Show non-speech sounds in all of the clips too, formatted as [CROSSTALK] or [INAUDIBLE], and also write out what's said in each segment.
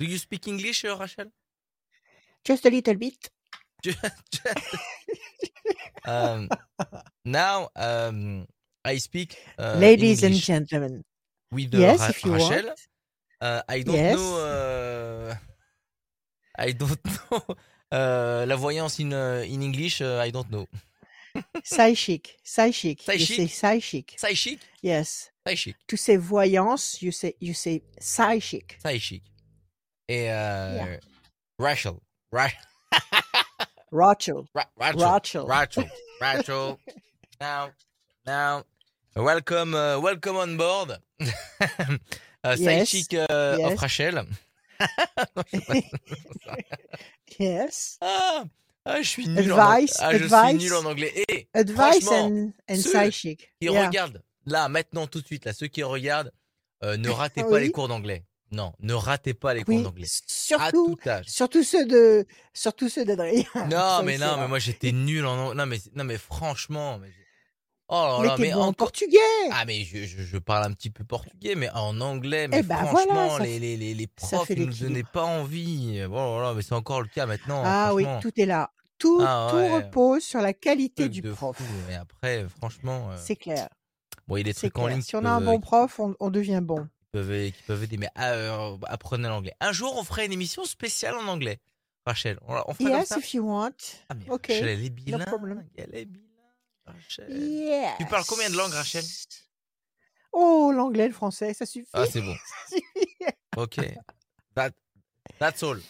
Do you speak English, uh, Rachel? Just a little bit. [LAUGHS] Um, now, um, I speak uh, Ladies and gentlemen. with uh, Yes, Ra- if you Rachel. want. Uh, I don't Yes. know. Uh, I don't [LAUGHS] know. Uh, la voyance in uh, in English, uh, I don't know. [LAUGHS] Psychic. Psychic. You say Psychic? psychic? Psychic? Yes. Psychic. To say voyance, you say you say psychic. Psychic. Et uh, Yeah. Rachel. Ra- [LAUGHS] Rachel. Ra- Rachel. Rachel. Rachel. Rachel. [LAUGHS] now, now, welcome, uh, welcome on board. [LAUGHS] uh, Yes, uh, of Rachel. Pas. yes. ah, ah, je suis nul en anglais. Advice. Ah, je suis advice. nul en anglais. Et Advice franchement, and, and ceux qui Yeah. regardent, là, maintenant, tout de suite, là, ceux qui regardent, euh, ne ratez pas les cours d'anglais. Non, ne ratez pas les cours Oui. d'anglais. À Surtout, tout âge. surtout ceux de, surtout ceux d'Adrien. Non, [LAUGHS] mais non, mais moi j'étais nul en anglais. Non, mais, non, mais franchement. Mais... Oh là Mais mais bon en portugais. Ah, mais je, je, je parle un petit peu portugais, mais en anglais, mais Eh ben franchement, voilà, les, les, les, les profs, ils nous donnaient pas envie. Oh là là, mais c'est encore le cas maintenant, Ah oui, tout est là. Tout, Ah tout ouais. repose sur la qualité du prof. fou. Et après, franchement, euh, C'est clair. bon, il C'est trucs en clair. ligne Si on a un bon prof, on, on devient bon. Peuvent, qui peuvent aider. Mais ah, euh, apprenez l'anglais. Un jour, on fera une émission spéciale en anglais. Rachel, on, on fera Yes, ça if you want. Ah, mais Ok, Rachel, elle est no bilingue. problem. Elle est bilingue, Rachel. Yes. Tu parles combien de langues, Rachel? Oh, l'anglais, le français, ça suffit. Ah, c'est bon. [LAUGHS] Ok. That, that's all.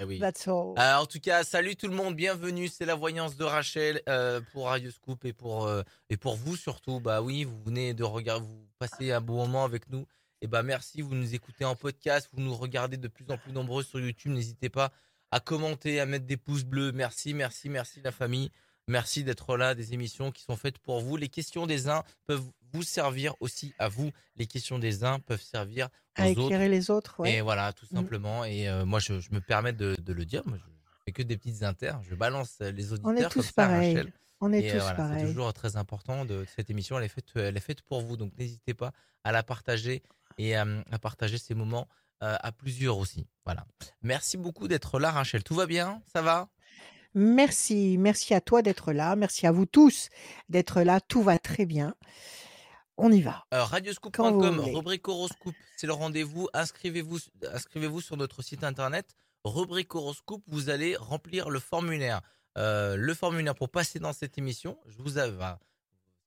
Eh oui. That's all. Euh, en tout cas, salut tout le monde, bienvenue. C'est la voyance de Rachel euh, pour Radio Scoop et pour euh, et pour vous surtout. Bah oui, vous venez de regarder, vous passez un bon moment avec nous. Et bah merci, vous nous écoutez en podcast, vous nous regardez de plus en plus nombreux sur YouTube. N'hésitez pas à commenter, à mettre des pouces bleus. Merci, merci, merci la famille. Merci d'être là, des émissions qui sont faites pour vous. Les questions des uns peuvent vous servir aussi à vous. Les questions des uns peuvent servir aux à autres. éclairer les autres, ouais. Et voilà, tout Mhm. simplement. Et euh, moi, je, je me permets de, de le dire. Moi, je, fais que des petites inters. Je balance les auditeurs On est tous pareils. Rachel. On est Et euh, tous voilà, c'est pareils. toujours très important de cette émission. Elle est faite, elle est faite pour vous. Donc, n'hésitez pas à la partager et euh, à partager ces moments euh, à plusieurs aussi. Voilà. Merci beaucoup d'être là, Rachel. Tout va bien? Ça va? Merci, merci à toi d'être là. Merci à vous tous d'être là. Tout va très bien. On y va. Vous Radioscoop.com, rubrique horoscope, c'est le rendez-vous. Inscrivez-vous, inscrivez-vous sur notre site internet, rubrique horoscope. Vous allez remplir le formulaire, Euh, le formulaire pour passer dans cette émission. Je vous av- bah,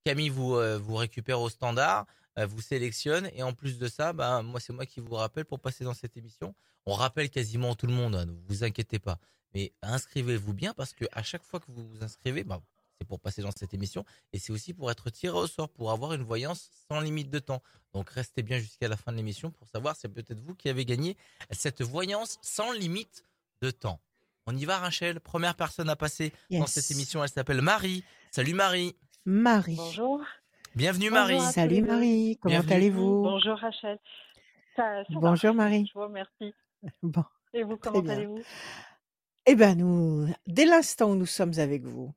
Camille vous euh, vous récupère au standard, euh, vous sélectionne et en plus de ça, bah, moi c'est moi qui vous rappelle pour passer dans cette émission. On rappelle quasiment tout le monde, hein, ne vous inquiétez pas. Mais inscrivez-vous bien parce que à chaque fois que vous vous inscrivez, bah, c'est pour passer dans cette émission et c'est aussi pour être tiré au sort, pour avoir une voyance sans limite de temps. Donc restez bien jusqu'à la fin de l'émission pour savoir si c'est peut-être vous qui avez gagné cette voyance sans limite de temps. On y va Rachel, première personne à passer dans cette émission, elle s'appelle Marie. Salut Marie, Marie. Bonjour. bienvenue Bonjour Marie. Salut. Marie, comment allez-vous? Bonjour Rachel. Ça, ça va, Bonjour Marie. je vous remercie. Bon, Et vous, comment allez-vous? Eh ben nous, dès l'instant où nous sommes avec vous,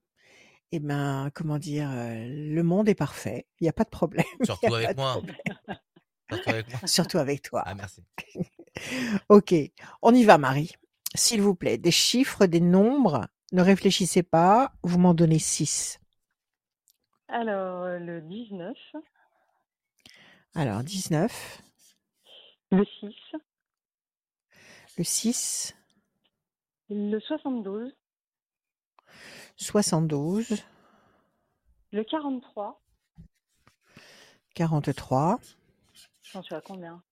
eh ben comment dire, euh, le monde est parfait. Il n'y a pas de problème. [LAUGHS] Surtout a pas avec de moi. problème. Surtout avec moi. [LAUGHS] Surtout avec toi. Ah merci. [LAUGHS] Ok, on y va Marie. S'il vous plaît, des chiffres, des nombres. Ne réfléchissez pas, vous m'en donnez 6. Alors, euh, le 19, Alors 19, le 6, le 6, le 72, 72, le 43. 43, J'en suis à combien?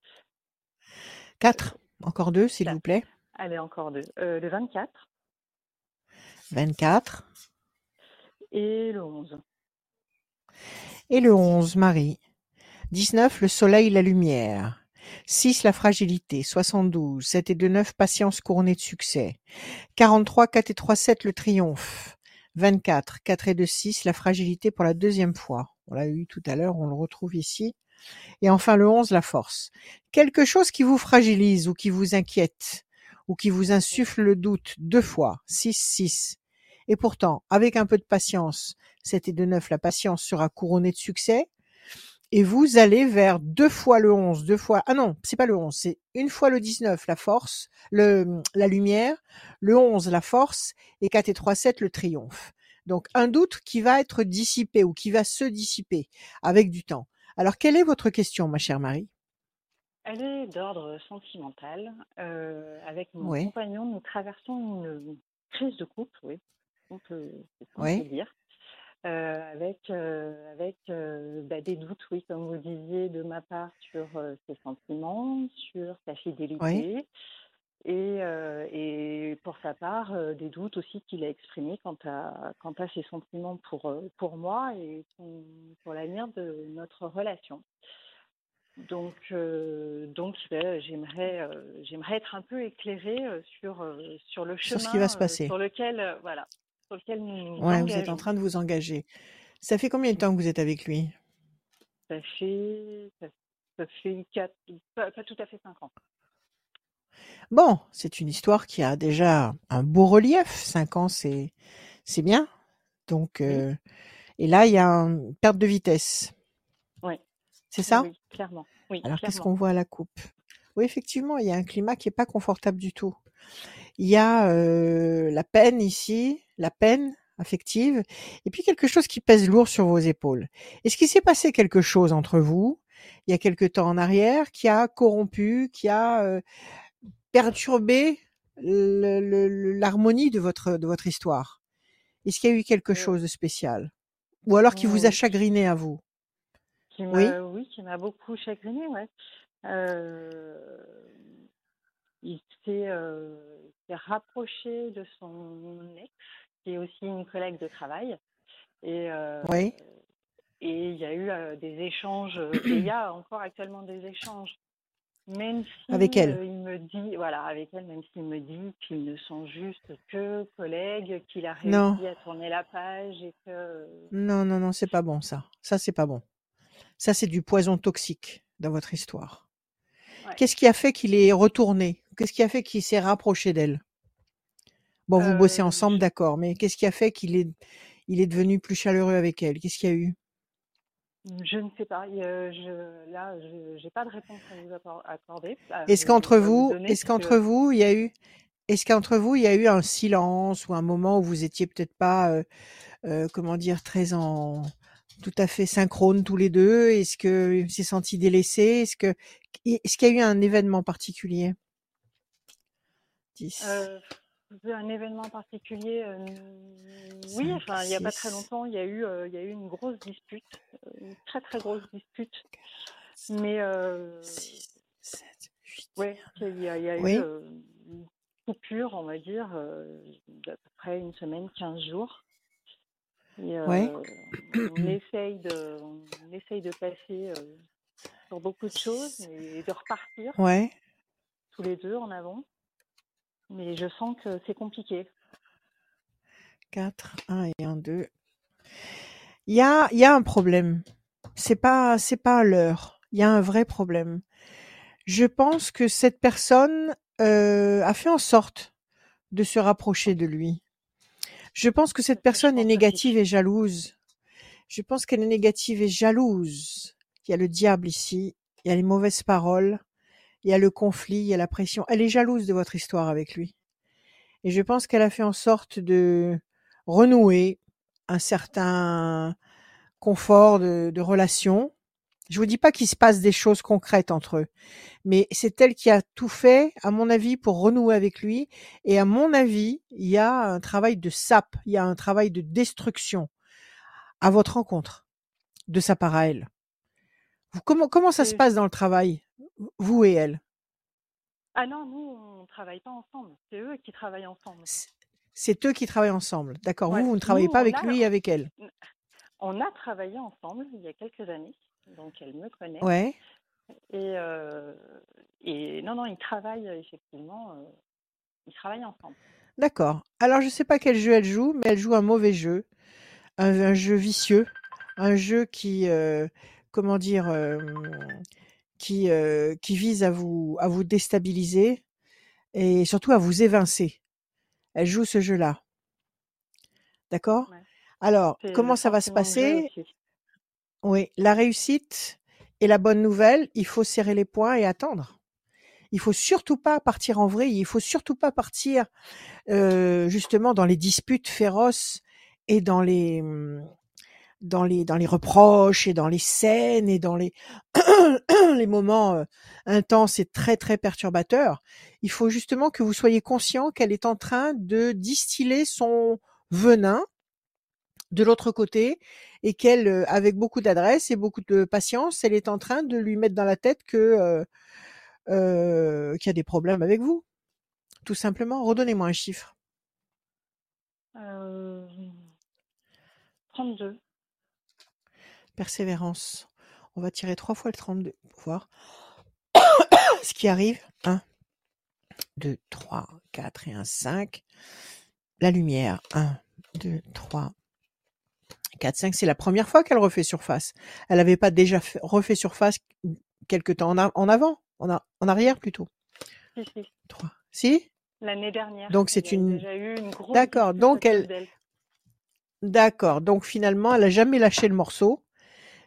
4. Encore deux, s'il vous plaît. Allez, encore deux. Euh, le 24 24. et le 11. Et le 11, Marie. 19, le soleil, la lumière. 6, la fragilité. 72, 7 et 2, 9, patience couronnée de succès. 43, 4 et 3, 7, le triomphe. 24, 4 et 2, 6, la fragilité pour la deuxième fois. On l'a eu tout à l'heure, on le retrouve ici. Et enfin le 11, la force. Quelque chose qui vous fragilise ou qui vous inquiète ou qui vous insuffle le doute deux fois. 6, 6. Et pourtant, avec un peu de patience, 7 et 2, 9, la patience sera couronnée de succès. Et vous allez vers deux fois le 11, deux fois ah non, c'est pas le 11, c'est une fois le 19 la force, le la lumière, le 11 la force et 4 et 3 7 le triomphe. Donc un doute qui va être dissipé ou qui va se dissiper avec du temps. Alors quelle est votre question ma chère Marie? Elle est d'ordre sentimental. Euh, avec mon Oui. compagnon, nous traversons une crise de couple, oui, on peut, Oui. dire. Euh, avec euh, avec euh, bah, des doutes, oui, comme vous disiez, de ma part sur ses sentiments, sur sa Oui. fidélité, et, et pour sa part, des doutes aussi qu'il a exprimés quant à quant à ses sentiments pour pour moi et pour, pour l'avenir de notre relation. Donc, donc j'aimerais j'aimerais être un peu éclairée sur sur le Sur ce qui va se chemin passer. sur lequel voilà sur lequel nous nous Ouais, vous êtes en train de vous engager. Ça fait combien de temps que vous êtes avec lui? Ça fait ça, ça fait quatre pas, pas tout à fait cinq ans. Bon, c'est une histoire qui a déjà un beau relief. Cinq ans, c'est c'est bien. Donc Oui, euh, et là, il y a une perte de vitesse. oui, C'est ça? oui, clairement. Oui, Alors qu'est-ce qu'on voit à la coupe? Oui, effectivement, il y a un climat qui est pas confortable du tout. Il y a euh, la peine ici, la peine affective, et puis quelque chose qui pèse lourd sur vos épaules. Est-ce qu'il s'est passé quelque chose entre vous il y a quelque temps en arrière qui a corrompu, qui a euh, perturbé l'harmonie de votre de votre histoire? Est-ce qu'il y a eu quelque chose de spécial? Ou alors qui vous a oui, chagriné à vous? Qui Oui? qui m'a beaucoup chagrinée, ouais. Euh, il s'est euh, il s'est rapproché de son ex, qui est aussi une collègue de travail. Et, euh, Oui. et il y a eu euh, des échanges, euh, et il y a encore actuellement des échanges. Même si Avec elle il me dit, voilà, avec elle, même s'il me dit qu'ils ne sont juste que collègues, qu'il a Non. réussi à tourner la page et que. Non, non, non, c'est pas bon ça. Ça, c'est pas bon. Ça, c'est du poison toxique dans votre histoire. Ouais. Qu'est-ce qui a fait qu'il est retourné? Qu'est-ce qui a fait qu'il s'est rapproché d'elle? Bon, vous bossez Euh, ensemble, d'accord, mais qu'est-ce qui a fait qu'il est, il est devenu plus chaleureux avec elle? Qu'est-ce qu'il y a eu? Je ne sais pas. je, là, je n'ai pas de réponse à vous accorder. Est-ce qu'entre vous est-ce qu'entre vous, il y a eu, est-ce qu'entre vous, il y a eu un silence ou un moment où vous étiez peut-être pas, euh, euh, comment dire, très en, tout à fait synchrone tous les deux? Est-ce que s'est senti délaissé? Est-ce que, est-ce qu'il y a eu un événement particulier? 10, euh, un événement particulier, euh, oui, 5, enfin, il n'y a pas très 6, longtemps, il y a eu, euh, il y a eu une grosse dispute, euh, une très très grosse dispute. Mais euh, 6, 7, 8. ouais, il y a, il y a eu Oui, une coupure, on va dire, d'à peu près une semaine, 15 jours. Et ouais, on essaye de, on essaye de passer sur beaucoup de choses et de repartir ouais. tous les deux en avant. Mais je sens que c'est compliqué. 4, 1 et 1, 2. Il y a, y a un problème. C'est pas, c'est pas l'heure. Il y a un vrai problème. Je pense que cette personne euh, a fait en sorte de se rapprocher de lui. Je pense que cette personne est négative et jalouse. Je pense qu'elle est négative et jalouse. Il y a le diable ici. Il y a les mauvaises paroles. Il y a le conflit. Il y a la pression. Elle est jalouse de votre histoire avec lui. Et je pense qu'elle a fait en sorte de renouer un certain confort de, de relation. Je vous dis pas qu'il se passe des choses concrètes entre eux, mais c'est elle qui a tout fait, à mon avis, pour renouer avec lui. Et à mon avis, il y a un travail de sape, il y a un travail de destruction à votre rencontre de sa part à elle. Vous, comment, comment ça se passe dans le travail, vous et elle? Ah non, nous, on ne travaille pas ensemble. C'est eux qui travaillent ensemble. C'est eux qui travaillent ensemble. D'accord. Ouais. Vous, vous ne travaillez Nous, pas avec a, lui et avec elle? on a travaillé ensemble il y a quelques années. Donc, elle me connaît. Ouais. Et, euh, et non, non, ils travaillent effectivement. euh, ils travaillent ensemble. D'accord. Alors, je sais pas quel jeu elle joue, mais elle joue un mauvais jeu, un, un jeu vicieux, un jeu qui, euh, comment dire, euh, qui, euh, qui vise à vous, à vous déstabiliser et surtout à vous évincer. Elle joue ce jeu-là. D'accord? Ouais. Alors, comment ça va se passer? Oui, la réussite, Et la bonne nouvelle, il faut serrer les poings et attendre. Il faut surtout pas partir en vrille. Il faut surtout pas partir euh, justement dans les disputes féroces et dans les mmh, dans les dans les reproches et dans les scènes et dans les [CLEARS THROAT] les moments euh, intenses et très très perturbateurs. Il faut justement que vous soyez conscient qu'elle est en train de distiller son venin de l'autre côté et qu'elle, euh, avec beaucoup d'adresse et beaucoup de patience, elle est en train de lui mettre dans la tête que euh, euh, qu'il y a des problèmes avec vous. Tout simplement, redonnez-moi un chiffre. Euh, 32. Persévérance. On va tirer trois fois le 32 pour voir [COUGHS] ce qui arrive. 1, 2, 3, 4 et 1, 5. La lumière. 1, 2, 3, 4, 5. C'est la première fois qu'elle refait surface. Elle n'avait pas déjà fait- refait surface quelque temps en, a- en avant, en, a- en arrière plutôt. Si, si. 3. Si? L'année dernière. Donc, c'est une- une D'accord, donc elle-. D'accord. Donc finalement, elle a jamais lâché le morceau.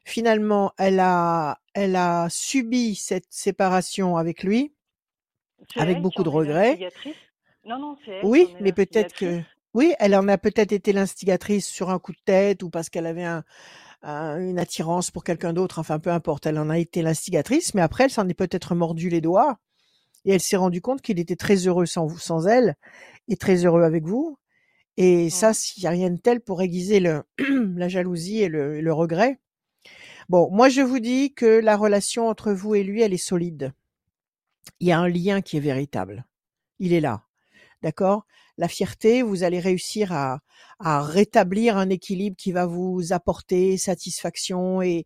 Finalement, elle a, elle a subi cette séparation avec lui. Avec beaucoup de regrets. l'instigatrice? Non, non, c'est elle. Oui, mais peut-être que, oui, elle en a peut-être été l'instigatrice sur un coup de tête ou parce qu'elle avait un, un- une attirance pour quelqu'un d'autre. Enfin, peu importe. Elle en a été l'instigatrice, mais après, elle s'en est peut-être mordu les doigts et elle s'est rendue compte qu'il était très heureux sans vous, sans elle et très heureux avec vous. Et ça, Mhm. s'il n'y a rien de tel pour aiguiser le, [CLEARS THROAT] la jalousie et le, et le regret. Bon, moi, je vous dis que la relation entre vous et lui, elle est solide. Il y a un lien qui est véritable. Il est là. D'accord? La fierté, vous allez réussir à, rétablir un équilibre qui va vous apporter satisfaction et,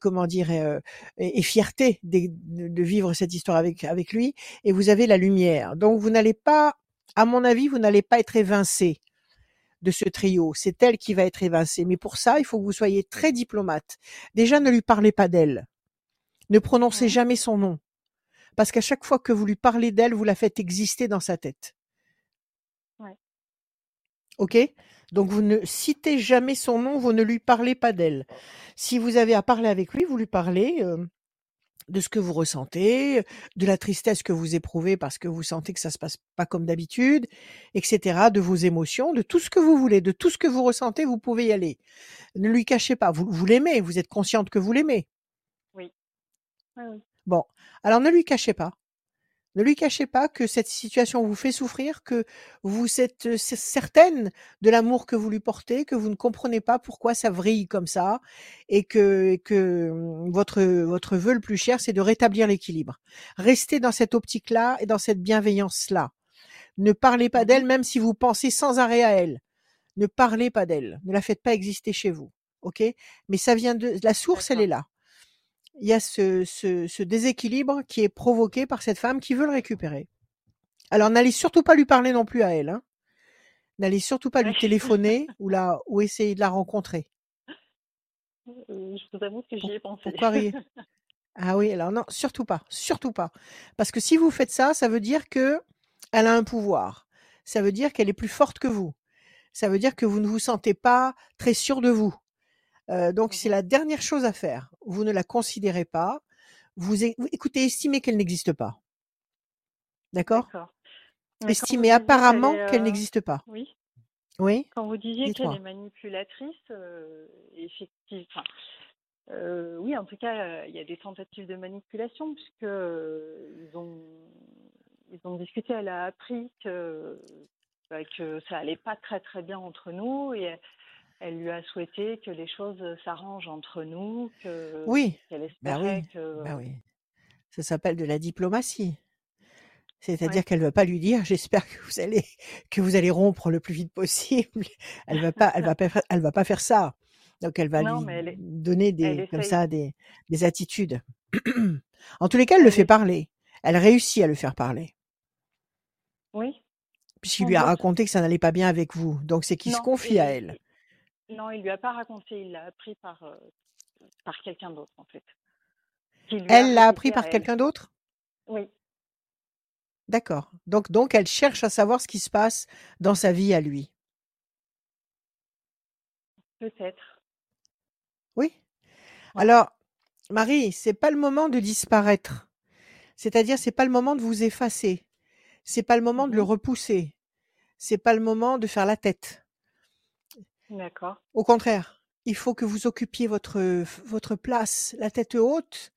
comment dire, euh, et, fierté de, de- de vivre cette histoire avec, avec lui. Et vous avez la lumière. Donc, vous n'allez pas, à mon avis, vous n'allez pas être évincé de ce trio. C'est elle qui va être évincée. Mais pour ça, il faut que vous soyez très diplomate. Déjà, ne lui parlez pas d'elle. Ne prononcez jamais son nom. Parce qu'à chaque fois que vous lui parlez d'elle, vous la faites exister dans sa tête. Ouais. OK? Donc vous ne citez jamais son nom, vous ne lui parlez pas d'elle. Si vous avez à parler avec lui, vous lui parlez euh, de ce que vous ressentez, de la tristesse que vous éprouvez parce que vous sentez que ça se passe pas comme d'habitude, etc., de vos émotions, de tout ce que vous voulez, de tout ce que vous ressentez, vous pouvez y aller. Ne lui cachez pas, vous, vous l'aimez, vous êtes consciente que vous l'aimez. Oui, oui. Bon, alors ne lui cachez pas. Ne lui cachez pas que cette situation vous fait souffrir, que vous êtes euh, cer- certaine de l'amour que vous lui portez, que vous ne comprenez pas pourquoi ça vrille comme ça, et que, et que hum, votre, votre vœu le plus cher, c'est de rétablir l'équilibre. Restez dans cette optique-là et dans cette bienveillance-là. Ne parlez pas d'elle, même si vous pensez sans arrêt à elle. Ne parlez pas d'elle. Ne la faites pas exister chez vous. OK? Mais ça vient de, la source, elle est là il y a ce, ce, ce déséquilibre qui est provoqué par cette femme qui veut le récupérer. Alors n'allez surtout pas lui parler non plus à elle. Hein. N'allez surtout pas lui téléphoner ou, la, ou essayer de la rencontrer. Euh, Je vous avoue que j'y ai pensé. Pourquoi rire [LAUGHS] Ah oui, alors non, surtout pas, surtout pas. Parce que si vous faites ça, ça veut dire que elle a un pouvoir. Ça veut dire qu'elle est plus forte que vous. Ça veut dire que vous ne vous sentez pas très sûr de vous. Euh, donc c'est Mhm. la dernière chose à faire. Vous ne la considérez pas. Vous, écoutez, estimez qu'elle n'existe pas. D'accord? Estimez apparemment qu'elle euh, n'existe pas. Oui. Oui? Quand vous disiez qu'elle est manipulatrice, euh, effectivement. enfin, euh, oui, en tout cas, euh, il y a des tentatives de manipulation puisque euh, ils ont ils ont discuté. Elle a appris que bah, que ça allait pas très très bien entre nous et elle, lui a souhaité que les choses s'arrangent entre nous, que Oui, qu'elle bah espérait oui, que bah oui. Ça s'appelle de la diplomatie. C'est-à-dire ouais. qu'elle va pas lui dire, [LAUGHS] j'espère que vous allez que vous allez rompre le plus vite possible. Elle va pas, elle va pas, faire- elle va pas faire ça. Donc elle va Non, lui mais elle est- donner des comme ça des des attitudes. [CLEARS THROAT] en tous les cas, elle le fait est- parler. Elle réussit à le faire parler. Oui. Puisqu'il lui a raconté que ça n'allait pas bien avec vous. Donc c'est qu'il se confie à elle. Non, il lui a pas raconté. Il l'a appris par euh, par quelqu'un d'autre en fait, Elle l'a appris par quelqu'un d'autre? Oui. D'accord. Donc donc elle cherche à savoir ce qui se passe dans sa vie à lui. Peut-être. Oui. Ouais. Alors Marie, c'est pas le moment de disparaître. C'est-à-dire, c'est pas le moment de vous effacer. C'est pas le moment de le Mhm. repousser. C'est pas le moment de faire la tête. D'accord. Au contraire, il faut que vous occupiez votre, votre place, la tête haute,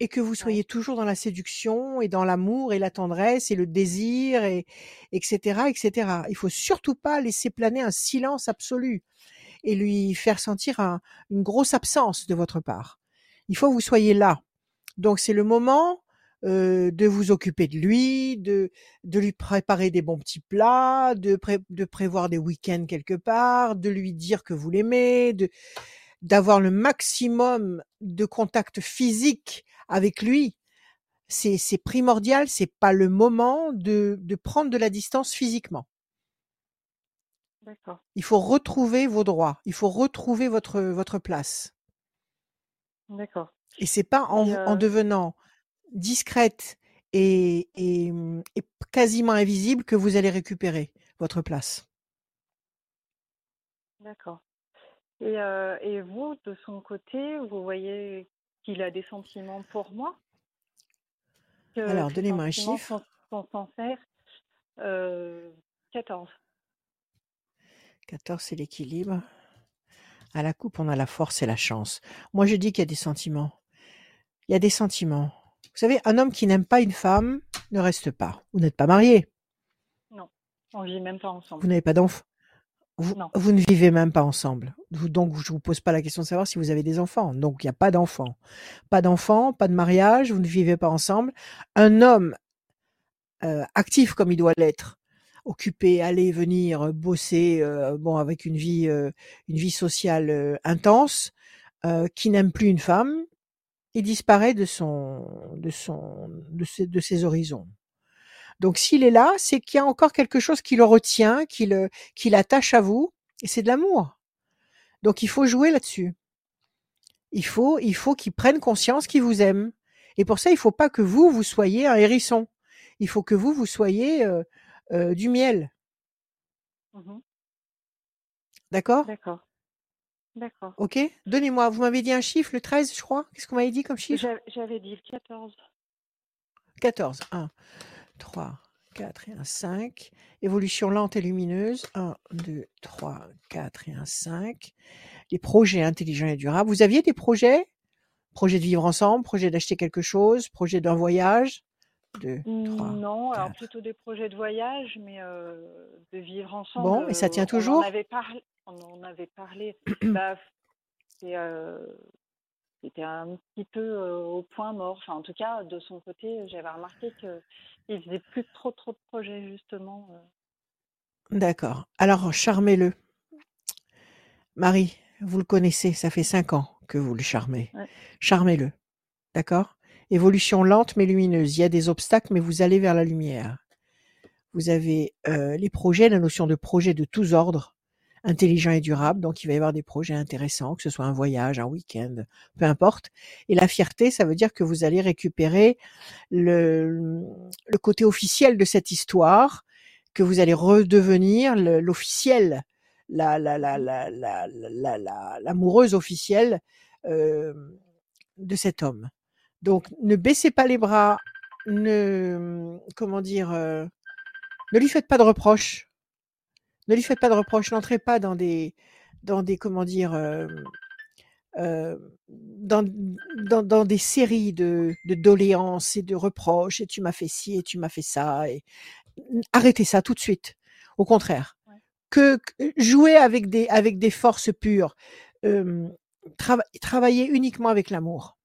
et que vous soyez Ouais. toujours dans la séduction et dans l'amour et la tendresse et le désir et etc etc. Il faut surtout pas laisser planer un silence absolu et lui faire sentir un- une grosse absence de votre part. Il faut que vous soyez là. Donc c'est le moment euh, de vous occuper de lui, de, de lui préparer des bons petits plats, de, pré- de prévoir des week-ends quelque part, de lui dire que vous l'aimez, de d'avoir le maximum de contact physique avec lui. C'est c'est primordial, c'est pas le moment de, de prendre de la distance physiquement. D'accord. Il faut retrouver vos droits, il faut retrouver votre votre place. D'accord. Et c'est pas en, en euh, devenant discrète et, et, et quasiment invisible que vous allez récupérer votre place. d'accord. Et, euh, et vous, de son côté, vous voyez qu'il a des sentiments pour moi, que Alors, donnez-moi un chiffre. sont, sont sincères. Euh, 14. 14, c'est l'équilibre. À la coupe, on a la force et la chance. Moi, je dis qu'il y a des sentiments. Il y a des sentiments. Vous savez, un homme qui n'aime pas une femme ne reste pas. Vous n'êtes pas marié. Non, on vit même pas Vous ensemble. n'avez pas d'enfants. Vous, Non. vous ne vivez même pas ensemble. Vous- donc, je vous pose pas la question de savoir si vous avez des enfants. Donc, il n'y a pas d'enfants. Pas d'enfants, pas de mariage, vous ne vivez pas ensemble. Un homme euh, actif comme il doit l'être, occupé, aller venir, bosser, euh, bon, avec une vie, euh, une vie sociale intense, qui n'aime plus une femme, il disparaît de son, de son, de ses, de ses horizons. Donc s'il est là, c'est qu'il y a encore quelque chose qui le retient, qui le, qui l'attache à vous, et c'est de l'amour. Donc il faut jouer là-dessus. Il faut, il faut qu'il prenne conscience qu'il vous aime. Et pour ça, il faut pas que vous, vous soyez un hérisson. Il faut que vous, vous soyez euh, euh, du miel. Mhm. D'accord? D'accord. D'accord. Ok Donnez-moi, vous m'avez dit un chiffre, le 13, je crois. Qu'est-ce qu'on m'avait dit comme chiffre? J'a- J'avais dit le 14. 14. 1, 3, 4 et un 5. Évolution lente et lumineuse. 1, 2, 3, 4 et un 5. Les projets intelligents et durables. Vous aviez des projets? Projet de vivre ensemble, projet d'acheter quelque chose, projet d'un voyage? 2, 3. Non, alors plutôt des projets de voyage, mais euh, de vivre ensemble. Bon, et ça tient euh, On toujours en avait parlé. On en avait parlé. [CLEARS THROAT] bah, euh, c'était un petit peu euh, au point mort. Enfin, en tout cas, de son côté, j'avais remarqué qu'il faisait plus trop trop de projets justement. D'accord. Alors, charmez-le. Marie, vous le connaissez, ça fait 5 ans que vous le charmez. Ouais. Charmez-le. D'accord? Évolution lente mais lumineuse. Il y a des obstacles, mais vous allez vers la lumière. Vous avez euh, les projets, la notion de projet de tous ordres, intelligent et durable. Donc, il va y avoir des projets intéressants, que ce soit un voyage, un week-end, peu importe. Et la fierté, ça veut dire que vous allez récupérer le, le côté officiel de cette histoire, que vous allez redevenir l'officiel, la, la, la, la- l'amoureuse officielle euh, de cet homme. Donc, ne baissez pas les bras, ne, comment dire, euh, ne lui faites pas de reproches. Ne lui faites pas de reproches. N'entrez pas dans des, dans des, comment dire, euh, euh, dans, dans, dans des séries de, de doléances et de reproches. Et tu m'as fait ci et tu m'as fait ça. Et arrêtez ça tout de suite. Au contraire, Ouais. que, que jouer avec des, avec des forces pures. Euh, trava- travaillez uniquement avec l'amour.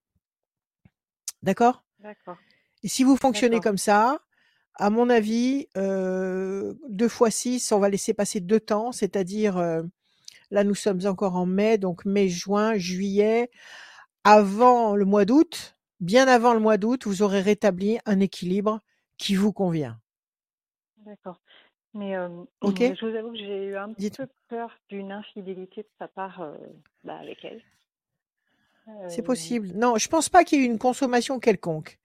D'accord? D'accord. Et si vous fonctionnez comme ça, à mon avis, euh, deux fois six, on va laisser passer deux temps, c'est-à-dire euh, là nous sommes encore en mai, donc mai, juin, juillet, avant le mois d'août, bien avant le mois d'août, vous aurez rétabli un équilibre qui vous convient. D'accord. Mais euh, je vous avoue que j'ai eu un petit peu peur d'une infidélité de sa part bah, avec elle. C'est Euh, possible. Non, je pense pas qu'il y ait eu une consommation quelconque.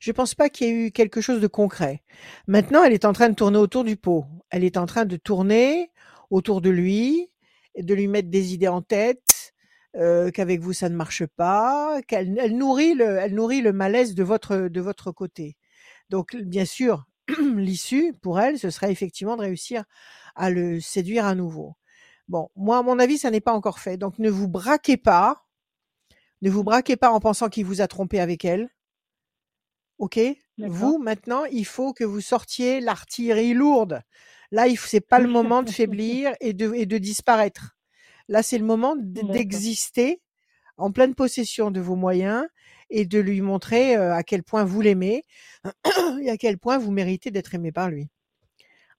Je pense pas qu'il y ait eu quelque chose de concret. Maintenant, elle est en train de tourner autour du pot. Elle est en train de tourner autour de lui, de lui mettre des idées en tête, euh, qu'avec vous ça ne marche pas, qu'elle elle nourrit le, elle nourrit le malaise de votre de votre côté. Donc bien sûr, [CLEARS THROAT] l'issue pour elle, ce serait effectivement de réussir à le séduire à nouveau. Bon, moi à mon avis, ça n'est pas encore fait. Donc ne vous braquez pas, ne vous braquez pas en pensant qu'il vous a trompé avec elle. Ok? Vous maintenant, il faut que vous sortiez l'artillerie lourde. Là, f- c'est pas le moment de faiblir et de et de disparaître. Là, c'est le moment d'exister en pleine possession de vos moyens et de lui montrer euh, à quel point vous l'aimez [CLEARS THROAT] et à quel point vous méritez d'être aimé par lui.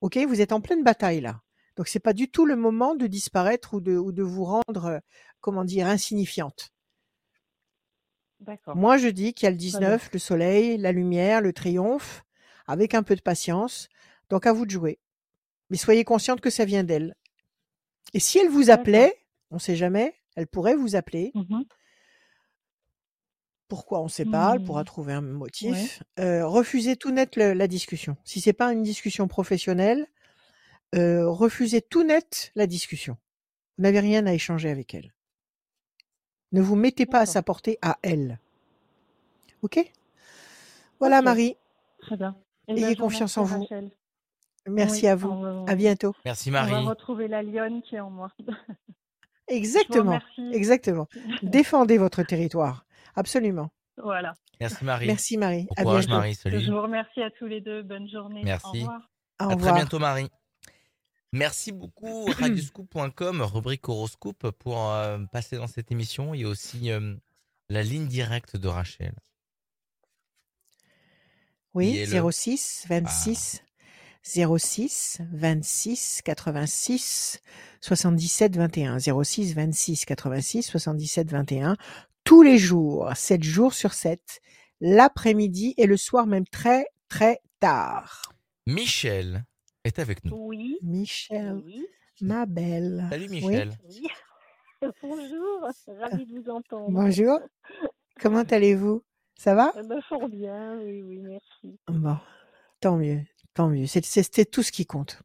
Ok, vous êtes en pleine bataille là. Donc c'est pas du tout le moment de disparaître ou de, ou de vous rendre, euh, comment dire, insignifiante. D'accord. Moi, je dis qu'il y a le Très bien. 19, le soleil, la lumière, le triomphe, avec un peu de patience. Donc à vous de jouer. Mais soyez consciente que ça vient d'elle. Et si elle vous appelait, on ne sait jamais, elle pourrait vous appeler. Mhm. Pourquoi on ne sait pas, elle pourra Hmm. trouver un Ouais. motif. Euh, refusez tout net le- la discussion. Si c'est pas une discussion professionnelle, euh, refusez tout net la discussion. Vous n'avez rien à échanger avec elle. Ne vous mettez pas à sa portée à elle. Ok? Voilà. Marie. Très bien. Eh Ayez confiance en vous. Rachel. Merci Oui, à vous. on, À bientôt. Merci on va Marie. retrouver la lionne qui est en moi. [LAUGHS] Exactement. Exactement. [LAUGHS] Défendez votre territoire. Absolument. Voilà. Merci Marie. Merci Marie. Bon À courage bientôt. Marie, salut. Je vous remercie à tous les deux. Bonne journée. Au Merci. revoir. Au À très revoir. bientôt Marie. Merci beaucoup [CLEARS THROAT] radioscoop.com, rubrique horoscope pour euh, passer dans cette émission. Il y a aussi euh, la ligne directe de Rachel. Oui, Qui est le- 06 26 06 26 86 77 21 06 26 86 77 21 tous les jours, 7 jours sur 7, l'après-midi et le soir même très très tard. Michel est avec nous. Oui, Michel, oui, ma belle. Salut Oui. Michel. oui. [LAUGHS] Bonjour, ravie de vous entendre. Bonjour. Comment allez-vous? Ça va? Eh ben, fort bien, oui, oui, merci. Bon, tant mieux, tant mieux. C'était tout ce qui compte.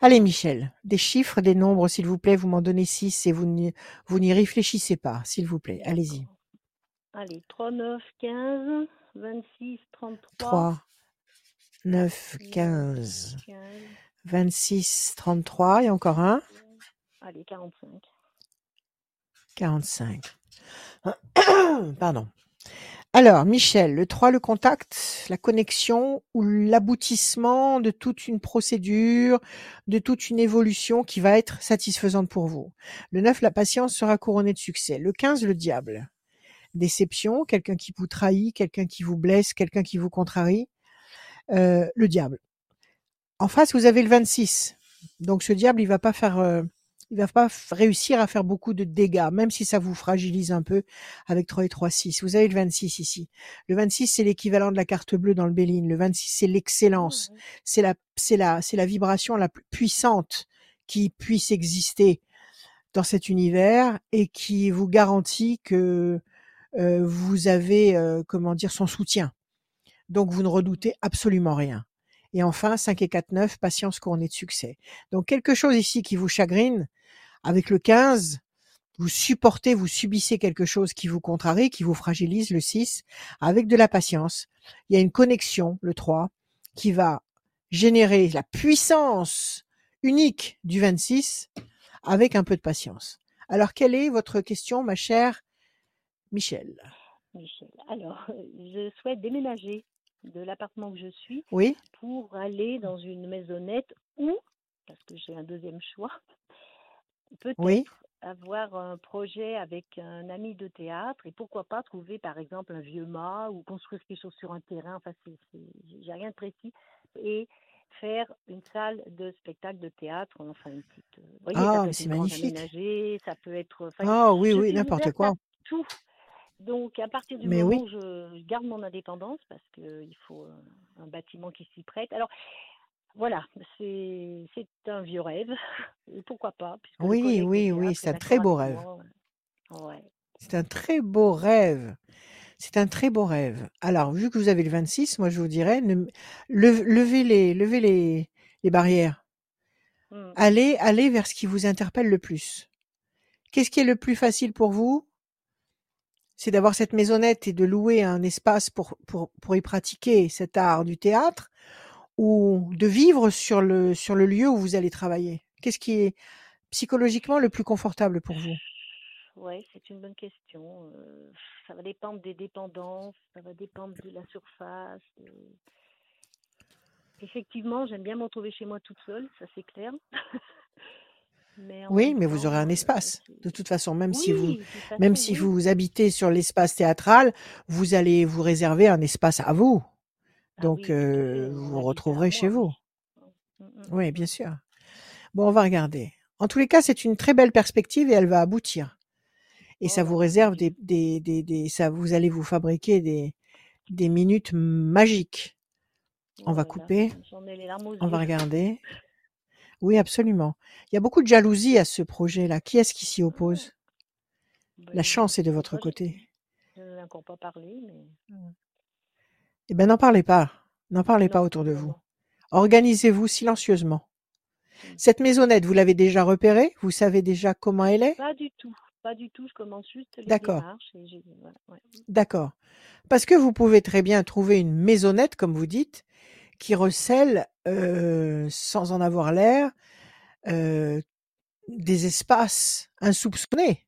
Allez, Michel, des chiffres, des nombres, s'il vous plaît. Vous m'en donnez six et vous n'y, vous n'y réfléchissez pas, s'il vous plaît. Allez-y. Allez, 3, 9, 15, 26, 33. 3, 9, 15, 15, 26, 33 et encore un, allez, 45. 45. [COUGHS] Pardon. Alors, Michel, le 3, le contact, la connexion ou l'aboutissement de toute une procédure, de toute une évolution qui va être satisfaisante pour vous. Le 9, la patience sera couronnée de succès. Le 15, le diable. Déception, quelqu'un qui vous trahit, quelqu'un qui vous blesse, quelqu'un qui vous contrarie. Euh, le diable. En face, vous avez le 26. Donc ce diable, il va pas faire, euh, il va pas réussir à faire beaucoup de dégâts, même si ça vous fragilise un peu avec 3 et 3, 6. Vous avez le 26 ici. Le 26, c'est l'équivalent de la carte bleue dans le Béline. Le 26, c'est l'excellence. Ouais, C'est la, c'est la, c'est la vibration la plus puissante qui puisse exister dans cet univers et qui vous garantit que euh, vous avez, euh, comment dire, son soutien. Donc vous ne redoutez absolument rien. Et enfin, 5 et 4, 9, patience couronnée de succès. Donc quelque chose ici qui vous chagrine, avec le 15, vous supportez, vous subissez quelque chose qui vous contrarie, qui vous fragilise, le 6, avec de la patience. Il y a une connexion, le 3, qui va générer la puissance unique du 26 avec un peu de patience. Alors, quelle est votre question, ma chère Michel Michel. Alors, je souhaite déménager de l'appartement que je suis Oui pour aller dans une maisonnette ou, parce que j'ai un deuxième choix, [LAUGHS] peut-être Oui avoir un projet avec un ami de théâtre et pourquoi pas trouver par exemple un vieux mât ou construire quelque chose sur un terrain, enfin j'ai rien de précis, et faire une salle de spectacle de théâtre, enfin une petite, euh, vous voyez, Ah, c'est magnifique. aménagée, ça peut être, enfin, Ah oui, oui, n'importe quoi. tout. Donc à partir du Mais moment oui. où je garde mon indépendance, parce qu'il faut un, un bâtiment qui s'y prête. Alors voilà, c'est c'est un vieux rêve. [LAUGHS] Pourquoi pas Oui, oui, oui, c'est est un très beau rêve. Ouais. C'est un très beau rêve. C'est un très beau rêve. Alors, vu que vous avez le 26, moi je vous dirais, ne- levez les, levez les, les barrières. Hmm. Allez, allez vers ce qui vous interpelle le plus. Qu'est-ce qui est le plus facile pour vous? C'est d'avoir cette maisonnette et de louer un espace pour, pour, pour y pratiquer cet art du théâtre ou de vivre sur le, sur le lieu où vous allez travailler? Qu'est-ce qui est psychologiquement le plus confortable pour vous? Oui, c'est une bonne question. Ça va dépendre des dépendances, ça va dépendre de la surface. Effectivement, j'aime bien me retrouver chez moi toute seule, ça c'est clair. [LAUGHS] mais Oui, mais vous aurez un euh, espace. De toute façon, même si vous, même si oui. vous habitez sur l'espace théâtral, vous allez vous réserver un espace à vous. Ah Donc, oui, fait, euh, vous vous retrouverez chez vous. oui. Mm, mm, mm, bien sûr. Bon, on va regarder. En tous les cas, c'est une très belle perspective et elle va aboutir. Et Oh ça là vous mon réserve des, des, des, des, ça, vous allez vous fabriquer des, des minutes magiques. On Oh va là, couper, on va regarder. Oui, absolument. Il y a beaucoup de jalousie à ce projet-là. Qui est-ce qui s'y Ah, oppose? La ben, chance est de votre côté. je n'en ai encore pas parlé, mais Eh ben, n'en parlez pas. N'en parlez pas autour de non, vous. Organisez-vous silencieusement. Mm. Cette maisonnette, vous l'avez déjà repérée? Vous savez déjà comment elle est? Pas du tout, pas du tout. Je commence juste les D'accord, voilà, ouais. d'accord. Parce que vous pouvez très bien trouver une maisonnette, comme vous dites, qui recèle, euh, sans en avoir l'air, euh, des espaces insoupçonnés.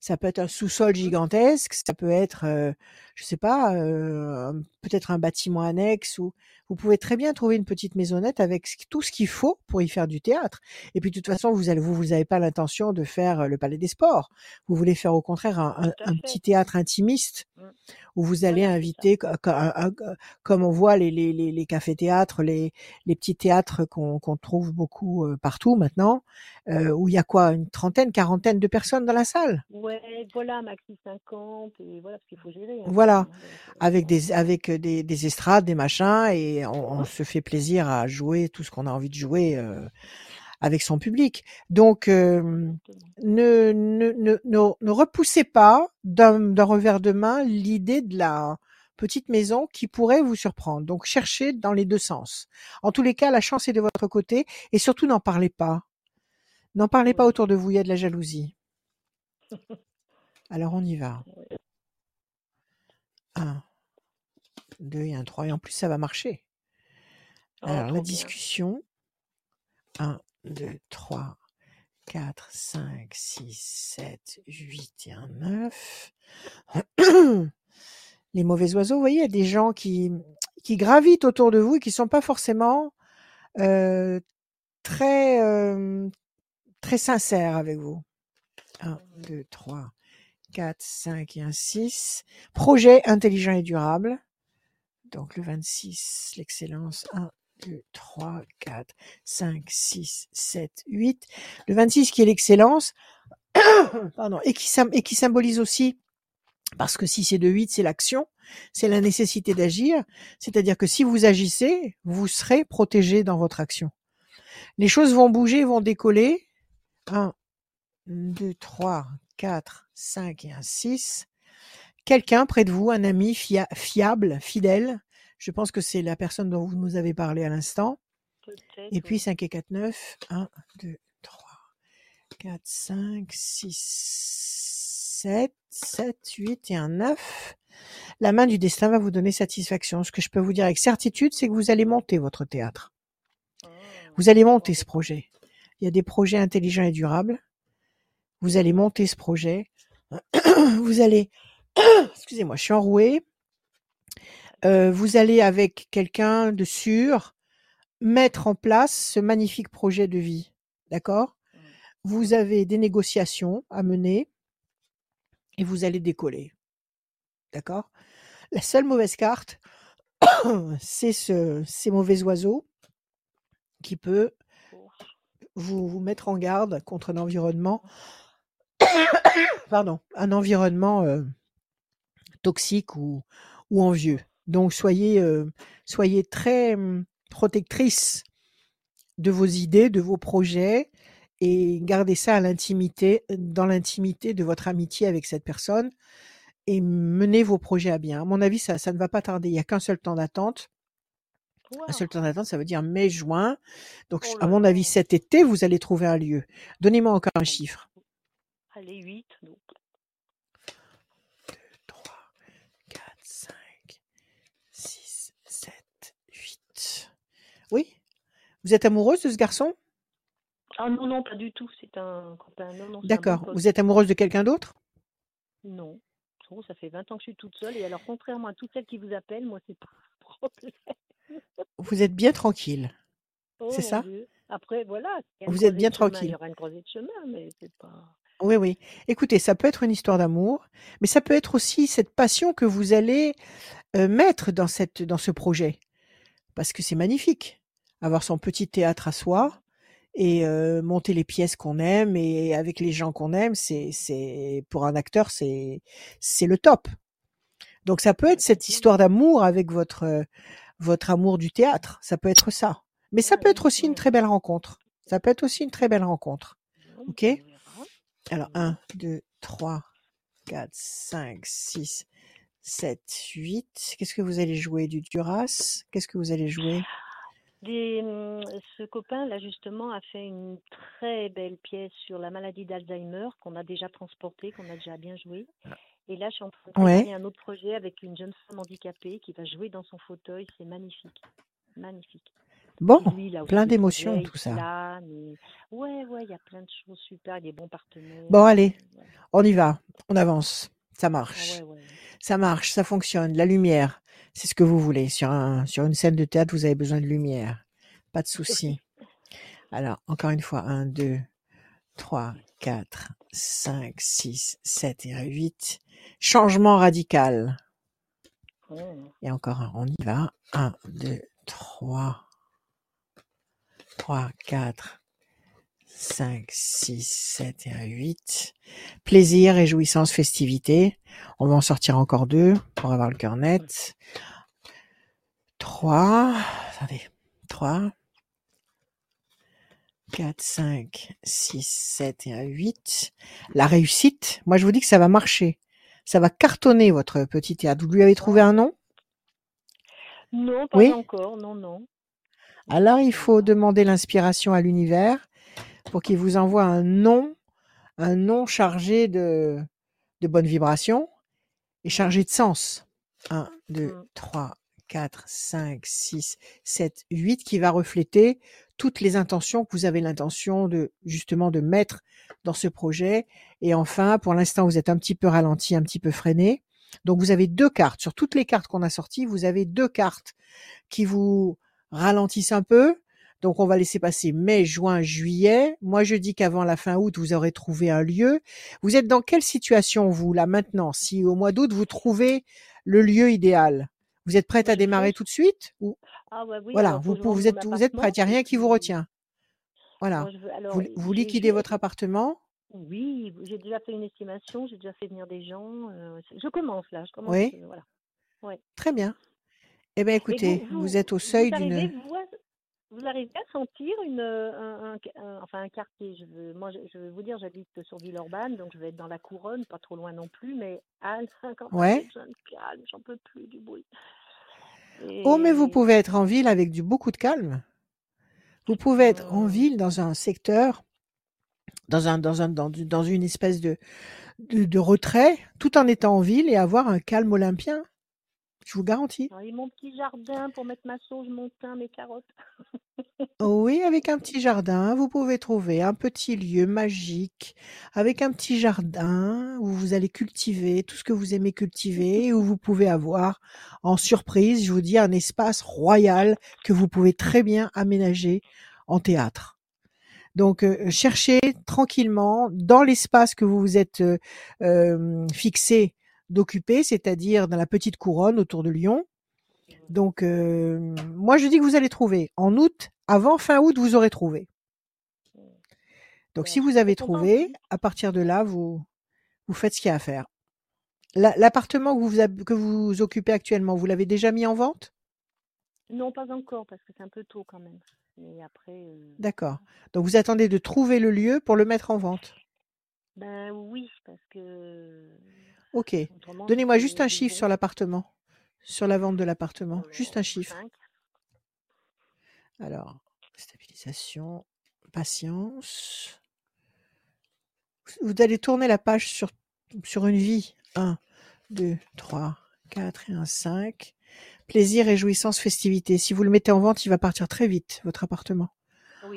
Ça peut être un sous-sol gigantesque, ça peut être, je sais pas, euh, peut-être un bâtiment annexe ou vous pouvez très bien trouver une petite maisonnette avec ce- tout ce qu'il faut pour y faire du théâtre. Et puis de toute façon, vous allez, vous, vous avez pas l'intention de faire euh, le Palais des Sports. Vous voulez faire au contraire un, petit théâtre intimiste Mm. où vous allez Voilà, inviter, comme on voit les, les, les, les cafés-théâtres, les, les petits théâtres qu'on trouve beaucoup euh, partout maintenant, euh, où il y a quoi, une trentaine, quarantaine de personnes dans la salle? Ouais, voilà, maxi 50, et voilà, parce qu'il faut gérer hein, quand Voilà, euh, avec bon, des avec des, des estrades, des machins, et on, se fait plaisir à jouer tout ce qu'on a envie de jouer euh, avec son public. Donc euh, ne, ne, ne, ne, ne repoussez pas d'un revers de main l'idée de la petite maison qui pourrait vous surprendre. Donc cherchez dans les deux sens. En tous les cas, la chance est de votre côté, et surtout n'en parlez pas. N'en parlez pas autour de vous, il y a de la jalousie. [LAUGHS] Alors on y va. Ouais. Un, deux et un, trois, et en plus ça va marcher. Oh, Alors, la bien. discussion. 1, 2, 3, 4, 5, 6, 7, 8 et un 9. [CLEARS THROAT] Les mauvais oiseaux, vous voyez, il y a des gens qui, qui gravitent autour de vous et qui sont pas forcément euh, très, euh, très sincères avec vous. 1, Mhm. 2, 3, 4, 5 et un 6. Projet intelligent et durable. Donc le 26, l'excellence. 1, 2, 3, 4, 5, 6, 7, 8. Le 26 qui est l'excellence. [COUGHS] Pardon. Et qui, symbolise aussi, parce que si c'est de 8, c'est l'action, c'est la nécessité d'agir. C'est-à-dire que si vous agissez, vous serez protégé dans votre action. Les choses vont bouger, vont décoller. 1, 2, 3, 4, 5 et un 6. Quelqu'un près de vous, un ami fia- fiable, fidèle. Je pense que c'est la personne dont vous nous avez parlé à l'instant. Et puis oui. 5 et 4, 9. 1, 2, 3, 4, 5, 6, 7, 7, 8 et un 9. La main du destin va vous donner satisfaction. Ce que je peux vous dire avec certitude, c'est que vous allez monter votre théâtre. Ah, Vous allez monter ce projet. Il y a des projets intelligents et durables. Vous allez monter ce projet. [CLEARS THROAT] Vous allez, [CLEARS THROAT] excusez-moi, je suis enrouée. Euh, vous allez avec quelqu'un de sûr mettre en place ce magnifique projet de vie. D'accord? Vous avez des négociations à mener et vous allez décoller. D'accord? La seule mauvaise carte, [CLEARS THROAT] c'est ce, ces mauvais oiseaux qui peut vous, vous mettre en garde contre un environnement, pardon, un environnement euh, toxique ou, ou envieux. Donc soyez, euh, soyez très hum, protectrice de vos idées, de vos projets et gardez ça à l'intimité, dans l'intimité de votre amitié avec cette personne et menez vos projets à bien. À mon avis, ça, ça ne va pas tarder. Il n'y a qu'un seul temps d'attente. Un seul temps d'attente, ça veut dire mai, juin. Donc, Oh à mon avis, cet été, vous allez trouver un lieu. Donnez-moi encore un chiffre. Allez, 8. Donc. 2, 3, 4, 5, 6, 7, 8. Oui Vous êtes amoureuse de ce garçon? Ah non, non, pas du tout. C'est un copain. Bon D'accord. Vous êtes amoureuse de quelqu'un d'autre? Non. Oh, ça fait 20 ans que je suis toute seule. Et alors, contrairement à toutes celles qui vous appellent, moi, c'est pas un problème. Vous êtes bien tranquille. Oh C'est ça? Dieu. Après, voilà. Vous êtes bien chemin, Il tranquille. y aura une croisée de chemin, mais c'est pas. Oui, oui. Écoutez, ça peut être une histoire d'amour, mais ça peut être aussi cette passion que vous allez euh, mettre dans, cette, dans ce projet. Parce que c'est magnifique. Avoir son petit théâtre à soi et euh, monter les pièces qu'on aime et avec les gens qu'on aime, c'est, c'est, pour un acteur, c'est, c'est le top. Donc ça peut être cette histoire d'amour avec votre, euh, votre amour du théâtre. Ça peut être ça. Mais ça peut être aussi une très belle rencontre. Ça peut être aussi une très belle rencontre. Ok? Alors, 1, 2, 3, 4, 5, 6, 7, 8. Qu'est-ce que vous allez jouer? Du Duras? Qu'est-ce que vous allez jouer? Des, hum, ce copain, là, justement, a fait une très belle pièce sur la maladie d'Alzheimer qu'on a déjà transportée, qu'on a déjà bien jouée. Et là, je suis en train de Ouais. préparer un autre projet avec une jeune femme handicapée qui va jouer dans son fauteuil. C'est magnifique. Magnifique. Bon, lui, aussi plein d'émotions, tout ça. plane, et- Ouais, ouais, il y a plein de choses super. Il est bon partenaire. Bon, allez, Ouais. on y va. On avance. Ça Ah marche. ouais, ouais. Ça marche, ça fonctionne. La lumière, c'est ce que vous voulez. Sur, un, sur une scène de théâtre, vous avez besoin de lumière. Pas de souci. [LAUGHS] Alors, encore une fois, 1, 2, 3, 4, 5, 6, 7 et 8. Changement radical. Mmh. Et encore un, on y va. 1, 2, 3, 3, 4, 5, 6, 7 et un 8. Plaisir, réjouissance, festivité. On va en sortir encore deux pour avoir le cœur net. 3, attendez, 3, 4, 5, 6, 7 et un 8. La réussite, moi je vous dis que ça va marcher. Ça va cartonner votre petit théâtre. Vous lui avez trouvé un nom? Non, pas Oui? encore. Non, non. Alors, il faut demander l'inspiration à l'univers pour qu'il vous envoie un nom, un nom chargé de, de bonnes vibrations et chargé de sens. 1, 2, Mmh. 3, 4, 5, 6, 7, 8 qui va refléter toutes les intentions que vous avez l'intention de justement de mettre dans ce projet. Et enfin, pour l'instant, vous êtes un petit peu ralenti, un petit peu freiné. Donc, vous avez deux cartes. Sur toutes les cartes qu'on a sorties, vous avez deux cartes qui vous ralentissent un peu. Donc, on va laisser passer mai, juin, juillet. Moi, je dis qu'avant la fin août, vous aurez trouvé un lieu. Vous êtes dans quelle situation, vous, là, maintenant Si au mois d'août, vous trouvez le lieu idéal, vous êtes prête à démarrer tout de suite ou Ah ouais, oui, voilà, vous, êtes vous êtes prête, il n'y a rien qui vous retient. Voilà. veux alors Vous, liquidez votre appartement? Oui, j'ai déjà fait une estimation, j'ai déjà fait venir des gens. euh, je commence là, je commence. Oui, euh, voilà. Ouais. très bien. Eh bien, écoutez, vous, vous vous, êtes au seuil d'une... vous, arrivez à sentir une, euh, un, un- un- enfin un quartier. Je veux, moi, je, je vais vous dire, j'habite sur Villeurbanne, donc je vais être dans la couronne, pas trop loin non plus, mais à la campagne, j'ai Ouais. besoin de calme, j'en peux plus du bruit. Oh, mais vous pouvez être en ville avec du beaucoup de calme. Vous pouvez être en hum, ville dans un secteur, dans un, dans un, dans une espèce de, de, de retrait, tout en étant en ville et avoir un calme olympien. Je vous garantis. et mon petit jardin pour mettre ma sauge, mon thym, mes carottes. [LAUGHS] Oui, avec un petit jardin, vous pouvez trouver un petit lieu magique, avec un petit jardin où vous allez cultiver tout ce que vous aimez cultiver, et où vous pouvez avoir en surprise, je vous dis, un espace royal que vous pouvez très bien aménager en théâtre. Donc, euh, cherchez tranquillement dans l'espace que vous vous êtes euh, euh, fixé d'occuper, c'est-à-dire dans la petite couronne autour de Lyon. Donc, euh, moi, je dis que vous allez trouver. En août, avant fin août, vous aurez trouvé. Donc, si vous avez trouvé, à partir de là, vous, vous faites ce qu'il y a à faire. La- L'appartement que vous, hab- que vous occupez actuellement, vous l'avez déjà mis en vente? Non, pas encore, parce que c'est un peu tôt quand même. Mais après, euh, D'accord. Donc, vous attendez de trouver le lieu pour le mettre en vente? ben oui, parce que Ok. Donnez-moi juste un chiffre sur l'appartement, sur la vente de l'appartement. Juste un chiffre. 5. Alors, stabilisation, patience. vous allez tourner la page sur, sur une vie. 1, 2, 3, 4 et un 5. Plaisir, réjouissance, festivité. Si vous le mettez en vente, il va partir très vite, votre appartement.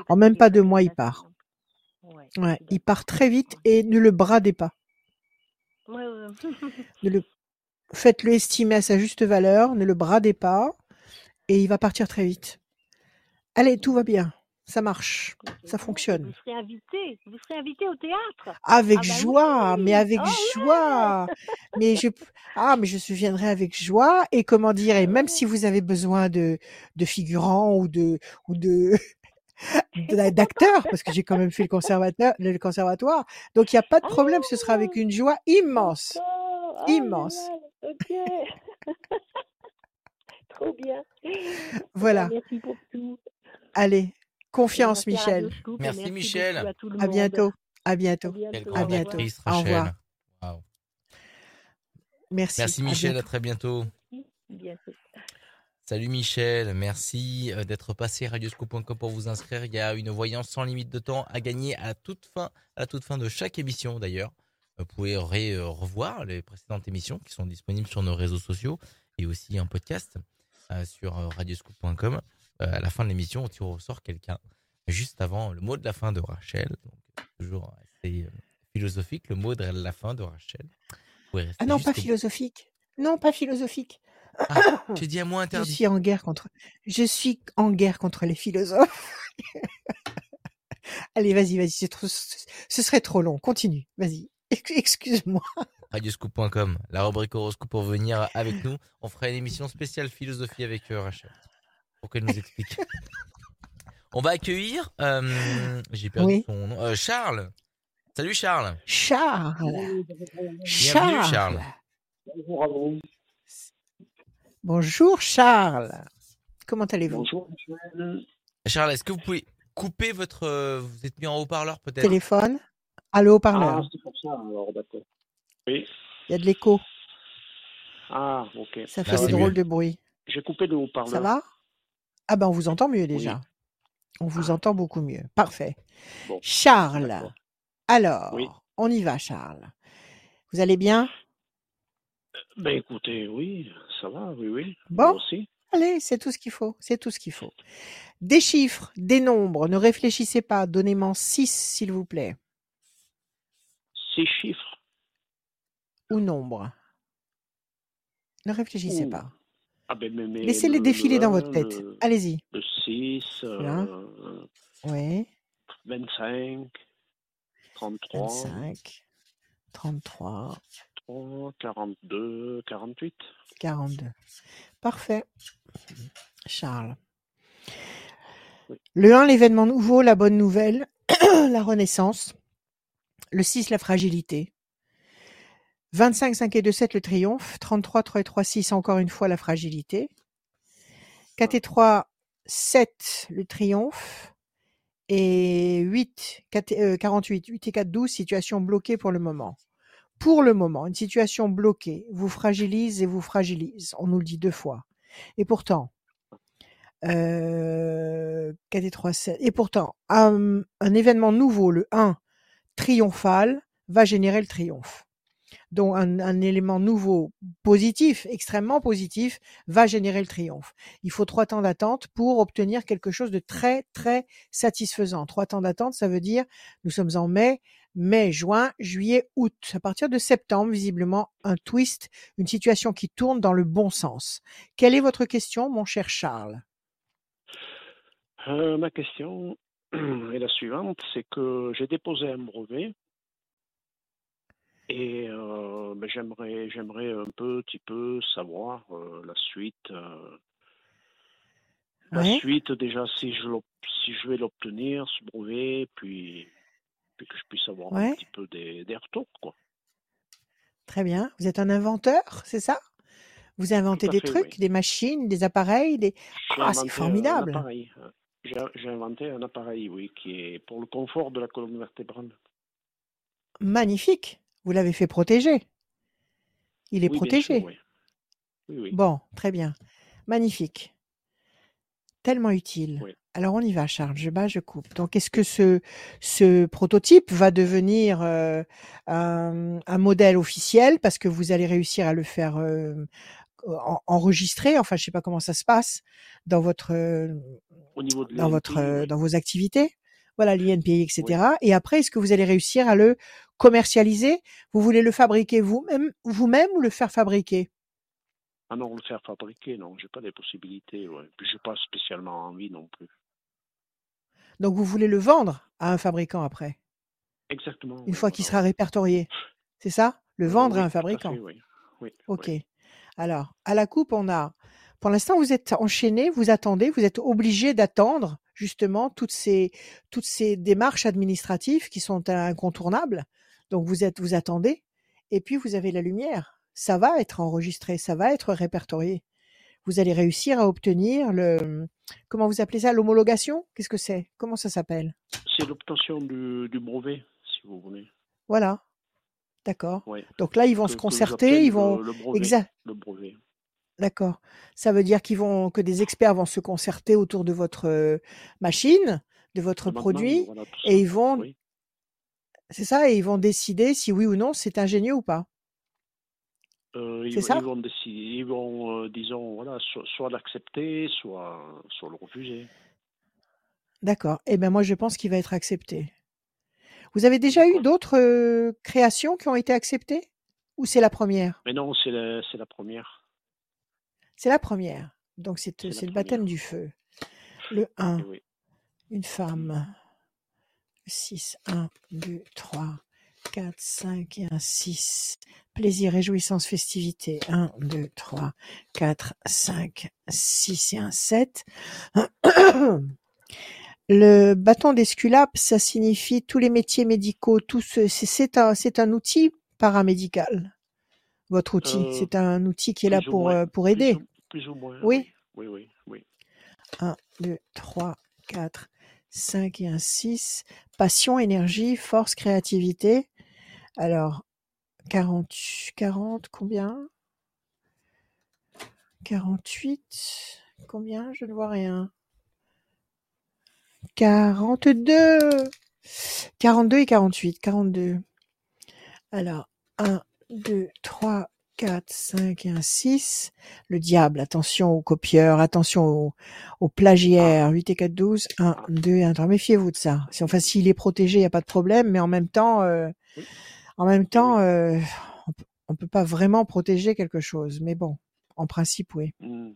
En même pas deux de mois, il part. Ouais, il part très vite et ne le bradez pas. Ouais, ouais, ouais. [LAUGHS] Ne le... Faites-le estimer à sa juste valeur, ne le bradez pas et il va partir très vite. Allez, tout va bien. Ça marche. Ça fonctionne. Vous serez invité, vous serez invité au théâtre. Avec Ah bah joie, mais avec Oh ouais. joie. Mais je, ah, mais je viendrai avec joie et comment dire, et même ouais. si vous avez besoin de, de figurants ou de, ou de, d'acteurs, parce que j'ai quand même fait le conservateur, le conservatoire. Donc il n'y a pas de Ah, problème, ce sera avec une joie immense. Ah, immense. génial. Ok. [LAUGHS] Trop bien. Eh ben, Voilà. merci pour tout. Allez, confiance, Merci Michel. Merci, merci Michel. beaucoup à tout le À monde. bientôt. À bientôt. Bientôt. Au bientôt. revoir. Au. Waouh. Merci. Merci Michel, à bientôt. très bientôt. Bientôt. Salut Michel, merci euh, d'être passé radioscoop.com pour vous inscrire. Il y a une voyance sans limite de temps à gagner à la toute fin, à la toute fin de chaque émission d'ailleurs. Vous pouvez ré- euh, revoir les précédentes émissions qui sont disponibles sur nos réseaux sociaux et aussi en podcast euh, sur radioscoop.com. À la fin de l'émission, on tire au sort quelqu'un juste avant le mot de la fin de Rachel. Donc, toujours assez philosophique, le mot de la fin de Rachel. Ah non, pas philosophique. Non, pas philosophique. Ah, [COUGHS] j'ai dit mot Je interdit. suis en guerre contre. Je suis en guerre contre les philosophes. [LAUGHS] Allez, vas-y, vas-y. c'est trop- Ce serait trop long. Continue. Vas-y. Ex- Excuse-moi. [LAUGHS] radioscoop.com, la rubrique horoscope pour venir avec nous. On fera une émission spéciale philosophie avec euh, Rachel pour qu'elle nous explique. [LAUGHS] On va accueillir, euh, j'ai perdu Oui. son nom, euh, Charles. Salut Charles. Charles. Bienvenue Charles. Charles. Bonjour à Charles. Comment allez-vous? Bonjour Michel. Charles, est-ce que vous pouvez couper votre, euh, vous êtes mis en haut-parleur peut-être? Téléphone? Allô, Ah, haut-parleur. c'est pour ça, alors d'accord. Oui. Il y a de l'écho. Ah, ok. Ça fait Là, des drôles mieux. de bruit. J'ai coupé le haut-parleur. Ça va? Ah ben on vous entend mieux déjà. On vous Ah. entend beaucoup mieux. Parfait. Bon, Charles. d'accord. Alors, Oui. on y va Charles. Vous allez bien? Ben écoutez, oui, ça va, oui, oui. Bon. Moi aussi. Allez, c'est tout ce qu'il faut. C'est tout ce qu'il faut. Des chiffres, des nombres. Ne réfléchissez pas. Donnez-moi 6, s'il vous plaît. Six chiffres. Ou nombres. Ne réfléchissez Ouh. pas. Ah ben, mais, mais Laissez-les le- défiler le dans votre tête. Le, Allez-y. le 6, Voilà. euh, Oui. 25, 33, 25, 33, 3, 42, 48. 42. Parfait. Charles. Oui. Le 1, l'événement nouveau, la bonne nouvelle, [CLEARS THROAT] la renaissance. Le 6, la fragilité. 25, 5 et 2, 7, le triomphe. 33, 3 et 3, 6, encore une fois, la fragilité. 4 et 3, 7, le triomphe. Et 8, 4 et- euh, 48, 8 et 4, 12, situation bloquée pour le moment. Pour le moment, une situation bloquée vous fragilise et vous fragilise. On nous le dit deux fois. Et pourtant, euh, 4 et 3, 7. Et pourtant, un, un événement nouveau, le 1, triomphal, va générer le triomphe. Donc, un, un élément nouveau, positif, extrêmement positif, va générer le triomphe. Il faut trois temps d'attente pour obtenir quelque chose de très, très satisfaisant. Trois temps d'attente, ça veut dire, nous sommes en mai, mai, juin, juillet, août. À partir de septembre, visiblement, un twist, une situation qui tourne dans le bon sens. Quelle est votre question, mon cher Charles? Euh, ma question est la suivante, c'est que j'ai déposé un brevet et euh, ben, j'aimerais j'aimerais un petit peu savoir euh, la suite. euh, la Ouais. suite déjà si je si je vais l'obtenir ce brevet puis puis que je puisse avoir Ouais. un petit peu des, des retours quoi. Très bien. Vous êtes un inventeur, c'est ça? Vous inventez des fait, trucs, oui. des machines, des appareils, des... Ah, c'est formidable. euh, J'ai inventé un appareil oui qui est pour le confort de la colonne vertébrale. Magnifique. Vous l'avez fait protéger. Il est Oui, protégé. sûr, oui. Oui, oui. Bon, très bien. Magnifique. Tellement utile. Alors on y va, Charles. Je bats, je coupe. Donc est-ce que ce, ce prototype va devenir euh, un, un modèle officiel parce que vous allez réussir à le faire euh, en- enregistrer? Enfin, je sais pas comment ça se passe dans votre euh, Au niveau de dans votre euh, dans vos activités. Voilà, l'INPI, etc. Et après, est-ce que vous allez réussir à le commercialiser? Vous voulez le fabriquer vous-même, vous-même ou le faire fabriquer? Ah non, le faire fabriquer, non, j'ai pas les possibilités. Ouais. Puis j'ai pas spécialement envie non plus. Donc vous voulez le vendre à un fabricant après, Exactement. une oui, fois qu'il sera répertorié. C'est ça? Le vendre oui, à un à fabricant? fait, oui. Oui, Ok. Alors, à la coupe, on a. Pour l'instant, vous êtes enchaîné, vous attendez, vous êtes obligé d'attendre justement toutes ces toutes ces démarches administratives qui sont incontournables. Donc vous êtes vous attendez et puis vous avez la lumière. Ça va être enregistré, ça va être répertorié. Vous allez réussir à obtenir le comment vous appelez ça l'homologation? Qu'est-ce que c'est? Comment ça s'appelle? C'est l'obtention du, du brevet, si vous voulez. Voilà. D'accord. Ouais. Donc là, ils vont Que- se concerter, ils vont le, le brevet. exact Le brevet. D'accord. Ça veut dire qu'ils vont que des experts vont se concerter autour de votre euh, machine, de votre produit, voilà, et ils vont, Oui. c'est ça, et ils vont décider si oui ou non c'est ingénieux ou pas. Euh, ils, ça ils vont décider, ils vont, euh, disons, voilà, soit, soit l'accepter, soit, soit le refuser. D'accord. Eh ben moi je pense qu'il va être accepté. Vous avez déjà eu d'autres euh, créations qui ont été acceptées? Ou c'est la première? Mais non, c'est la, la première. C'est la première. Donc c'est le baptême du feu. Le 1, Eh oui. une femme. 6, 1, 2, 3, 4, 5 et un 6. Plaisir, réjouissance, festivité. 1, 2, 3, 4, 5, 6 et un 7. [CLEARS THROAT] Le bâton d'Esculape, ça signifie tous les métiers médicaux, tout ce, c'est, c'est un, c'est un outil paramédical? Votre outil, Euh, c'est un outil qui est là pour, moins. euh, Plus aider? ou, plus ou moins. Oui? Oui, oui, oui. 1, 2, 3, 4, 5 et un 6. Passion, énergie, force, créativité. Alors, 40, 40, combien? 48, combien? Je ne vois rien. 42 42 et 48, 42. Alors, 1, 2, 3, 4, 5 et un 6. Le diable, attention aux copieurs, attention aux, plagiaires. 8 et 4, 12. 1, 2 et 1, 3. Méfiez-vous de ça. Enfin, s'il est protégé, il n'y a pas de problème, mais en même temps, euh. En même temps, euh, on peut- on peut pas vraiment protéger quelque chose. Mais bon, en principe, oui. Hmm.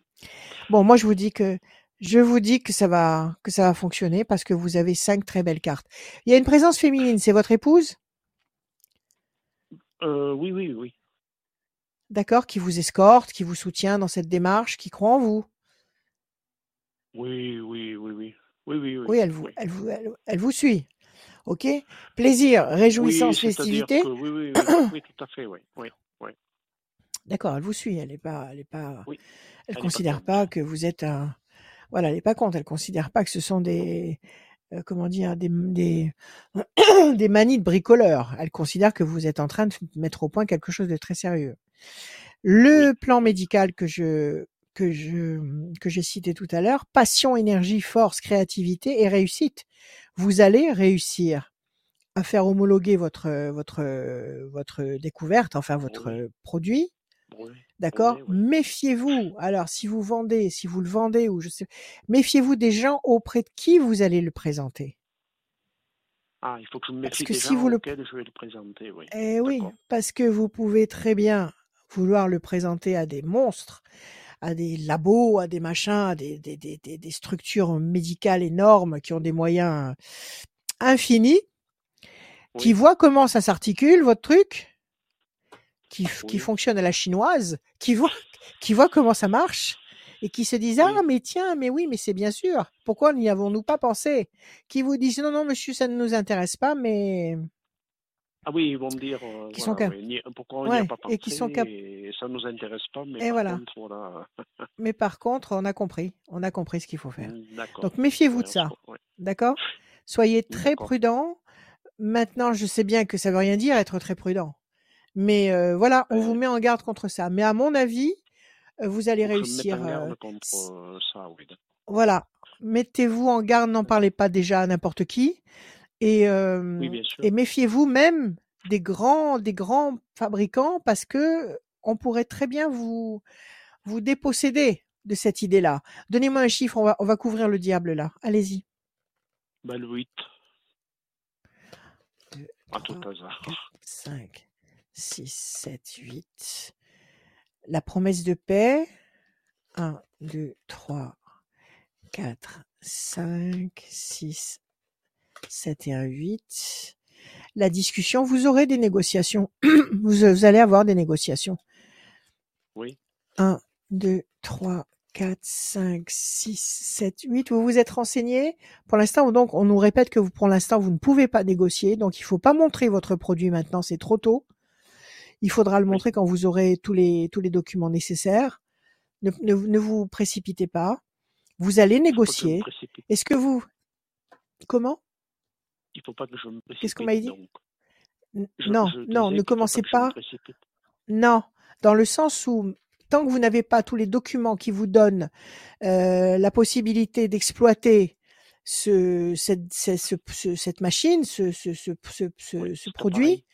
Bon, moi, je vous dis que je vous dis que ça va que ça va fonctionner parce que vous avez cinq très belles cartes. Il y a une présence féminine, c'est votre épouse, Euh, oui, oui, oui. d'accord, qui vous escorte, qui vous soutient dans cette démarche, qui croit en vous. Oui, oui, oui, oui. Oui, oui, oui. Oui, elle vous oui. elle vous elle, elle vous suit. OK? Plaisir, réjouissance, Oui, festivité. que oui, oui, oui, oui, tout à fait, oui, oui, oui. D'accord, elle vous suit, elle est pas elle est pas Oui, elle elle est pas considère pas que vous êtes un voilà, elle est pas contre, elle considère pas que ce sont des euh, comment dire des des [COUGHS] des manies de bricoleurs. Elle considère que vous êtes en train de mettre au point quelque chose de très sérieux. Le plan médical que je que je que j'ai cité tout à l'heure, passion, énergie, force, créativité et réussite. Vous allez réussir à faire homologuer votre votre votre découverte, enfin votre Oui, produit, oui, d'accord? Oui. Méfiez-vous. Alors si vous vendez, si vous le vendez ou je sais, méfiez-vous des gens auprès de qui vous allez le présenter? Ah, il faut que je me Parce méfie que des si gens vous le je vais le présenter, oui. Eh oui, parce que vous pouvez très bien vouloir le présenter à des monstres, à des labos, à des machins, à des, des, des, des, structures médicales énormes qui ont des moyens infinis, qui voient comment ça s'articule, votre truc, qui, fonctionne à la chinoise, qui voient, qui voient comment ça marche, et qui se disent, ah, mais tiens, mais oui, mais c'est bien sûr, pourquoi n'y avons-nous pas pensé? Qui vous disent, non, non, monsieur, ça ne nous intéresse pas, mais Ah oui, ils vont me dire, euh, qui sont cap- pourquoi on n'y a ouais, pas et qui pensé sont cap- et ça nous intéresse pas, mais et par voilà. contre, voilà. [LAUGHS] Mais par contre, on a compris. On a compris ce qu'il faut faire. D'accord. Donc, méfiez-vous Ouais, de on ça. D'accord? Soyez très D'accord. prudent. Maintenant, je sais bien que ça veut rien dire être très prudent. Mais euh, voilà, on vous Ben, met en garde contre ça. Mais à mon avis, euh, vous allez mette réussir. en euh, garde contre s- euh, ça, oui. voilà. mettez-vous en garde, n'en parlez pas déjà à n'importe qui. Et, euh, Oui, et méfiez-vous même des grands, des grands fabricants parce que on pourrait très bien vous, vous déposséder de cette idée-là. Donnez-moi un chiffre, on va, on va couvrir le diable là. Allez-y. Bah, le 8, Deux, à tout hasard. 5, 6, 7, 8. La promesse de paix. 1, 2, 3, 4, 5, 6, 7 et 1, 8. La discussion, vous aurez des négociations. [CLEARS THROAT] vous, vous allez avoir des négociations. Oui. 1, 2, 3, 4, 5, 6, 7, 8. Vous vous êtes renseigné Pour l'instant, donc, on nous répète que vous, pour l'instant, vous ne pouvez pas négocier. Donc, il faut pas montrer votre produit maintenant. C'est trop tôt. Il faudra le Oui. montrer quand vous aurez tous les, tous les documents nécessaires. Ne, ne, ne vous précipitez pas. Vous allez négocier. Est-ce que vous... Comment? Il faut pas que je me précipite. Qu'est-ce qu'on m'a dit Je, Non, je non, ne commencez pas. Non, dans le sens où tant que vous n'avez pas tous les documents qui vous donnent euh, la possibilité d'exploiter ce, cette, ce- ce- ce- cette machine, ce, Oui, produit,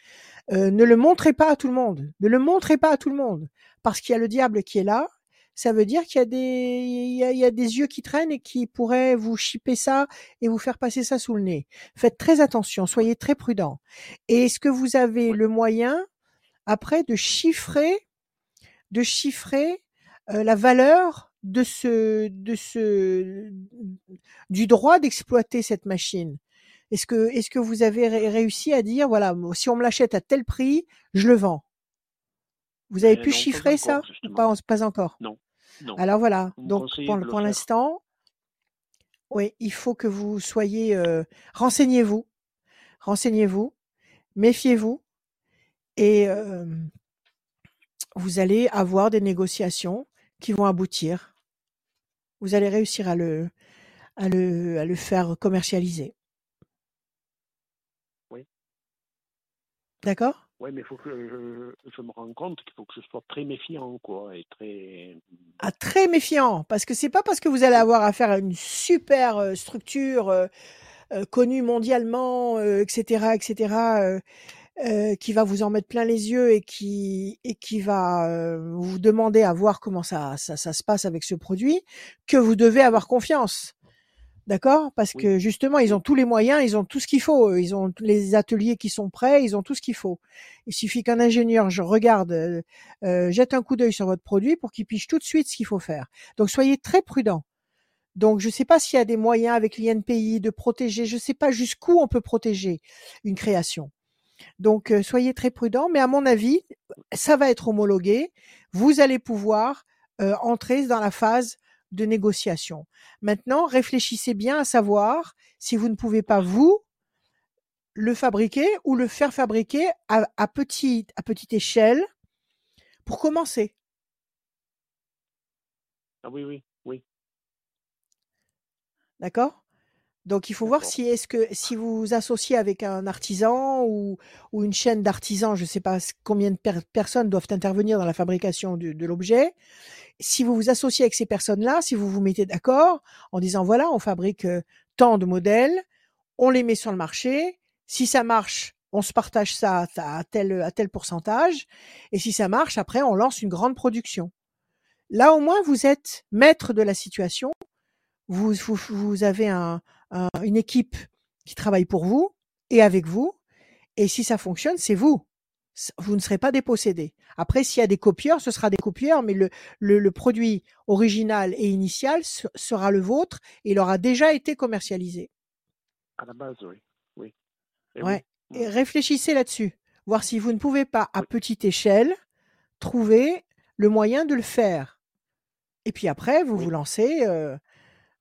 euh, ne le montrez pas à tout le monde. Ne le montrez pas à tout le monde. Parce qu'il y a le diable qui est là. Ça veut dire qu'il y a des, il y a, il y a des yeux qui traînent et qui pourraient vous chipper ça et vous faire passer ça sous le nez. Faites très attention. Soyez très prudent. Et est-ce que vous avez Oui. le moyen après de chiffrer, de chiffrer euh, la valeur de ce, de ce, du droit d'exploiter cette machine? Est-ce que, est-ce que vous avez ré- réussi à dire, voilà, si on me l'achète à tel prix, je le vends? Vous avez pu non, chiffrer ça encore, pas, pas encore? Non, non. Alors voilà. Vous Donc pour, l'instant, oui, il faut que vous soyez, euh, renseignez-vous, renseignez-vous, méfiez-vous et euh, vous allez avoir des négociations qui vont aboutir. Vous allez réussir à le, à le, à le faire commercialiser. Oui. D'accord? Oui, mais il faut que je, me rende compte qu'il faut que je sois très méfiant, quoi, et très. ah, Très méfiant, parce que c'est pas parce que vous allez avoir affaire à une super euh, structure euh, euh, connue mondialement, etc., etc., qui va vous en mettre plein les yeux et qui et qui va vous demander à voir comment ça ça se passe avec ce produit, que vous devez avoir confiance. D'accord? Parce Oui. que justement, ils ont tous les moyens, ils ont tout ce qu'il faut. Ils ont les ateliers qui sont prêts, ils ont tout ce qu'il faut. Il suffit qu'un ingénieur, je regarde, euh, euh, jette un coup d'œil sur votre produit pour qu'il piche tout de suite ce qu'il faut faire. Donc soyez très prudent. Donc je ne sais pas s'il y a des moyens avec l'INPI de protéger. Je ne sais pas jusqu'où on peut protéger une création. Donc euh, soyez très prudent. Mais à mon avis, ça va être homologué. Vous allez pouvoir euh, entrer dans la phase de négociation. Maintenant, réfléchissez bien à savoir si vous ne pouvez pas vous le fabriquer ou le faire fabriquer à, à, petit, à petite échelle pour commencer. Ah oui, oui, oui. D'accord? Donc il faut voir si est-ce que si vous vous associez avec un artisan ou, ou une chaîne d'artisans, je ne sais pas combien de per- personnes doivent intervenir dans la fabrication de l'objet. Si vous vous associez avec ces personnes-là, si vous vous mettez d'accord en disant voilà, on fabrique euh, tant de modèles, on les met sur le marché. Si ça marche, on se partage ça à tel, à tel pourcentage. Et si ça marche, après, on lance une grande production. Là, au moins, vous êtes maître de la situation. Vous, vous, avez un, un- une équipe qui travaille pour vous et avec vous. Et si ça fonctionne, c'est vous. Vous ne serez pas dépossédé. Après, s'il y a des copieurs, ce sera des copieurs, mais le, le, le produit original et initial se- sera le vôtre et il aura déjà été commercialisé. À la base, oui. Oui. Ouais. oui. Et réfléchissez là-dessus. Voir si vous ne pouvez pas, à Oui. petite échelle, trouver le moyen de le faire. Et puis après, vous Oui. vous lancez, euh,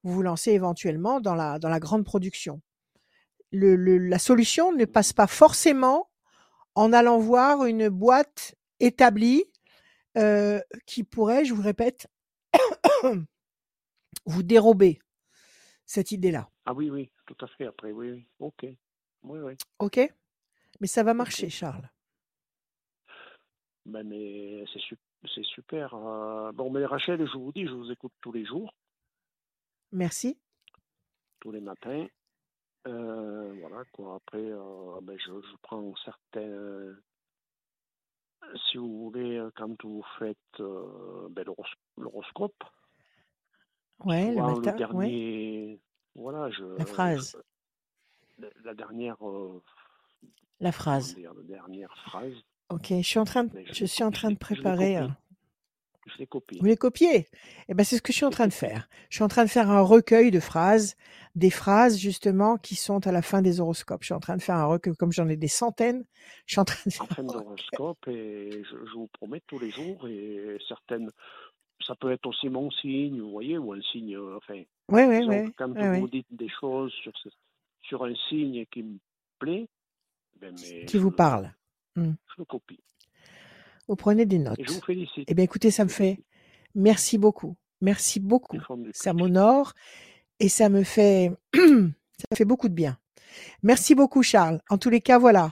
vous vous lancez éventuellement dans la, dans la grande production. Le- la solution ne passe pas forcément en allant voir une boîte établie euh, qui pourrait, je vous répète, [COUGHS] vous dérober cette idée-là. Ah oui, oui, tout à fait. Après, oui, oui. Ok. Oui, oui. OK? Mais ça va marcher, Charles. Ben, mais c'est su- c'est super. euh. Bon, mais Rachel, je vous dis, je vous écoute tous les jours. Merci. tous les matins. Euh, voilà quoi. Après, euh, ben, je, je prends certains. Si vous voulez, euh, quand vous faites euh, ben, l'horos- l'horoscope, Ouais, le souvent le matin, ouais. dernier. Voilà, je. La phrase, je- la, dernière. euh, la phrase. dire, la dernière phrase, Ok, je suis en train de, je suis en train de je l'ai préparer. copié. un- Je l'ai copié. Vous les copiez? Eh ben, c'est ce que je suis en train de [LAUGHS] faire. Je suis en train de faire un recueil de phrases, des phrases justement qui sont à la fin des horoscopes. Je suis en train de faire un recueil, comme j'en ai des centaines, je suis en train de en faire fin un recueil. d'horoscope et je, je vous promets tous les jours et certaines ça peut être aussi mon signe vous voyez ou un signe euh, enfin disons ouais, que quand vous dites des choses sur ce- sur un signe qui me plaît ben mais Qui vous le parle. Hmm. je le copie Vous prenez des et je vous notes. félicite Eh bien, écoutez, ça me fait merci beaucoup. Merci beaucoup. Ça m'honore et ça me fait, [CLEARS THROAT] ça fait beaucoup de bien. Merci beaucoup, Charles. En tous les cas, voilà.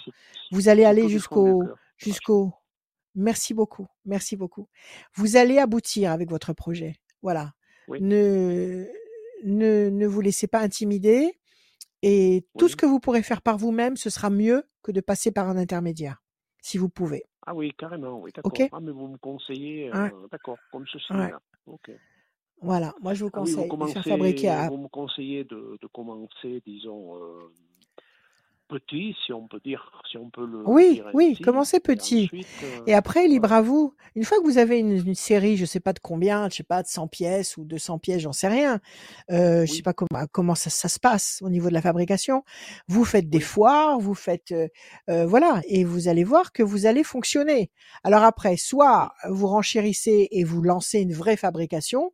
Vous allez aller jusqu'au, jusqu'au, merci beaucoup. Merci beaucoup. Vous allez aboutir avec votre projet. Voilà. oui Ne, ne, ne vous laissez pas intimider et tout ce que vous pourrez faire par vous-même, ce sera mieux que de passer par un intermédiaire, si vous pouvez. Ah oui carrément oui d'accord ah mais vous me conseillez Ouais. euh, d'accord comme ceci Ouais. là ok Voilà. Moi, je vous Ah oui, vous conseille de faire fabriquer à, vous me conseillez de, de commencer, disons, euh, petit, si on peut dire, si on peut le Oui, dire oui, ainsi, commencez et petit? ensuite, Et euh, après, libre à vous. Une fois que vous avez une, une série, je sais pas de combien, je sais pas de 100 pièces ou 200 pièces, j'en sais rien. Euh, je sais Oui, pas comment comment ça, ça se passe au niveau de la fabrication. Vous faites des oui, foires, vous faites euh, euh, voilà, et vous allez voir que vous allez fonctionner. Alors après, oui, soit vous renchérissez et vous lancez une vraie fabrication,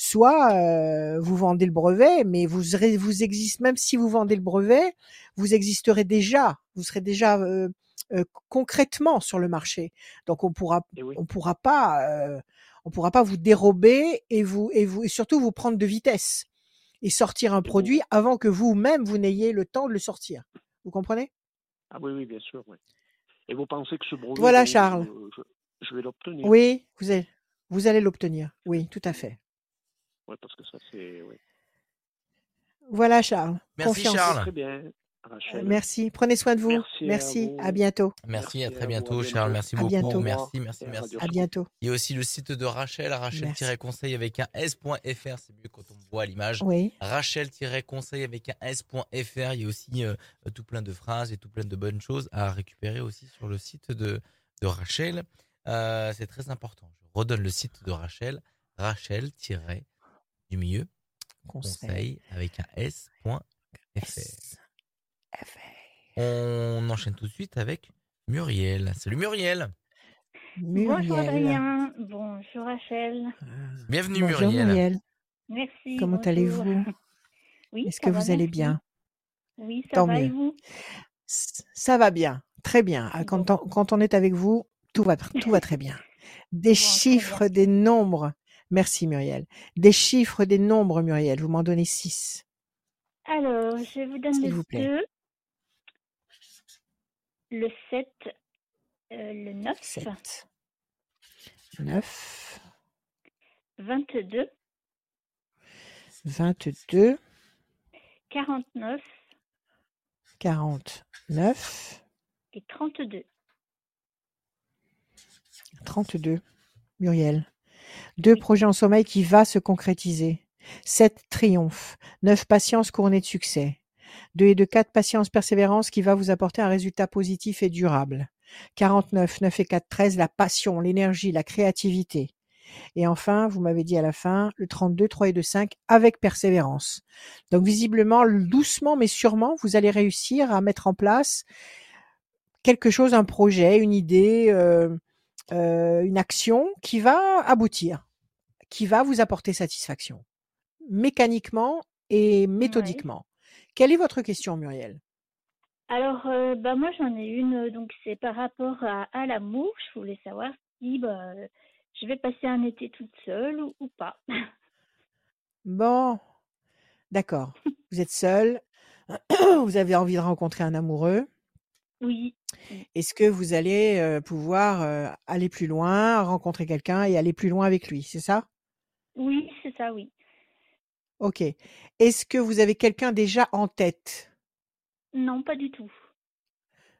soit euh, vous vendez le brevet, mais vous vous existe même si vous vendez le brevet, vous existerez déjà, vous serez déjà euh, euh, concrètement sur le marché. Donc on pourra oui, on pourra pas euh, on pourra pas vous dérober et vous et vous et surtout vous prendre de vitesse et sortir un produit avant que vous-même vous n'ayez le temps de le sortir. Vous comprenez? Ah oui, oui, bien sûr, oui. Et vous pensez que ce brevet, Voilà Charles. je, je, je vais l'obtenir? Oui, vous allez vous allez l'obtenir. Oui, tout à fait. Oui, parce que ça, c'est, oui. Voilà Charles. Merci Confiance. Charles. très bien, Rachel. Merci. Prenez soin de vous. Merci à Merci. À vous. bientôt. Merci, à Merci très à. À bientôt, Charles. bientôt. Merci À beaucoup. bientôt. Merci, merci, à merci. À bientôt. Il y a aussi le site de Rachel, Merci. rachel-conseil avec un s.fr. C'est mieux quand on voit l'image. Oui. Rachel-conseil avec un s.fr. Il y a aussi euh, tout plein de phrases et tout plein de bonnes choses à récupérer aussi sur le site de, de Rachel. Euh, c'est très important. Je redonne le site de Rachel. Rachel- du milieu Conseil. conseil avec un s.fr. S. On enchaîne tout de suite avec Muriel. Salut Muriel. Bonjour Muriel. Adrien, bonjour Rachel. Bienvenue Bonjour Muriel. Muriel. Merci. Comment bonjour. allez-vous? [LAUGHS] Oui, Est-ce que va, vous allez bien? Oui, ça Tant va et mieux. vous Ça va bien, très bien. Ah, Quand on, quand on est avec vous, tout va, tr- tout va très bien. Des bon, très bien. chiffres, des nombres. Merci Muriel. Des chiffres, des nombres Muriel. Vous m'en donnez six, Alors, je vous donne le vous plaît. 2, le 7, euh, le 9, 7, 9, 22, 22, 49 49, et 32. 32. Muriel. Deux projets en sommeil qui va se concrétiser. 7 triomphes. 9 patience couronnée de succès. 2 et 2, 4 patience persévérance qui va vous apporter un résultat positif et durable. 49, 9 et 4, 13, la passion, l'énergie, la créativité. Et enfin, vous m'avez dit à la fin, le 32, 3 et 2, 5, avec persévérance. Donc visiblement, doucement mais sûrement, vous allez réussir à mettre en place quelque chose, un projet, une idée, euh, euh, une action qui va aboutir, qui va vous apporter satisfaction, mécaniquement et Ouais. méthodiquement. Quelle est votre question, Muriel? Alors, euh, bah, moi, j'en ai une, euh, donc c'est par rapport à, à l'amour. Je voulais savoir si bah, je vais passer un été toute seule ou, ou pas. Bon, d'accord. Vous êtes seul, [CLEARS THROAT] vous avez envie de rencontrer un amoureux. Oui. Est-ce que vous allez euh, pouvoir euh, aller plus loin, rencontrer quelqu'un et aller plus loin avec lui, c'est ça? Oui, c'est ça, oui. OK. Est-ce que vous avez quelqu'un déjà en tête? Non, pas du tout.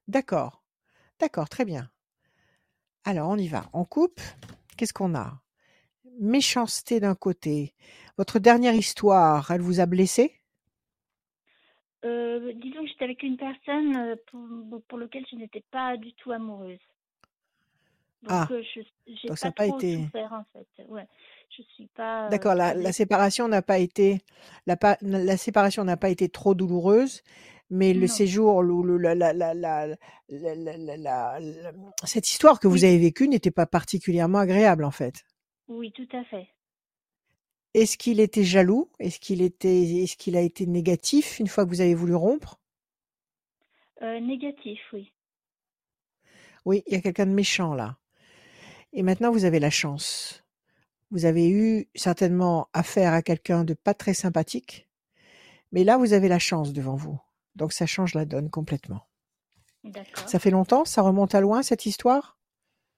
D'accord. D'accord, très bien. Alors on y va. On coupe. Qu'est-ce qu'on a? Méchanceté d'un côté. Votre dernière histoire, elle vous a blessé? Euh, disons que j'étais avec une personne euh, pour, pour lequel je n'étais pas du tout amoureuse. Donc Ah, euh, je donc ça pas n'a pas été. souffert en fait. Ouais, je suis pas euh, D'accord, la, séparation n'a pas été la, pa- la séparation n'a pas été trop douloureuse, mais le séjour, le- la, la, cette histoire que vous avez vécue n'était pas particulièrement agréable en fait. oui, tout à fait. Est-ce qu'il était jaloux? Est-ce qu'il était, est-ce qu'il a été négatif une fois que vous avez voulu rompre? Euh, négatif, oui. Oui, il y a quelqu'un de méchant là. Et maintenant, vous avez la chance. Vous avez eu certainement affaire à quelqu'un de pas très sympathique, mais là, vous avez la chance devant vous. Donc, ça change la donne complètement. D'accord. Ça fait longtemps? Ça remonte à loin, cette histoire?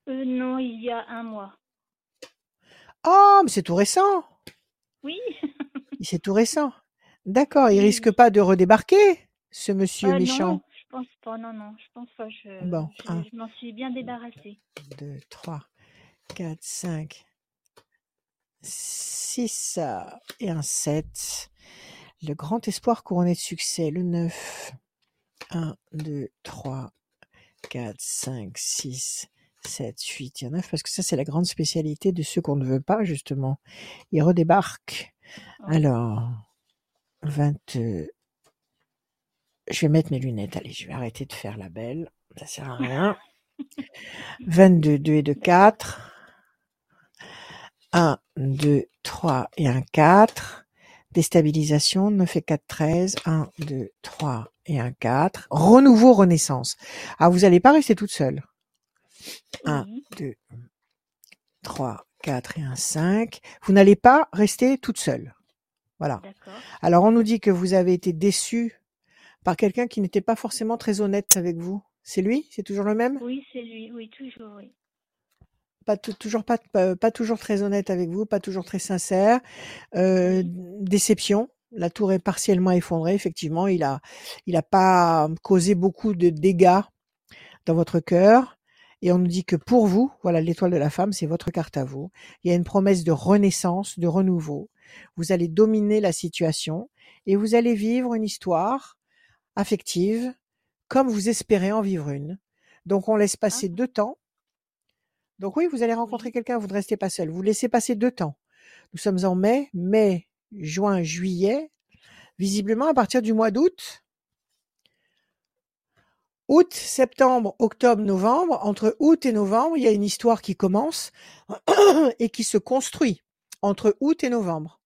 Euh, non, il y a un mois. Oh, mais c'est tout récent! Oui. [LAUGHS] C'est tout récent. D'accord, il Oui, risque pas de redébarquer, ce monsieur Euh, méchant. non, je pense pas. Non, non, je pense pas. Je, Bon, je, un, je m'en suis bien débarrassée. deux, trois, quatre, cinq, six euh, et un sept. Le grand espoir couronné de succès, le 9. 1, 2, 3, 4, 5, 6, 7, 8 et 9, parce que ça, c'est la grande spécialité de ceux qu'on ne veut pas, justement. Ils redébarquent. Alors, 20. euh, Je vais mettre mes lunettes. Allez, je vais arrêter de faire la belle. Ça sert à rien. [LAUGHS] 22, 2 et 2, 4. 1, 2, 3 et un 4. Déstabilisation, 9 et 4, 13. 1, 2, 3 et un 4. Renouveau, renaissance. Ah, vous n'allez pas rester toute seule. 1, Oui. 2, 3, 4 et un 5. Vous n'allez pas rester toute seule. Voilà. Alors, on nous dit que vous avez été déçu par quelqu'un qui n'était pas forcément très honnête avec vous. C'est lui? C'est toujours le même? Oui, c'est lui. Oui, toujours, oui. Pas tou- toujours pas, pas, pas toujours très honnête avec vous, pas toujours très sincère. Euh, déception. La tour est partiellement effondrée. Effectivement, il a, il a pas causé beaucoup de dégâts dans votre cœur. Et on nous dit que pour vous, voilà, l'étoile de la femme, c'est votre carte à vous. Il y a une promesse de renaissance, de renouveau. Vous allez dominer la situation et vous allez vivre une histoire affective comme vous espérez en vivre une. Donc on laisse Ah, passer deux temps. Donc oui, vous allez rencontrer quelqu'un, vous ne restez pas seul. Vous laissez passer deux temps. Nous sommes en mai, mai, juin, juillet. Visiblement, à partir du mois d'août, août, septembre, octobre, novembre, entre août et novembre, il y a une histoire qui commence [CLEARS THROAT] et qui se construit entre août et novembre.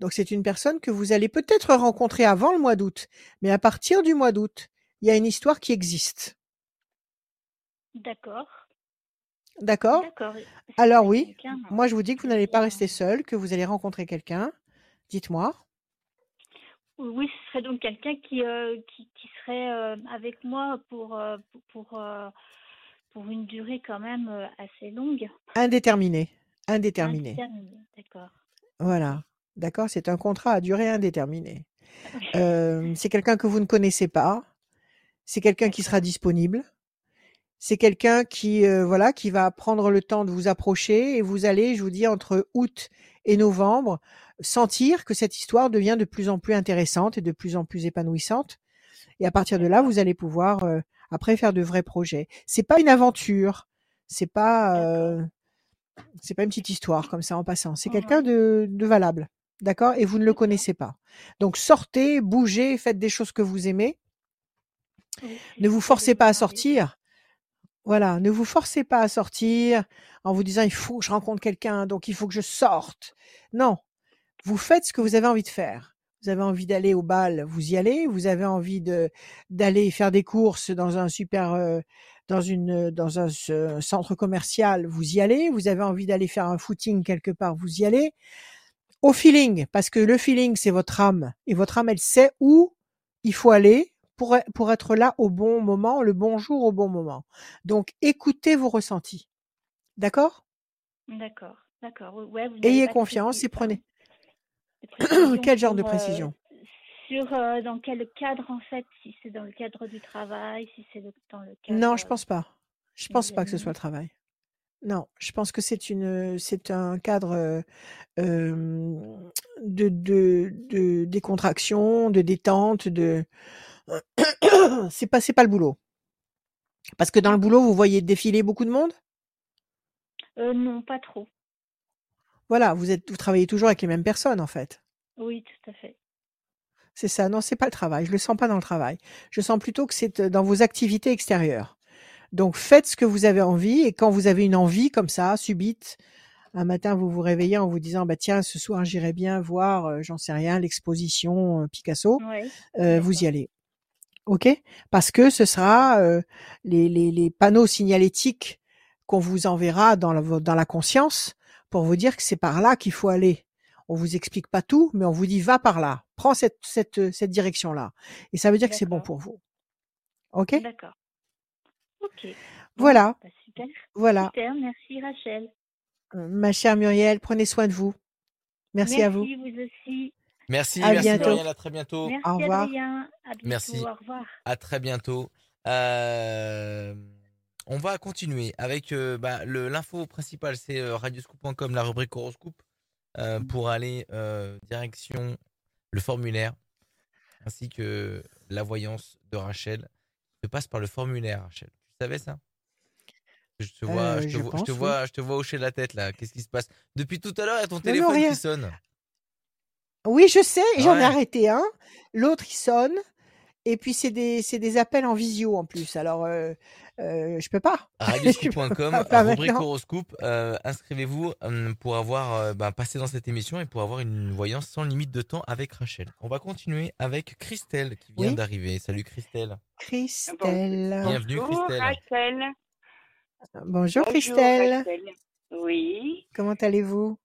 Donc c'est une personne que vous allez peut-être rencontrer avant le mois d'août, mais à partir du mois d'août, il y a une histoire qui existe. D'accord. D'accord? Alors oui, quelqu'un moi je vous dis que vous n'allez pas bien. rester seul, que vous allez rencontrer quelqu'un. Dites-moi. Oui, ce serait donc quelqu'un qui, euh, qui, qui serait euh, avec moi pour, euh, pour, pour, une durée quand même assez longue. Indéterminé. Indéterminé. Indéterminée. D'accord. Voilà. D'accord C'est un contrat à durée indéterminée. [LAUGHS] C'est quelqu'un que vous ne connaissez pas. C'est quelqu'un qui sera disponible. C'est quelqu'un qui, voilà, qui va prendre le temps de vous approcher et vous allez, je vous dis, entre août et novembre, sentir que cette histoire devient de plus en plus intéressante et de plus en plus épanouissante. Et à partir de là, vous allez pouvoir euh, après faire de vrais projets. C'est pas une aventure. C'est pas, euh, c'est pas une petite histoire comme ça en passant. C'est quelqu'un Ouais. de, de valable. D'accord? Et vous ne le connaissez pas. Donc sortez, bougez, faites des choses que vous aimez. Ne vous forcez pas à sortir. Voilà, ne vous forcez pas à sortir en vous disant il faut que je rencontre quelqu'un, donc il faut que je sorte. Non, vous faites ce que vous avez envie de faire. Vous avez envie d'aller au bal, vous y allez. Vous avez envie de d'aller faire des courses dans un super euh, dans une dans un ce- centre commercial, vous y allez. Vous avez envie d'aller faire un footing quelque part, vous y allez. Au feeling, parce que le feeling c'est votre âme et votre âme elle sait où il faut aller pour pour être là au bon moment, le bon jour au bon moment. Donc écoutez vos ressentis. D'accord? D'accord. D'accord. Ouais, vous n'avez Ayez confiance et prenez [COUGHS] Quel genre de euh, précision? sur euh, dans quel cadre en fait, si c'est dans le cadre du travail, si c'est le- dans le cadre Non, je euh, pense pas. Je pense pas que ce soit le travail. Non, je pense que c'est une, c'est un cadre euh, de, de, de décontraction, de détente, de. [COUGHS] c'est pas, c'est pas le boulot. Parce que dans le boulot, vous voyez défiler beaucoup de monde? Euh, non, pas trop. Voilà, vous êtes, vous travaillez toujours avec les mêmes personnes en fait. Oui, tout à fait. C'est ça. Non, c'est pas le travail. Je le sens pas dans le travail. Je sens plutôt que c'est euh, dans vos activités extérieures. Donc faites ce que vous avez envie et quand vous avez une envie comme ça, subite, un matin vous vous réveillez en vous disant bah tiens ce soir j'irai bien voir, euh, j'en sais rien, l'exposition euh, Picasso, Oui. euh, vous y allez. Ok? Parce que ce sera euh, les, les, les panneaux signalétiques qu'on vous enverra dans la, dans la conscience pour vous dire que c'est par là qu'il faut aller. On vous explique pas tout, mais on vous dit va par là, prends cette, cette, cette direction-là. Et ça veut dire que c'est bon pour vous. Ok? D'accord. Ok. Voilà, bah, super. voilà. Super, merci Rachel. Euh, Ma chère Muriel, prenez soin de vous. Merci, à vous. Merci, vous aussi. Merci, À merci bientôt. Muriel, à très bientôt. Merci Au revoir. Adrien. À bientôt. Merci. Au revoir. À très bientôt. Euh, on va continuer avec euh, bah, le- l'info principale, c'est euh, radioscoop.com, la rubrique horoscope, euh, pour aller euh, direction le formulaire, ainsi que la voyance de Rachel. Se passe par le formulaire, Rachel. Tu savais ça? Je te, vois, je, te je vois, je, pense, te oui. vois, je te vois hocher la tête là. Qu'est-ce qui se passe? Depuis tout à l'heure, il y a ton non, téléphone qui sonne. Oui, je sais, j'en ai arrêté un. L'autre, il sonne. Et puis, c'est des, c'est des appels en visio en plus. Alors, euh, euh, je peux pas. Radioscoop.com, [LAUGHS] rubrique horoscope. euh, Inscrivez-vous euh, pour avoir euh, bah, passé dans cette émission et pour avoir une voyance sans limite de temps avec Rachel. On va continuer avec Christelle qui vient Oui. d'arriver. Salut Christelle. Christelle. Bienvenue Bonjour Christelle. Rachel. Bonjour, Bonjour Christelle. Rachel. Oui. Comment allez-vous?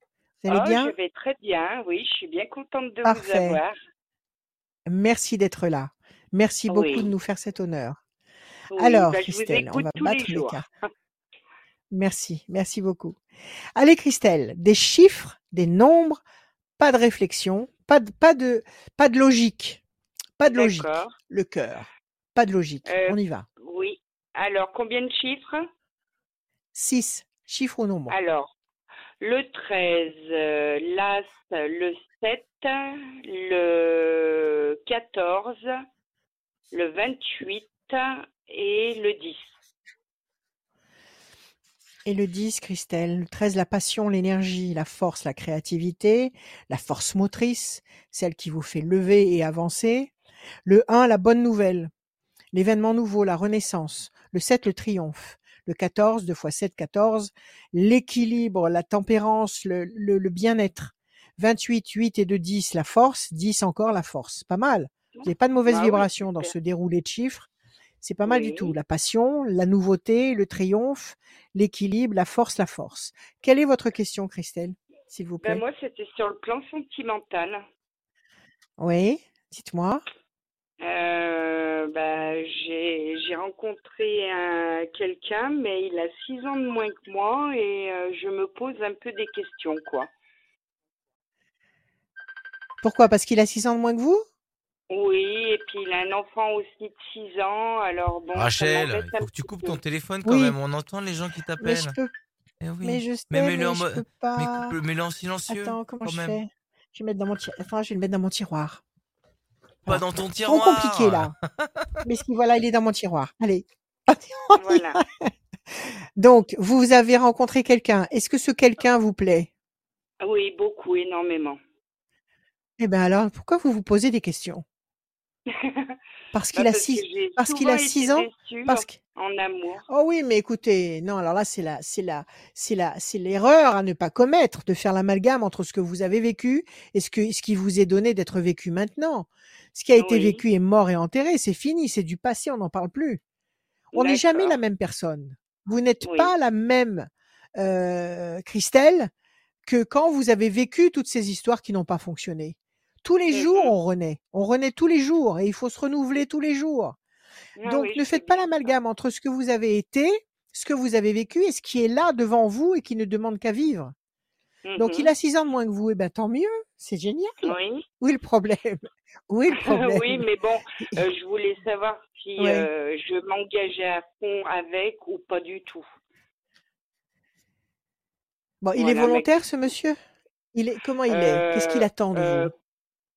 Vous allez Oh, bien? je vais très bien. Oui, je suis bien contente de Parfait. vous avoir. Merci d'être là. Merci beaucoup Oui. de nous faire cet honneur. Oui, Alors, bah, Christelle, on va les battre les jours. cartes. [LAUGHS] Merci, merci beaucoup. Allez, Christelle, des chiffres, des nombres, pas de réflexion, pas de, pas de, pas de logique, pas de logique. Le cœur, pas de logique. Euh, On y va. Oui. Alors, combien de chiffres? 6, chiffre ou nombre? Alors, le 13, euh, l'As, le 7, le 14, le 28 et le 10. Et le 10, Christelle, le 13, la passion, l'énergie, la force, la créativité, la force motrice, celle qui vous fait lever et avancer. Le 1, la bonne nouvelle, l'événement nouveau, la renaissance. Le 7, le triomphe. Le 14, 2 fois 7, 14, l'équilibre, la tempérance, le, le, le bien-être. 28, 8 et 2, 10, la force. 10 encore, la force. Pas mal. Vous n'avez pas de mauvaise Ah oui, vibration dans ce déroulé de chiffres. C'est pas mal du tout. La passion, la nouveauté, le triomphe, l'équilibre, la force, la force. Quelle est votre question, Christelle, s'il vous plaît? Ben, moi, c'était sur le plan sentimental. Oui, dites-moi. Euh, bah, j'ai rencontré un- quelqu'un, mais il a six ans de moins que moi et euh, je me pose un peu des questions, quoi. Pourquoi? Parce qu'il a 6 ans de moins que vous? Oui, et puis il a un enfant aussi de six ans, alors bon, Rachel, il faut que tu coupes ton téléphone quand Oui. même. On entend les gens qui Mais t'appellent. je peux, Eh oui. mais je sais, Mais mais, mets-le en je peux Mais pas. coupe- mets-le en silencieux. Attends, comment quand je même. fais? Je vais mettre dans mon tiroir. Attends, je vais le mettre dans mon tiroir. Pas Voilà. dans ton Trop tiroir. compliqué là. [LAUGHS] Mais si voilà, il est dans mon tiroir. Allez. Voilà. [LAUGHS] Donc, vous avez rencontré quelqu'un. Est-ce que ce quelqu'un vous plaît? Oui, beaucoup, énormément. Eh bien alors, pourquoi vous vous posez des questions? Parce qu'il Bah, a parce six, que j'ai parce qu'il a six ans, parce que en amour. Oh oui, mais écoutez, non, alors là, c'est la, c'est la, c'est la, c'est l'erreur à ne pas commettre de faire l'amalgame entre ce que vous avez vécu et ce que, ce qui vous est donné d'être vécu maintenant. Ce qui a été Oui. vécu est mort et enterré, c'est fini, c'est du passé, on n'en parle plus. On n'est jamais la même personne. Vous n'êtes Oui. pas la même euh, Christelle que quand vous avez vécu toutes ces histoires qui n'ont pas fonctionné. Tous les jours, Mhm. on renaît. On renaît tous les jours et il faut se renouveler tous les jours. Ah Donc, oui, ne faites pas l'amalgame entre ce que vous avez été, ce que vous avez vécu et ce qui est là devant vous et qui ne demande qu'à vivre. Donc il a 6 ans de moins que vous, et ben tant mieux, c'est génial. Oui. Où est le problème? [LAUGHS] Où est le [LAUGHS] problème? Oui, mais bon, [LAUGHS] euh, je voulais savoir si euh, je m'engageais à fond avec ou pas du tout. Bon, il est mais volontaire ce monsieur? Il est comment il est? Qu'est-ce qu'il euh, attend de vous?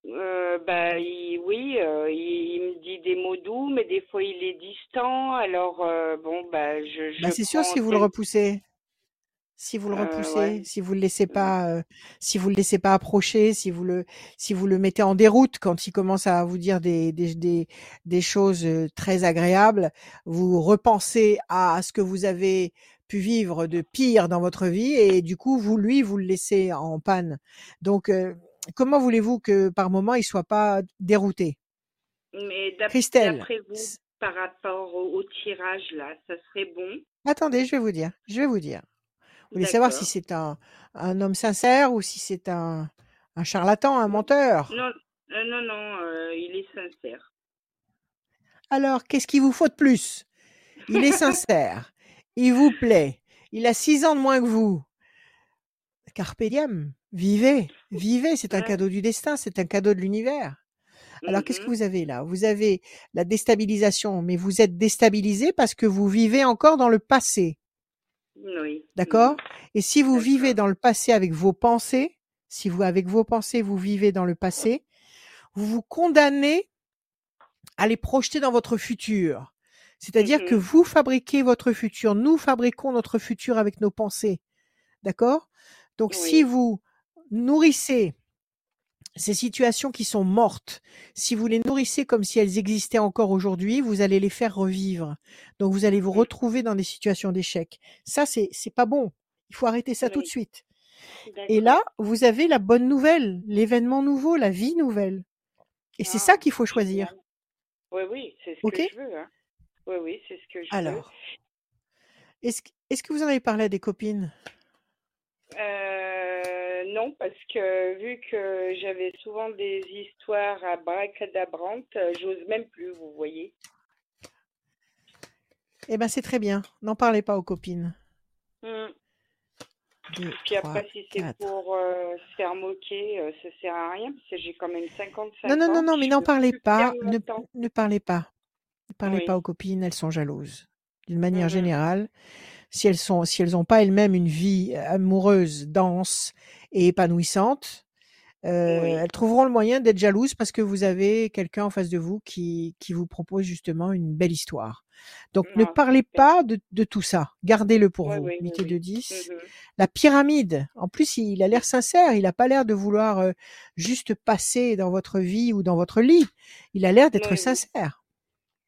Euh, bah, il- oui, euh, il, il me dit des mots doux, mais des fois il est distant. Alors euh, bon, bah, je, je Bah, c'est sûr si vous le repoussez. Si vous le Euh, repoussez, ouais. si vous le laissez pas, euh, si vous le laissez pas approcher, si vous le, si vous le mettez en déroute quand il commence à vous dire des, des, des, des choses euh, très agréables, vous repensez à ce que vous avez pu vivre de pire dans votre vie et du coup, vous, lui, vous le laissez en panne. Donc, euh, comment voulez-vous que par moment il soit pas dérouté? Mais d'après vous, par rapport au, au tirage là, ça serait bon? attendez, je vais vous dire, je vais vous dire. Vous voulez savoir si c'est un, un homme sincère ou si c'est un, un charlatan, un menteur? Non, euh, non, non, euh, il est sincère. Alors, qu'est-ce qu'il vous faut de plus? Il est [LAUGHS] sincère, il vous plaît, il a six ans de moins que vous. Carpe diem, vivez, vivez, c'est un cadeau du destin, c'est un cadeau de l'univers. Alors, qu'est-ce que Mhm. vous avez là? Vous avez la déstabilisation, mais vous êtes déstabilisé parce que vous vivez encore dans le passé. Oui. D'accord? Mhm. Et si vous vivez dans le passé avec vos pensées, si vous, avec vos pensées, vous vivez dans le passé, vous vous condamnez à les projeter dans votre futur. C'est-à-dire que vous fabriquez votre futur. Nous fabriquons notre futur avec nos pensées. D'accord? Donc, si vous nourrissez ces situations qui sont mortes, si vous les nourrissez comme si elles existaient encore aujourd'hui, vous allez les faire revivre. Donc, vous allez vous retrouver dans des situations d'échec. Ça, c'est, c'est pas bon. Il faut arrêter ça tout de suite. Et là, vous avez la bonne nouvelle, l'événement nouveau, la vie nouvelle. Et c'est ça Ah, qu'il faut choisir. génial. Oui, oui, c'est ce que je veux. Hein. Oui, oui, c'est ce que je veux. Alors, est-ce, que- est-ce que vous en avez parlé à des copines? Euh, non, parce que vu que j'avais souvent des histoires à bracadabrantes, euh, j'ose même plus, vous voyez. Eh ben, c'est très bien. N'en parlez pas aux copines. Hmm. Deux, Puis trois, après, si c'est pour euh, se faire moquer, euh, ça sert à rien, parce que j'ai quand même 55 Non, non, non, mais n'en parlez pas. Ne, ne parlez pas. Ne parlez pas aux copines, elles sont jalouses. D'une manière générale, si elles sont, si elles n'ont pas elles-mêmes une vie amoureuse, dense et épanouissante, euh, Oui. elles trouveront le moyen d'être jalouses parce que vous avez quelqu'un en face de vous qui, qui vous propose justement une belle histoire. Donc ne Ah, parlez pas de, de tout ça. Gardez-le pour Oui, vous. oui, oui, Unité oui. de 10. Mhm. La pyramide. En plus, il a l'air sincère. Il n'a pas l'air de vouloir euh, juste passer dans votre vie ou dans votre lit. Il a l'air d'être oui. sincère.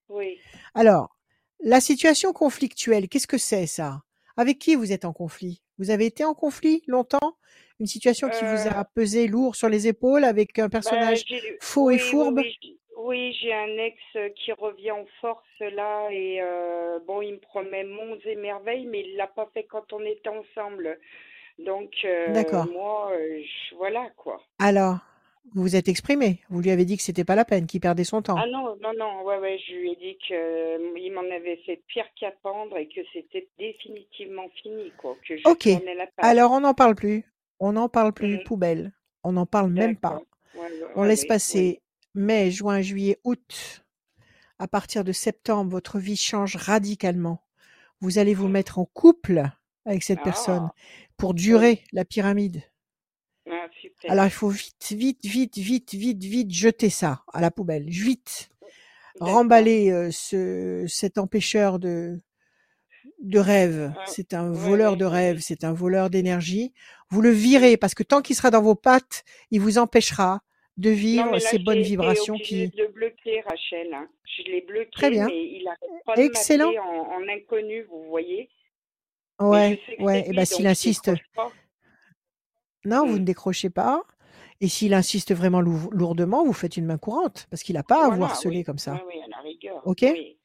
Oui. Alors, la situation conflictuelle, qu'est-ce que c'est ça? Avec qui vous êtes en conflit? Vous avez été en conflit longtemps? Une situation qui vous Euh, a pesé lourd sur les épaules avec un bah, personnage faux et oui, oui, fourbe? oui, j'ai un ex euh, qui revient en force là et euh, bon, il me promet monts et merveilles, mais il l'a pas fait quand on était ensemble. Donc euh, moi, euh, je- voilà quoi. Alors, vous vous êtes exprimé. Vous lui avez dit que c'était pas la peine, qu'il perdait son temps. Ah non, non, non, ouais, ouais, je lui ai dit que il m'en avait fait pire qu'à pendre et que c'était définitivement fini, quoi, que je Ok. la. Alors, on n'en parle plus. On n'en parle plus. Mhm. Poubelle. On n'en parle même pas. Ouais, On ouais, laisse passer mai, juin, juillet, août. À partir de septembre, votre vie change radicalement. Vous allez vous mettre en couple avec cette personne Ah, pour oui. durer la pyramide. Ah, super. Alors, il faut vite, vite, vite, vite, vite, vite jeter ça à la poubelle. Vite. D'accord. Remballer euh, ce, cet empêcheur de, de rêve. C'est un voleur de rêve, c'est un voleur d'énergie. Vous le virez parce que tant qu'il sera dans vos pattes, il vous empêchera de vivre là, ces bonnes vibrations qui... bloquer, Rachel. hein. Je l'ai Très bien. mais il pas Excellent. en, en inconnu, vous voyez. Je Ouais, ouais. Et lui, ben, s'il je insiste, non, vous ne décrochez pas. Et s'il insiste vraiment lou- lourdement, vous faites une main courante parce qu'il n'a pas à vous harceler oui. comme ça. Oui, oui, à la rigueur. OK? Oui.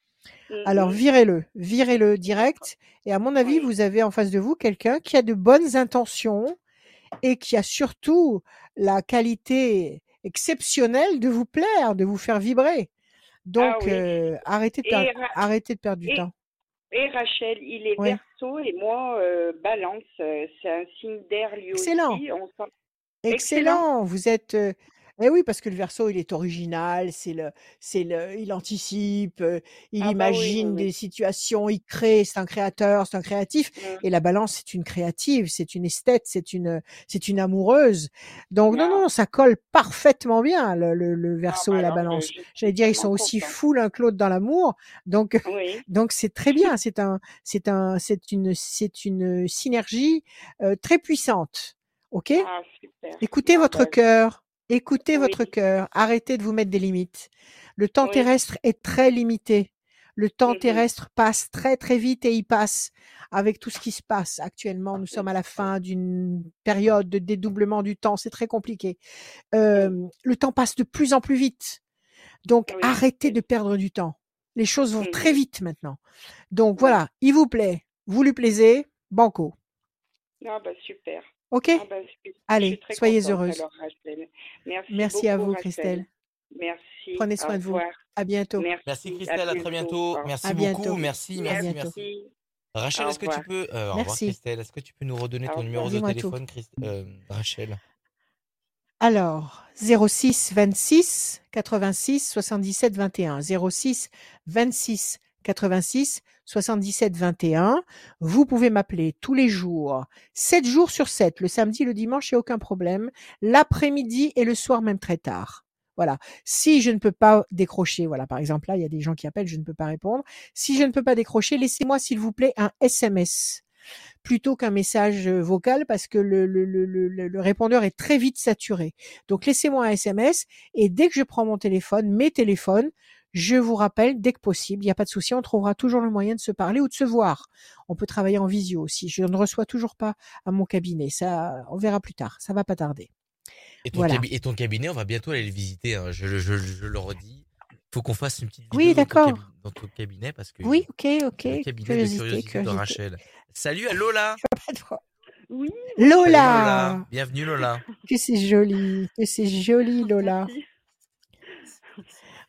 Alors, Mhm. virez-le, virez-le direct. Et à mon avis, vous avez en face de vous quelqu'un qui a de bonnes intentions et qui a surtout la qualité exceptionnelle de vous plaire, de vous faire vibrer. Ah Donc, oui. euh, arrêtez, de Et, perdre, Ra- arrêtez de perdre du et temps. Et Rachel, il est Ouais. verso et moi euh, balance. Euh, C'est un signe d'air lui Excellent. aussi. On sent- Excellent, vous êtes. Eh oui, parce que le verso, il est original, c'est le, c'est le, il anticipe, euh, il Ah bah oui, imagine oui. des situations, il crée, c'est un créateur, c'est un créatif. Mm. Et la balance, c'est une créative, c'est une esthète, c'est une, c'est une amoureuse. Donc non, Ah. non, ça colle parfaitement bien le, le, le Ah, verso bah et la alors, je- balance. je J'allais dire, ils sont aussi contente. fous l'un que l'autre dans l'amour. Donc, Oui. [LAUGHS] donc c'est très bien. C'est un, c'est un, c'est une, c'est une synergie euh, très puissante. Ok? Ah, super. Écoutez Ah, votre bah, cœur. Écoutez Oui. votre cœur. Arrêtez de vous mettre des limites. Le temps Oui. terrestre est très limité. Le temps Mhm. terrestre passe très très vite et il passe avec tout ce qui se passe actuellement. Nous sommes à la fin d'une période de dédoublement du temps. C'est très compliqué. Euh, le temps passe de plus en plus vite. Donc Oui. arrêtez de perdre du temps. Les choses vont très Mhm. vite maintenant. Donc voilà, il vous plaît, vous lui plaisez, banco. Ah, bah super. Ok Ah, bah, je suis- je suis Allez, très soyez contente, heureuse. Merci, à vous, Rachel. Christelle. Merci. Prenez soin de vous. À bientôt. Merci. Merci Christelle, à très bientôt. Merci À beaucoup, bientôt. merci, merci, Merci. Rachel, est-ce que tu peux, euh, au revoir Merci. Christelle, est-ce que tu peux nous redonner ton numéro de téléphone, Christ- euh, Rachel? Alors, 06 26 86 77 21. 06 26 86 77 21. Vous pouvez m'appeler tous les jours, 7 jours sur 7, le samedi, le dimanche, il n'y a aucun problème. L'après-midi et le soir, même très tard. Voilà. Si je ne peux pas décrocher, voilà, par exemple, là, il y a des gens qui appellent, je ne peux pas répondre. Si je ne peux pas décrocher, laissez-moi, s'il vous plaît, un SMS plutôt qu'un message euh, vocal parce que le, le, le, le, le répondeur est très vite saturé. Donc laissez-moi un SMS et dès que je prends mon téléphone, mes téléphones, je vous rappelle dès que possible. Il n'y a pas de souci, on trouvera toujours le moyen de se parler ou de se voir. On peut travailler en visio aussi. Je ne reçois toujours pas à mon cabinet. Ça, on verra plus tard. Ça va pas tarder. et ton, Voilà. cabi- et ton cabinet, on va bientôt aller le visiter, hein, je, je, je le redis. faut qu'on fasse une petite vidéo Oui, dans, ton d'accord. cabi- dans ton cabinet parce que Oui, ok, ok. le cabinet de curiosité de curiosité. Rachel. Salut à Lola. Oui, Salut Lola, Bienvenue Lola que c'est joli, que c'est joli Lola. merci.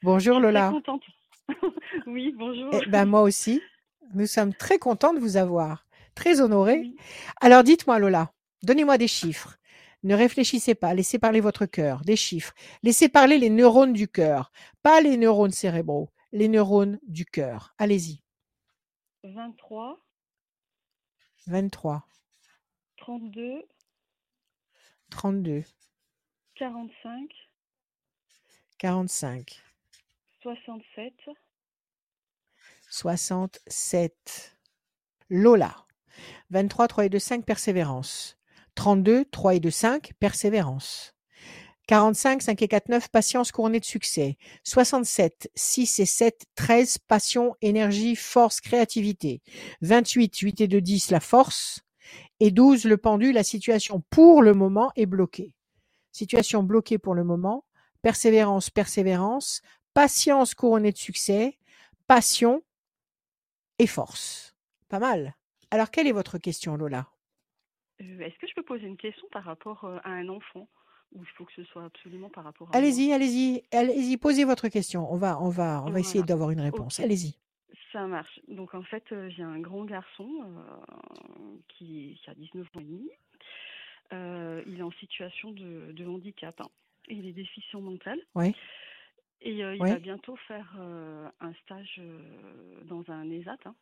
Bonjour Je suis Lola. Très contente. [LAUGHS] oui, bonjour. Eh ben moi aussi. Nous sommes très contents de vous avoir, très honorés. Oui. Alors dites-moi Lola, donnez-moi des chiffres. Ne réfléchissez pas, laissez parler votre cœur, des chiffres. Laissez parler les neurones du cœur, pas les neurones cérébraux, les neurones du cœur. Allez-y. 23, 23, 32, 32, 45, 45, 67, 67. Lola. 23, 3 et 2, 5, persévérance. 32, 3 et 2, 5, persévérance. 45, 5 et 4, 9, patience couronnée de succès. 67, 6 et 7, 13, passion, énergie, force, créativité. 28, 8 et 2, 10, la force. Et 12, le pendu, la situation pour le moment est bloquée. Situation bloquée pour le moment. Persévérance, persévérance. Patience couronnée de succès. Passion et force. Pas mal. Alors, quelle est votre question, Lola? Euh, Est-ce que je peux poser une question par rapport euh, à un enfant? Ou il faut que ce soit absolument par rapport à Allez-y, allez-y, allez-y, posez votre question. On va, on va, on va essayer d'avoir une réponse. Allez-y. Ça marche. Donc en fait, euh, j'ai un grand garçon euh, qui, qui a 19 ans et demi. Euh, il est en situation de, de handicap. hein. Il est déficient mental. Oui. Et euh, il Oui. va bientôt faire euh, un stage euh, dans un ESAT, hein,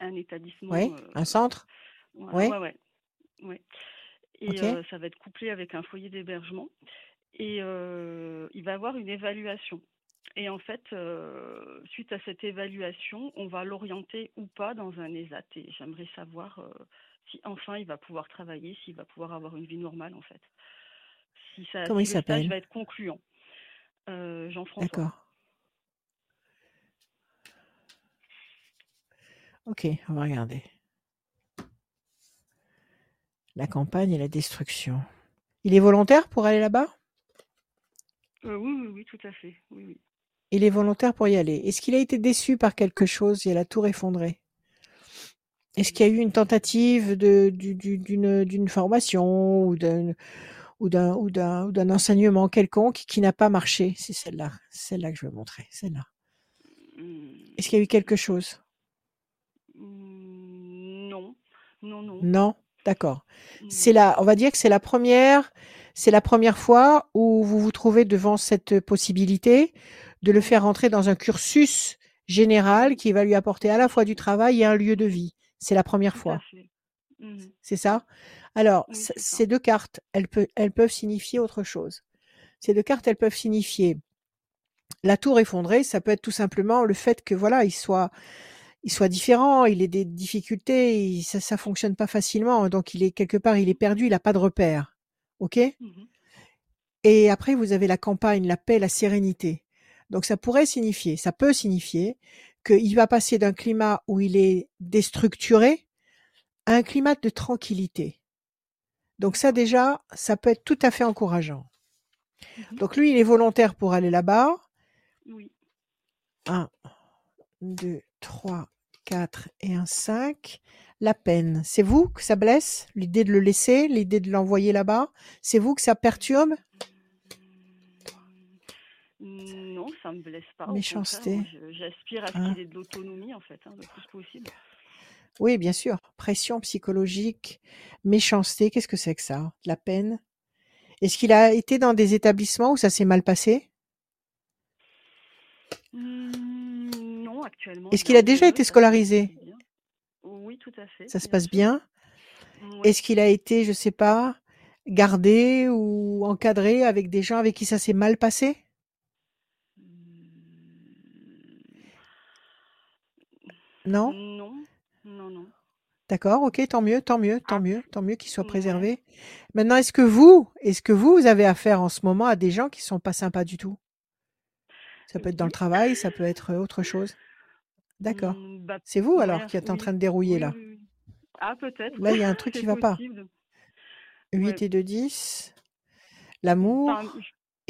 un établissement. Oui. Un centre? Ouais, Ouais. ouais. Et ça va être couplé avec un foyer d'hébergement. Et il va avoir une évaluation. Et en fait, suite à cette évaluation, on va l'orienter ou pas dans un ESAT. Et j'aimerais savoir si enfin il va pouvoir travailler, s'il va pouvoir avoir une vie normale en fait. Si, ça, Comment si il s'appelle? va être concluant. Euh, Jean-François. D'accord. Ok, on va regarder. La campagne et la destruction. Il est volontaire pour aller là-bas? Euh, oui, oui, oui, tout à fait. Oui, oui. Il est volontaire pour y aller. Est-ce qu'il a été déçu par quelque chose et la tour effondrée? Est-ce qu'il y a eu une tentative de, du- du- d'une, d'une formation ou d'un, ou d'un, ou d'un, ou d'un enseignement quelconque qui n'a pas marché C'est celle-là, celle-là que je veux montrer, celle-là. Hum, Est-ce qu'il y a eu quelque chose? Non, non. Non? D'accord. non. C'est la on va dire que c'est la première c'est la première fois où vous vous trouvez devant cette possibilité de le faire rentrer dans un cursus général qui va lui apporter à la fois du travail et un lieu de vie. C'est la première fois. C'est ça? Alors, Oui, ces deux cartes, elles, peut- elles peuvent signifier autre chose. Ces deux cartes, elles peuvent signifier la tour effondrée, ça peut être tout simplement le fait que voilà, il soit, il soit différent, il ait des difficultés, il- ça, ça fonctionne pas facilement, donc il est quelque part, il est perdu, il a pas de repère. Ok? Mhm. Et après, vous avez la campagne, la paix, la sérénité. Donc ça pourrait signifier, ça peut signifier qu'il va passer d'un climat où il est déstructuré à un climat de tranquillité. Donc ça déjà, ça peut être tout à fait encourageant. Mhm. Donc lui, il est volontaire pour aller là-bas. Oui. 1, 2, 3, 4 et un 5. La peine, c'est vous que ça blesse? L'idée de le laisser, l'idée de l'envoyer là-bas? C'est vous que ça perturbe? Mm, Non, ça me blesse pas. Méchanceté. j'aspire à ce Hein? qu'il ait de l'autonomie, en fait, hein, le plus possible. Oui, bien sûr. Pression psychologique, méchanceté, qu'est-ce que c'est que ça? De La peine? Est-ce qu'il a été dans des établissements où ça s'est mal passé? Mm, non, actuellement. Est-ce il qu'il a déjà été ça se passe scolarisé? bien. Oui, tout à fait. Ça se bien passe sûr. bien? Est-ce qu'il a été, je sais pas, gardé ou encadré avec des gens avec qui ça s'est mal passé? Non? Non, non, non. D'accord, ok, tant mieux, tant mieux, tant mieux, tant mieux qu'il soit ouais. préservé. Maintenant, est-ce que vous, est-ce que vous, vous avez affaire en ce moment à des gens qui sont pas sympas du tout? Ça peut être dans le travail, ça peut être autre chose. D'accord. Mm, bah, C'est vous alors ouais, qui êtes en train de dérouiller oui, là. oui. Ah, peut-être. Là, il y a un [LAUGHS] truc qui C'est va pas. possible. 8 Ouais. et 2, 10. L'amour. Enfin,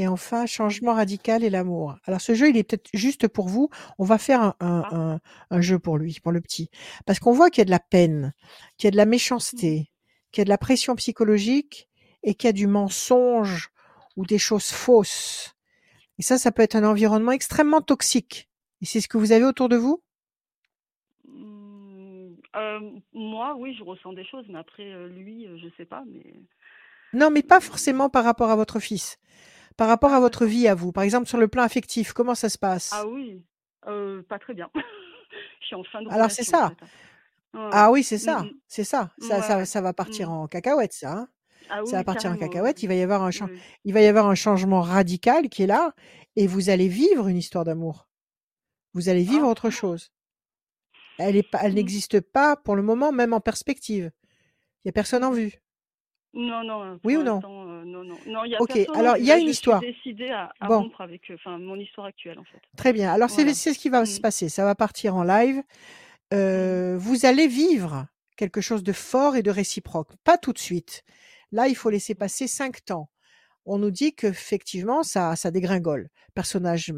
Et enfin, changement radical et l'amour. Alors ce jeu, il est peut-être juste pour vous. On va faire un, un, Ah. un- un jeu pour lui, pour le petit. Parce qu'on voit qu'il y a de la peine, qu'il y a de la Mhm. méchanceté, qu'il y a de la pression psychologique et qu'il y a du mensonge ou des choses fausses. Et ça, ça peut être un environnement extrêmement toxique. Et c'est ce que vous avez autour de vous? Mm, euh, moi, oui, je ressens des choses, mais après, euh, lui, euh, je sais pas, mais. Non, mais pas forcément par rapport à votre fils. Par rapport Ah, à votre vie à vous. Par exemple, sur le plan affectif, comment ça se Ah passe oui, euh, pas très bien. [LAUGHS] Je suis en fin de Alors c'est en ça. fait. hein. Ouais, Ah oui, c'est Mm, ça, c'est ça. Ça, Ouais, ça, va partir Mm. en cacahuète, ça. hein. Ah oui, Ça va oui, partir en oui, cacahuète. Il va oui. y avoir un, chan- Oui. il va y avoir un changement radical qui est là, et vous allez vivre une histoire d'amour. Vous allez vivre Ah, autre chose. Elle est elle mm. n'existe pas pour le moment, même en perspective. Il y a personne en vue. Non, non, euh, Oui ou non euh, non, non. Non, il y a Ok. en Alors il y a une histoire. suis décidée à, à Bon, rompre avec, euh, enfin, mon histoire actuelle, en fait. très bien. Alors c'est Voilà. c'est ce qui va se Mm, passer. Ça va partir en live. mhm. Euh, vous allez vivre quelque chose de fort et de réciproque. Pas tout de suite. Là, il faut laisser passer cinq temps. On nous dit qu'effectivement, ça, ça dégringole. Personnage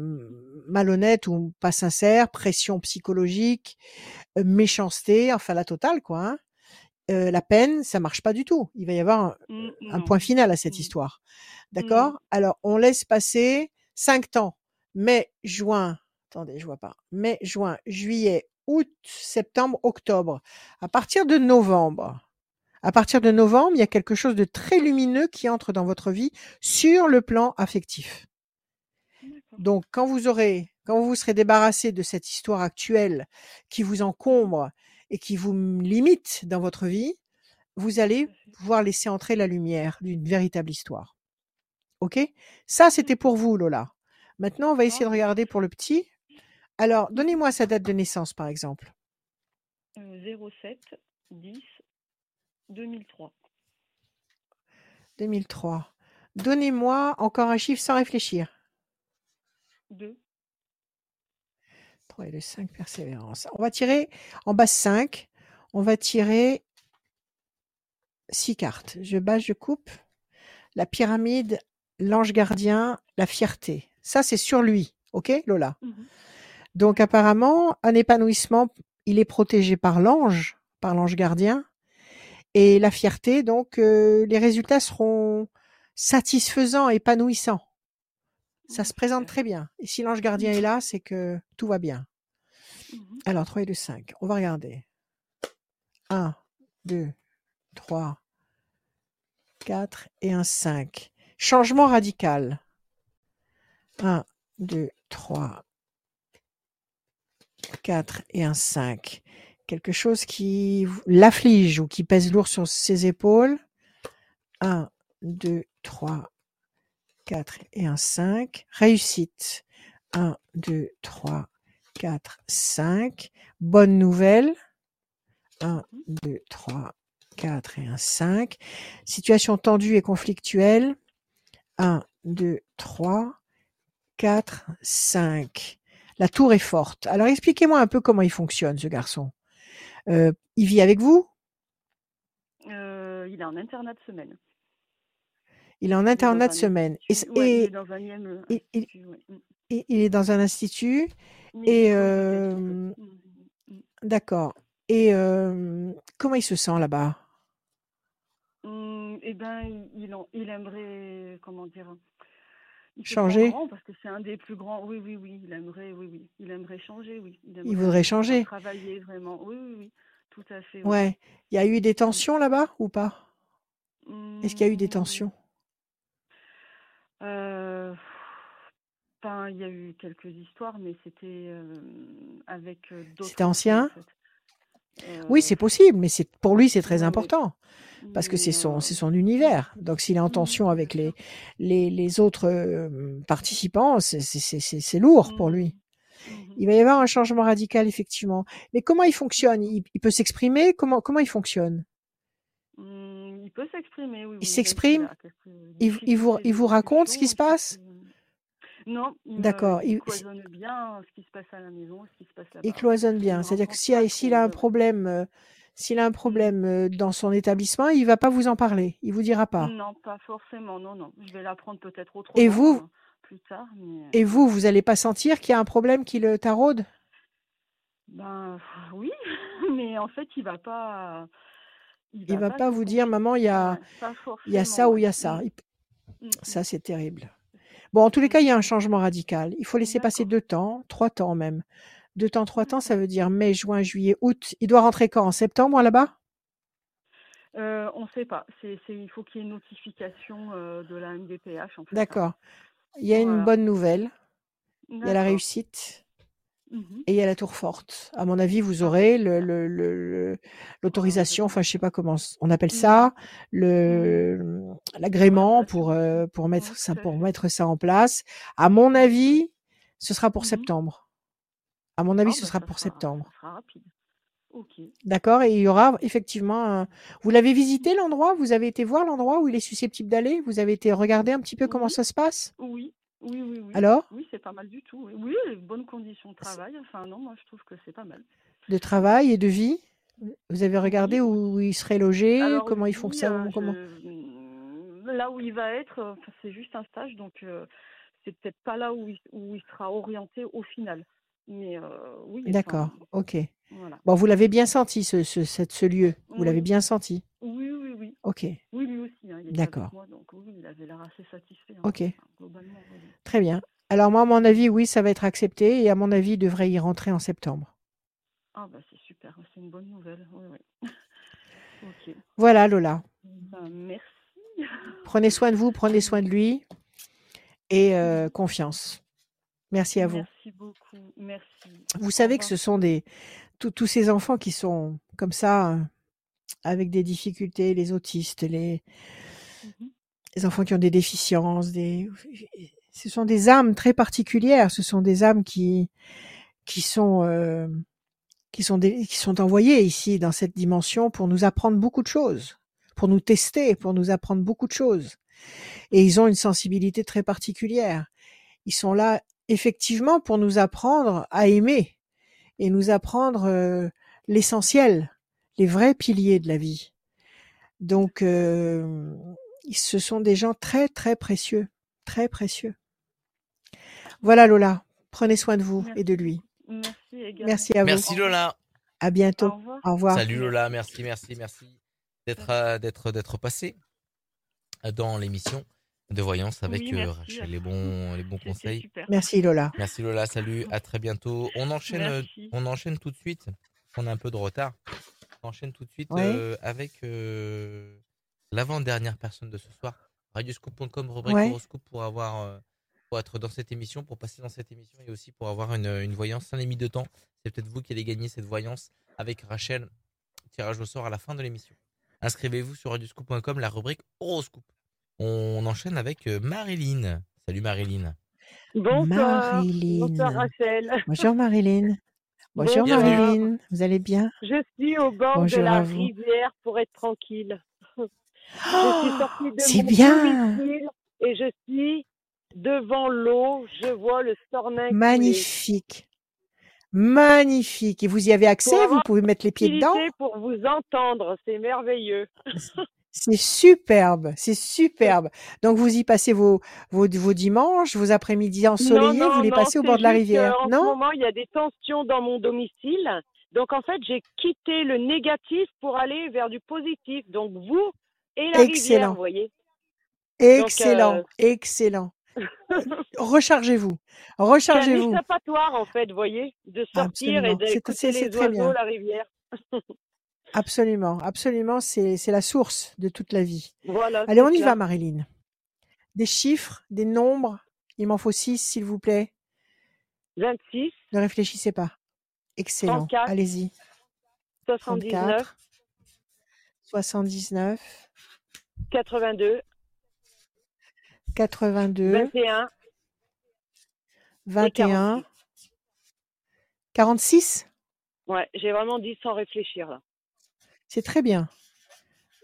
malhonnête ou pas sincère, pression psychologique, euh, méchanceté, enfin la totale, quoi. hein. Euh, la peine, ça marche pas du tout. Il va y avoir un, Mm, un non. point final à cette histoire. D'accord? Alors, on laisse passer cinq temps. Mai, juin, attendez, je vois pas. Mai, juin, juillet, août, septembre, octobre. À partir de novembre, à partir de novembre, il y a quelque chose de très lumineux qui entre dans votre vie sur le plan affectif. Donc, quand vous aurez, quand vous serez débarrassé de cette histoire actuelle qui vous encombre et qui vous limite dans votre vie, vous allez fait. pouvoir laisser entrer la lumière d'une véritable histoire. OK? Ça, c'était D'accord. pour vous, Lola. Maintenant, on va essayer de regarder pour le petit. Alors, donnez-moi sa date de naissance, par exemple. Euh, 07 10 2003. 2003. Donnez-moi encore un chiffre sans réfléchir. 2. 3 et le 5, persévérance. On va tirer en base 5. On va tirer 6 cartes. Je bats, je coupe. La pyramide, l'ange gardien, la fierté. Ça, c'est sur lui. OK, Lola? Mhm. Donc, apparemment, un épanouissement, il est protégé par l'ange, par l'ange gardien. Et la fierté, donc, euh, les résultats seront satisfaisants, épanouissants. Ça se présente très bien. Et si l'ange gardien est là, c'est que tout va bien. Mhm. Alors, 3 et 2, 5. On va regarder. 1, 2, 3, 4 et un 5. Changement radical. 1, 2, 3, 4 et un 5. Quelque chose qui l'afflige ou qui pèse lourd sur ses épaules. 1, 2, 3, 4 et un 5. Réussite. 1, 2, 3, 4, 5. Bonne nouvelle. 1, 2, 3, 4 et un 5. Situation tendue et conflictuelle. 1, 2, 3, 4, 5. La tour est forte. Alors expliquez-moi un peu comment il fonctionne, ce garçon. Euh, il vit avec vous? Euh, il est en internat de semaine. Il est en internat de semaine. Et, il et- est dans un institut, et- il est dans un institut. Et euh, Médico-éducatif. Mm, mm. d'accord. Et euh, comment il se sent là-bas? Eh ben, il, il en- il aimerait, comment dire, il Changer? grand parce que c'est un des plus grands. Oui, oui, oui, il aimerait, oui, oui, il aimerait changer, oui. Il, voudrait changer. Travailler vraiment. Oui, oui, oui, tout à fait. oui. Ouais. Il y a eu des tensions là-bas ou pas? Est-ce qu'il y a eu des tensions? Euh, ben, il y a eu quelques histoires, mais c'était euh, avec euh, d'autres C'était en ancien. Oui, c'est possible, mais c'est pour lui c'est très mais, important parce que c'est son c'est son univers. Donc s'il est en mhm, tension avec les les, les autres participants, c'est lourd pour lui. Mhm, mhm. Il va y avoir un changement radical effectivement. Mais comment il fonctionne? Il, il peut s'exprimer? Comment comment il fonctionne? Il peut s'exprimer, oui, Il oui, s'exprime il, il vous il vous raconte ce qui se d'élocution, passe? Non, me, D'accord. il cloisonne bien ce qui se passe à la maison, ce qui se passe il là-bas. cloisonne Il bien. me C'est-à-dire que s'il a, s'il a un problème, euh, s'il a un Mm. problème euh, dans son établissement, il va pas vous en parler. Il vous dira pas. Non, pas forcément, non, non. Je vais l'apprendre peut-être Et autrement vous, hein, plus tard, mais et euh, vous, vous allez pas sentir qu'il y a un problème qui le taraude? Ben oui, [LAUGHS] mais en fait, il va pas, il Il va va pas vous dire, maman, il y a, il y a ça ou il y a ça. Mm, mm, Ça, c'est terrible. Bon, en tous les cas, il y a un changement radical. Il faut laisser passer deux temps, trois temps même. Deux temps, trois temps, ça veut dire mai, juin, juillet, août. Il doit rentrer quand? En septembre là-bas? Euh, on ne sait pas. Il faut qu'il y ait une notification euh, de la MDPH en fait. hein. D'accord. Il y a une bonne nouvelle. Il y a la réussite. Et il y a la tour forte. À mon avis, vous Ah, aurez c'est le, le- le- l'autorisation, enfin, je sais pas comment on appelle Mhm. ça, le l'agrément pour euh, pour mettre ça pour mettre ça en place. À mon avis, ce sera pour septembre. À mon avis, Ah ce bah sera pour sera, septembre. ça sera rapide. Ok. D'accord? Et il y aura effectivement un... Vous l'avez visité l'endroit? Vous avez été voir l'endroit où il est susceptible d'aller? Vous avez été regarder un petit peu comment ça se passe? oui, oui, oui, oui. Alors? Oui, c'est pas mal du tout. Oui, bonnes conditions de travail. Enfin, non, moi je trouve que c'est pas mal. De travail et de vie? Vous avez regardé Oui, où il serait logé? Alors Comment il fonctionne? euh, Comment? je... là où il va être, euh, c'est juste un stage, donc euh, c'est peut-être pas là où il, où il sera orienté au final. Mais euh, oui, enfin, D'accord. Ok. Voilà. Bon, vous l'avez bien senti, ce, ce, lieu. Vous l'avez bien senti. oui, oui, oui. Ok. Oui, lui aussi, hein, D'accord. donc oui, il avait l'air assez satisfait. hein. Ok. Enfin, globalement, oui. Très bien. Alors moi, à mon avis, oui, ça va être accepté et à mon avis, il devrait y rentrer en septembre. Ah bah c'est super, c'est une bonne nouvelle. Oui, oui. [LAUGHS] ok. Voilà, Lola. Ben, merci. [LAUGHS] Prenez soin de vous, prenez soin de lui et euh, confiance. Merci à vous. Merci beaucoup. Merci. Vous savez que ce sont des tous tous ces enfants qui sont comme ça, euh, avec des difficultés, les autistes, les, Mhm. les enfants qui ont des déficiences, des ce sont des âmes très particulières. Ce sont des âmes qui qui sont euh, qui sont des- qui sont envoyées ici dans cette dimension pour nous apprendre beaucoup de choses, pour nous tester, pour nous apprendre beaucoup de choses. Et ils ont une sensibilité très particulière. Ils sont là effectivement pour nous apprendre à aimer et nous apprendre euh, l'essentiel, les vrais piliers de la vie. Donc, euh, ce sont des gens très très précieux, très précieux. Voilà Lola, prenez soin de vous Merci et de lui. Merci également. Merci à vous. Merci Lola. À Au bientôt. revoir. Au revoir. Salut Lola, Merci. merci, merci, d'être euh, d'être d'être passé dans l'émission de voyance avec Oui, euh, merci. Rachel. Les bons les bons conseils. super. Merci Lola. Merci Lola, salut, à très bientôt. On enchaîne, euh, Merci. on enchaîne tout de suite. On a un peu de retard. On enchaîne tout de suite euh, avec euh, l'avant-dernière personne de ce soir. Radioscope.com, rubrique Ouais. horoscope pour avoir euh, pour être dans cette émission, pour passer dans cette émission et aussi pour avoir une, une voyance sans limite de temps. C'est peut-être vous qui allez gagner cette voyance avec Rachel. Tirage au sort à la fin de l'émission. Inscrivez-vous sur radioscope.com, la rubrique horoscope. On enchaîne avec euh, Marilyn. Salut Marilyn. Bonsoir. Marilyn. Bonsoir Rachel. Bonjour Marilyn. [LAUGHS] Bonjour. Marilyn. Vous allez bien? Je suis au bord Bonjour de la rivière pour être tranquille. [GASPS] je suis sortie de Oh, C'est mon bien. et je suis devant l'eau. Je vois le Stornin. Magnifique. Magnifique. Et vous y avez accès? Pour Vous pouvez mettre les pieds dedans? pour vous entendre, c'est merveilleux. [LAUGHS] C'est superbe, c'est superbe. Donc vous y passez vos, vos, vos dimanches, vos après-midi ensoleillés, non, vous les non, passez au bord de la rivière, ce non? moment, il y a des tensions dans mon domicile. Donc, en fait, j'ai quitté le négatif pour aller vers du positif. Donc, vous et la rivière, Excellent. vous voyez. Excellent, euh, excellent. [LAUGHS] Rechargez-vous, C'est un rechargez-vous. en fait, vous voyez, de sortir et Absolument. C'est- d'écouter les oiseaux, la rivière. [LAUGHS] Absolument, absolument, c'est la source de toute la vie. Voilà, Allez, on y clair. va, Marilyn. Des chiffres, des nombres. Il m'en faut six, s'il vous plaît. 26, Ne réfléchissez pas. Excellent. 34, Allez-y. 79, 34, 79, 82, 82, 21 et 21, 46. 46. Ouais, j'ai vraiment dit sans réfléchir, là. C'est très bien.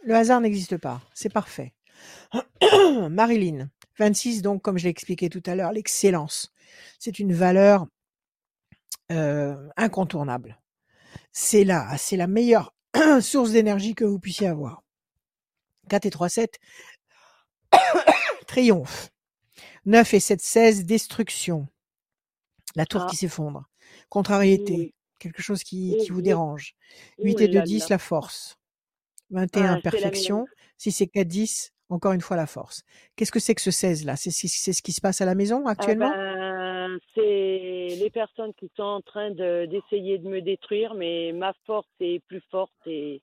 Le hasard n'existe pas. C'est parfait. [CLEARS THROAT] Marilyn, 26, donc, comme je l'ai expliqué tout à l'heure, l'excellence. C'est une valeur euh, incontournable. C'est la, c'est la meilleure [CLEARS THROAT] source d'énergie que vous puissiez avoir. 4 et 3, 7, [COUGHS] triomphe. 9 et 7, 16, destruction. La tour Ah. qui s'effondre. Contrariété. Quelque chose qui, qui vous oui. dérange. Ouh 8 et 2, là 10, là. la force. 21, Ah, perfection. mienne. Si c'est 4, 10, encore une fois la force. Qu'est-ce que c'est que ce 16 là? C'est ce qui se passe à la maison Ah actuellement? ben, c'est les personnes qui sont en train de- d'essayer de, me détruire, mais ma force est plus forte et,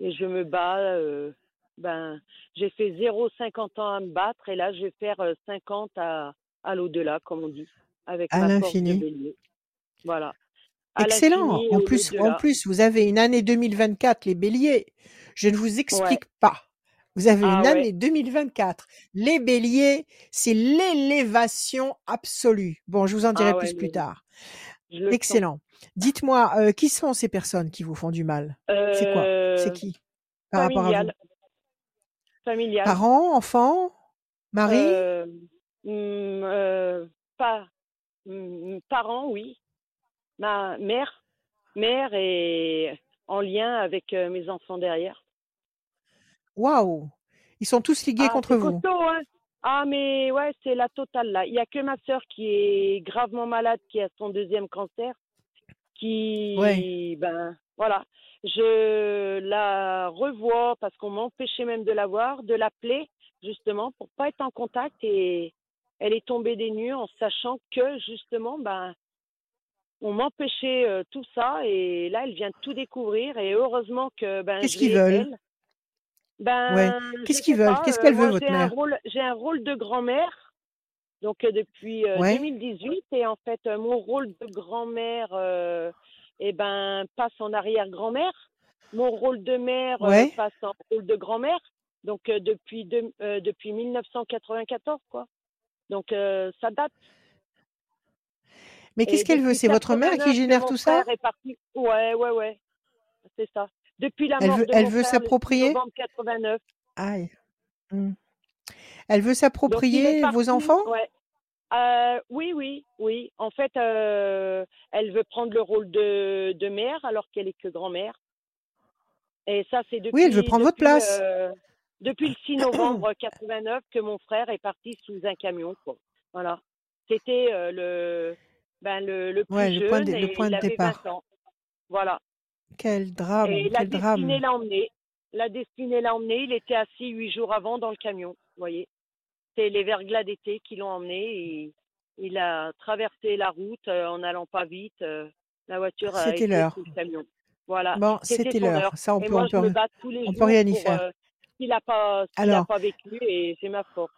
et je me bats. euh, ben, j'ai fait 0,50 ans à me battre et là, je vais faire euh, 50 à, à l'au-delà, comme on dit, avec À ma force de. Voilà. Excellent. En plus, en plus, vous avez une année 2024, les béliers. Je ne vous Ouais. explique pas. Vous avez Ah une ouais. année 2024. Les béliers, c'est l'élévation absolue. Bon, je vous en dirai Ah ouais, plus plus tard. Excellent. Dites-moi, euh, qui sont ces personnes qui vous font du mal? C'est quoi? C'est Euh, qui par rapport à vous? Familial. Parents, enfants, mari? Euh, hum, euh, pas, hum, parents, oui. Ma mère, mère est en lien avec euh, mes enfants derrière. Waouh Ils sont tous ligués Ah, contre vous. costaud, hein. Ah, mais ouais, c'est la totale là. Il y a que ma sœur qui est gravement malade, qui a son deuxième cancer, qui, Ouais. ben, voilà. Je la revois parce qu'on m'empêchait même de la voir, de l'appeler, justement, pour pas être en contact et elle est tombée des nues en sachant que, justement, ben, on m'empêchait euh, tout ça et là, elle vient de tout découvrir et heureusement que, ben, Qu'est-ce qu'ils veulent? elle. Ben, Ouais. Qu'est-ce qu'ils veulent? pas. Qu'est-ce euh, qu'elle veut, votre j'ai un mère? rôle, j'ai un rôle de grand-mère, donc euh, depuis euh, Ouais. 2018, et en fait, mon rôle de grand-mère, eh ben, passe en arrière-grand-mère. Mon rôle de mère Ouais. passe en rôle de grand-mère. Donc depuis depuis 1994, quoi. Donc ça date. Mais qu'est-ce qu'elle veut? C'est votre mère 89 qui génère tout ça? Ouais, ouais, ouais. C'est ça. Depuis la Elle mort veut, de elle mon veut frère le 6 s'approprier? novembre 89. Aïe. Hmm. Elle veut s'approprier vos enfants? Ouais. Euh, oui, oui, oui. En fait, euh, elle veut prendre le rôle de, de mère alors qu'elle est que grand-mère. Et ça, c'est depuis, Oui, elle veut prendre votre depuis, place. euh, depuis le 6 novembre [COUGHS] 89 que mon frère est parti sous un camion. Quoi. Voilà. C'était le, ben, le, le plus Ouais, le jeune point de, le et point il de avait départ. 20 ans. Voilà. Quel drame, Et la quel destinée drame. l'a emmené. La destinée l'a emmené. Il était assis huit jours avant dans le camion. Vous voyez. C'est les verglas d'été qui l'ont emmené. Et il a traversé la route euh, en n'allant pas vite. euh, la voiture a été sous le camion. Voilà, Bon, c'était l'heure. heure. Ça, on Et peut, moi, on peut, on peut rien y pour faire. euh, qu'il n'a pas, Alors, pas vécu et c'est ma faute.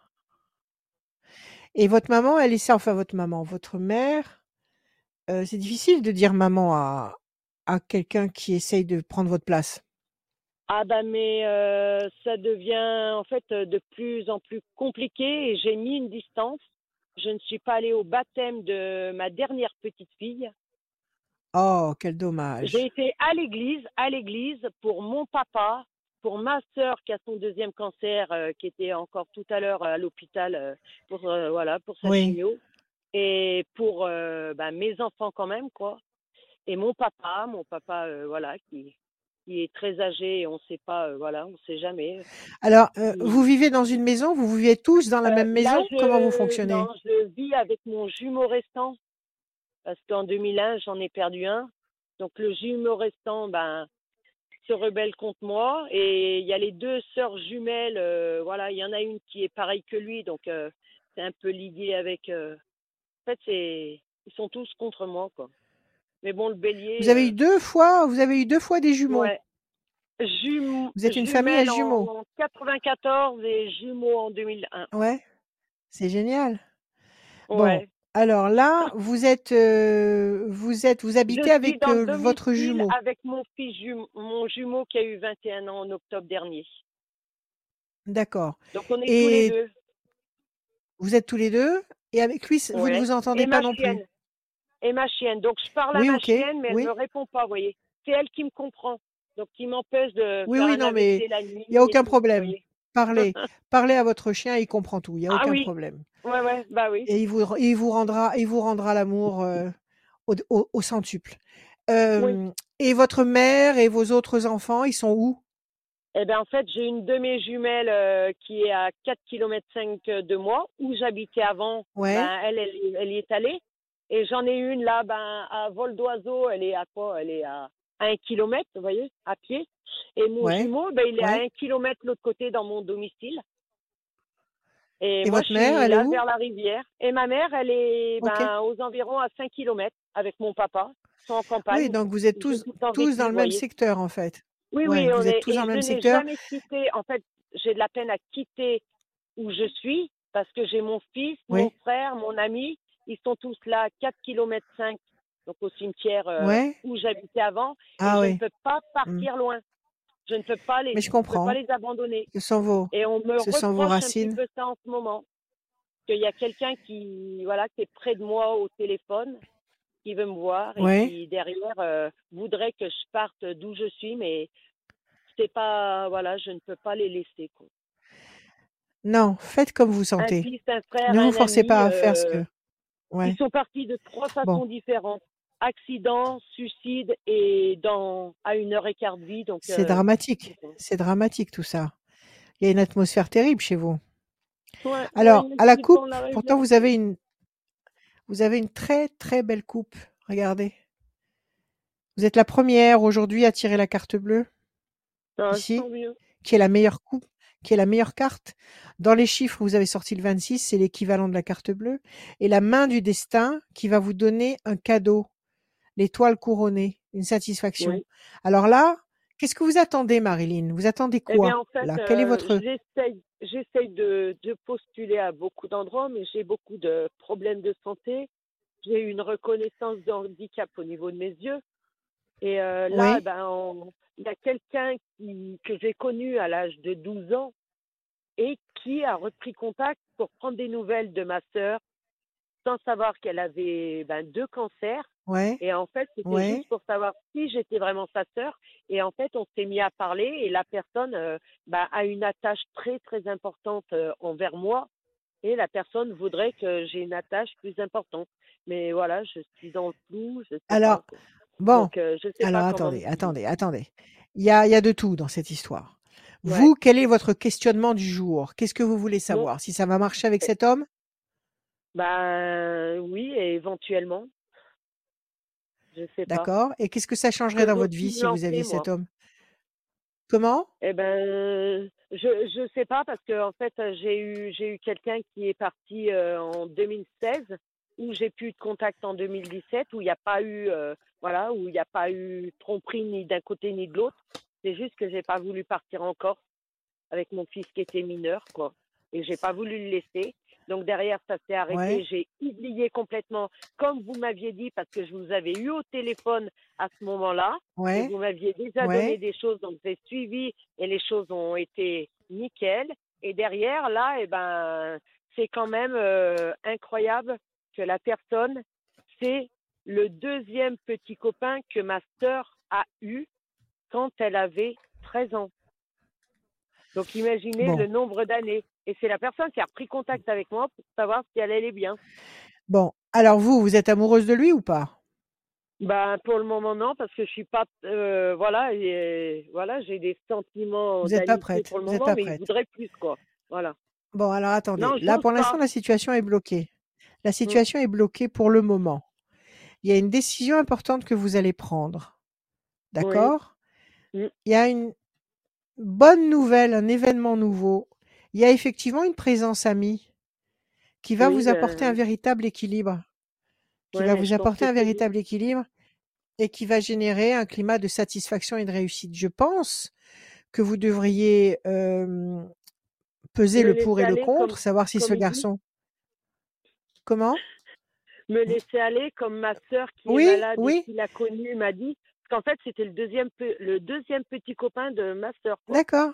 et votre maman, elle est enfin votre maman, votre mère, euh, c'est difficile de dire maman à, à quelqu'un qui essaye de prendre votre place. Ah bah mais euh, ça devient en fait euh, de plus en plus compliqué et j'ai mis une distance. Je ne suis pas allée au baptême de ma dernière petite fille. Oh, quel J'ai dommage. été à l'église, à l'église pour mon papa, pour ma sœur qui a son deuxième cancer, euh, qui était encore tout à l'heure à l'hôpital euh, pour voilà pour sa Oui. chimio, et pour euh, bah, mes enfants quand même quoi. Et mon papa, mon papa euh, voilà qui qui est très âgé et on sait pas euh, voilà on sait jamais. Alors, vous vivez dans une maison, vous vivez tous dans la même maison? Comment vous fonctionnez? non, je vis avec mon jumeau restant parce qu'en 2001, j'en ai perdu un. Donc le jumeau restant, ben, se rebelle contre moi. Et il y a les deux sœurs jumelles. voilà, il y en a une qui est pareille que lui, donc c'est un peu lié avec. Euh, En fait, c'est ils sont tous contre moi, quoi. Mais bon, le bélier. Vous avez euh, eu deux fois, vous avez eu deux fois des jumeaux. ouais. Vous êtes une famille à jumeaux. en 94 et jumeaux en 2001. Ouais, c'est génial. Bon, alors là, vous êtes, euh, vous êtes, vous habitez avec euh, votre jumeau. avec mon fils jum- mon jumeau qui a eu 21 ans en octobre dernier. D'accord. Donc on est tous les deux. vous êtes tous les deux, et avec lui, vous ne vous entendez pas non plus. chienne. Et ma chienne. Donc je parle à Oui, ma chienne, mais elle oui. me répond pas, vous voyez. C'est elle qui me comprend. Donc qui m'empêche de Oui, faire oui, un non, mais il n'y a aucun vous problème. Parlez, [LAUGHS] parlez à votre chien, il comprend tout, il n'y a Ah aucun oui. problème. Ouais, ouais, bah oui. Et il vous, il vous rendra, il vous rendra l'amour euh, au, au, au centuple. Oui. Euh, et votre mère et vos autres enfants, ils sont où? Eh ben en fait, j'ai une de mes jumelles euh, qui est à 4 km 5 de moi, où j'habitais avant. Ouais. Ben, elle, elle, y- elle y est allée. Et j'en ai une là, ben, à vol d'oiseau, elle est à quoi? Elle est à 1 km, vous voyez, à pied. Et mon Ouais. jumeau, ben, il est à Ouais. 1 km l'autre côté dans mon domicile. Et, Et moi, votre je mère, suis elle est là où? vers la rivière. Et ma mère, elle est ben, aux environs à 5 km avec mon papa. Sont en Oui, campagne. donc vous êtes tous, tous dans le même secteur, en fait. Oui, Ouais, oui, on vous êtes est, tous et dans le je même n'ai secteur? jamais quitté. En fait, j'ai de la peine à quitter où je suis parce que j'ai mon fils, Oui. mon frère, mon ami. Ils sont tous là à 4 km 5, donc au cimetière euh, Ouais. où j'habitais avant. Et Ah je oui. ne peux pas Mm. partir loin. Je ne peux pas les, Mais je je peux pas comprends. les abandonner. Ce sont vos, Et on me ce sont vos reproche un petit racines. peu ça en ce moment. Qu'il y a quelqu'un qui, voilà, qui est près de moi au téléphone, qui veut me voir et Ouais. qui derrière euh, voudrait que je parte d'où je suis, mais c'est pas, voilà, je ne peux pas les laisser. Quoi. Non, faites comme vous Un sentez. fils, un frère, Ne vous forcez ami, pas à faire ce euh, que. Ouais. ils sont partis de trois façons Bon. différentes. Accident, suicide et dans à une heure et quart de vie. Donc, C'est euh, dramatique. c'est dramatique tout ça. Il y a une atmosphère terrible chez vous. Ouais, Alors, à la coupe, pourtant vous avez une, vous avez une très très belle coupe. Regardez. Vous êtes la première aujourd'hui à tirer la carte bleue Ah, ici, qui est la meilleure coupe, qui est la meilleure carte. Dans les chiffres, vous avez sorti le 26, c'est l'équivalent de la carte bleue. Et la main du destin qui va vous donner un cadeau, l'étoile couronnée, une satisfaction. Oui. Alors là, qu'est-ce que vous attendez, Marilyn? Vous attendez Eh bien, quoi en fait, là? Quel est euh, votre j'essaye, j'essaye de, de postuler à beaucoup d'endroits, mais j'ai beaucoup de problèmes de santé. J'ai eu une reconnaissance de handicap au niveau de mes yeux. Et euh, là, Oui. ben, on- il y a quelqu'un que j'ai connu à l'âge de 12 ans et qui a repris contact pour prendre des nouvelles de ma sœur sans savoir qu'elle avait ben, deux cancers. Ouais, Et en fait, c'était ouais. juste pour savoir si j'étais vraiment sa sœur. Et en fait, on s'est mis à parler et la personne euh, bah, a une attache très, très importante euh, envers moi. Et la personne voudrait que j'ai une attache plus importante. Mais voilà, je suis dans le flou, je sais Alors, pas. bon, Donc, euh, je sais alors pas attendez, attendez, attendez. Il y a, y a de tout dans cette histoire. Ouais. Vous, quel est votre questionnement du jour? Qu'est-ce que vous voulez Bon, savoir? Si ça va marcher avec eh, cet homme? Ben oui, et éventuellement, je sais pas. D'accord. Et qu'est-ce que ça changerait dans votre vie si vous aviez moi. cet homme? Comment? Eh ben, je je sais pas parce que en fait j'ai eu j'ai eu quelqu'un qui est parti euh, en 2016 où j'ai plus eu de contact en 2017, où il n'y a pas eu, euh, voilà, où il n'y a pas eu tromperie ni d'un côté ni de l'autre. C'est juste que j'ai pas voulu partir en Corse avec mon fils qui était mineur, quoi. Et j'ai pas voulu le laisser. Donc derrière, ça s'est arrêté. Ouais. J'ai oublié complètement, comme vous m'aviez dit, parce que je vous avais eu au téléphone à ce moment-là. Ouais. vous m'aviez déjà Ouais. donné des choses, donc j'ai suivi et les choses ont été nickel. Et derrière, là, eh ben, c'est quand même euh, incroyable que la personne, c'est le deuxième petit copain que ma sœur a eu quand elle avait 13 ans. Donc imaginez Bon. le nombre d'années. Et c'est la personne qui a pris contact avec moi pour savoir si elle allait bien. Bon, alors vous, vous êtes amoureuse de lui ou pas? Ben pour le moment non parce que je suis pas euh, voilà et voilà j'ai des sentiments Vous êtes pas prête, pour le vous êtes moment pas mais prête. voudrais plus quoi voilà Bon, alors attendez. non Là, pour l'instant, la situation est bloquée. La Mm. situation est bloquée pour le moment. Il y a une décision importante que vous allez prendre. oui D'accord? Mm. Il y a une bonne nouvelle, un événement nouveau. Il y a effectivement une présence amie qui va oui vous apporter un ben véritable équilibre, qui ouais va vous apporter un véritable équilibre et qui va générer un climat de satisfaction et de réussite. Je pense que vous devriez euh, peser me le pour et le comme contre, savoir si ce garçon. Comment? Me laisser aller comme ma sœur qui est Oui, malade et oui, qui l'a connu m'a dit qu'en fait c'était le deuxième le deuxième petit copain de ma sœur d'accord.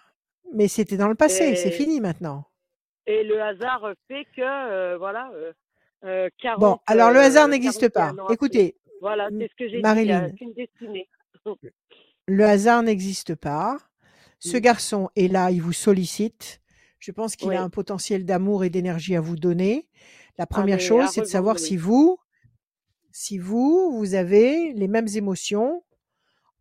Mais c'était dans le passé, c'est fini maintenant. et le hasard fait que euh, voilà euh, euh, Bon, 40 alors le hasard n'existe pas. 41 ans après Écoutez, voilà c'est ce que j'ai dit Marilyn, destinée le hasard n'existe pas. Ce garçon est là, il vous sollicite. Je pense qu'il a un potentiel d'amour et d'énergie à vous donner. La ah première chose, c'est de savoir si vous, si vous, vous avez les mêmes émotions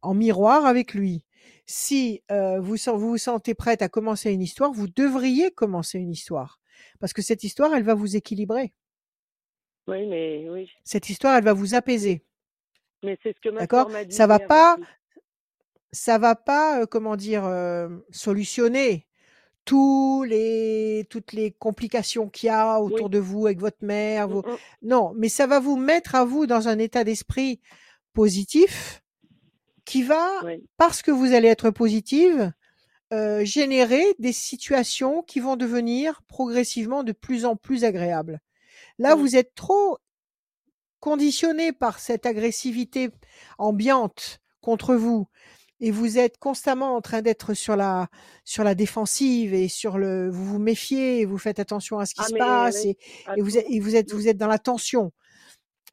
en miroir avec lui. Si euh, vous, vous vous sentez prête à commencer une histoire, vous devriez commencer une histoire. Parce que cette histoire, elle va vous équilibrer. oui mais oui Cette histoire, elle va vous apaiser. mais c'est ce que ma D'accord? m'a dit Ça va pas, aussi ça va pas, euh, comment dire, euh, solutionner tous les, toutes les complications qu'il y a oui autour de vous avec votre mère. Mm, Vos... mm. Non, mais ça va vous mettre à vous dans un état d'esprit positif qui va, oui parce que vous allez être positive, euh, générer des situations qui vont devenir progressivement de plus en plus agréables. Là, vous êtes trop conditionné par cette agressivité ambiante contre vous et vous êtes constamment en train d'être sur la sur la défensive et sur le vous vous méfiez et vous faites attention à ce qui ah se passe oui et, et vous êtes, et vous êtes Mm. vous êtes dans la tension.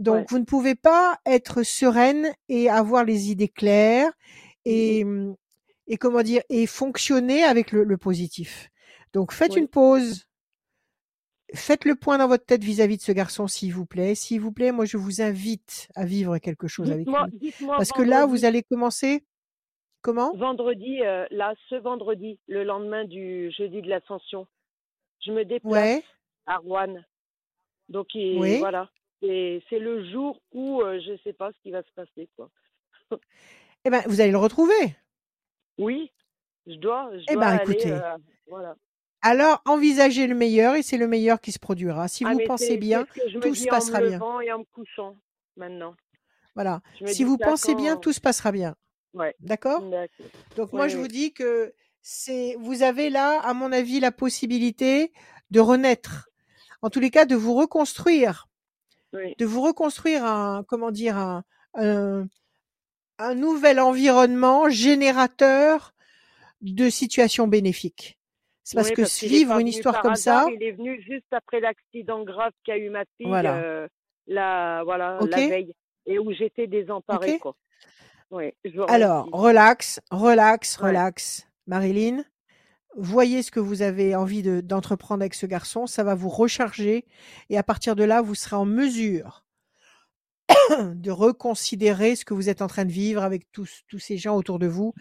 Ouais Donc vous ne pouvez pas être sereine et avoir les idées claires Mm, mm. et et comment dire et fonctionner avec le, le positif. Donc faites une pause, faites le point dans votre tête vis-à-vis de ce garçon, s'il vous plaît. S'il vous plaît, moi je vous invite à vivre quelque chose avec lui. Parce que là, vous allez commencer. Comment? Vendredi euh, là ce vendredi le lendemain du jeudi de l'Ascension je me déplace Ouais, à Rouen donc et oui. voilà c'est le jour où euh, je sais pas ce qui va se passer quoi Eh ben, vous allez le retrouver. oui je dois je Eh aller écoutez. euh, voilà Alors, envisagez le meilleur et c'est le meilleur qui se produira. Si ah vous pensez bien, tout se dis en me passera bien. et en me couchant maintenant Voilà. Si vous pensez bien, tout se passera bien. ouais D'accord? Donc moi, je vous dis que c'est, vous avez là, à mon avis, la possibilité de renaître. En tous les cas, de vous reconstruire, oui de vous reconstruire un, comment dire, un, un, un nouvel environnement générateur de situations bénéfiques. C'est parce Oui, que parce pas une histoire comme hasard, ça, il est venu juste après l'accident grave qu'a eu ma fille voilà. euh, la, voilà, la veille et où j'étais désemparée, quoi. Alors, relax, relax, Ouais. relax. Marilyn, voyez ce que vous avez envie de- d'entreprendre avec ce garçon. Ça va vous recharger. Et à partir de là, vous serez en mesure [COUGHS] de reconsidérer ce que vous êtes en train de vivre avec tous, tous ces gens autour de vous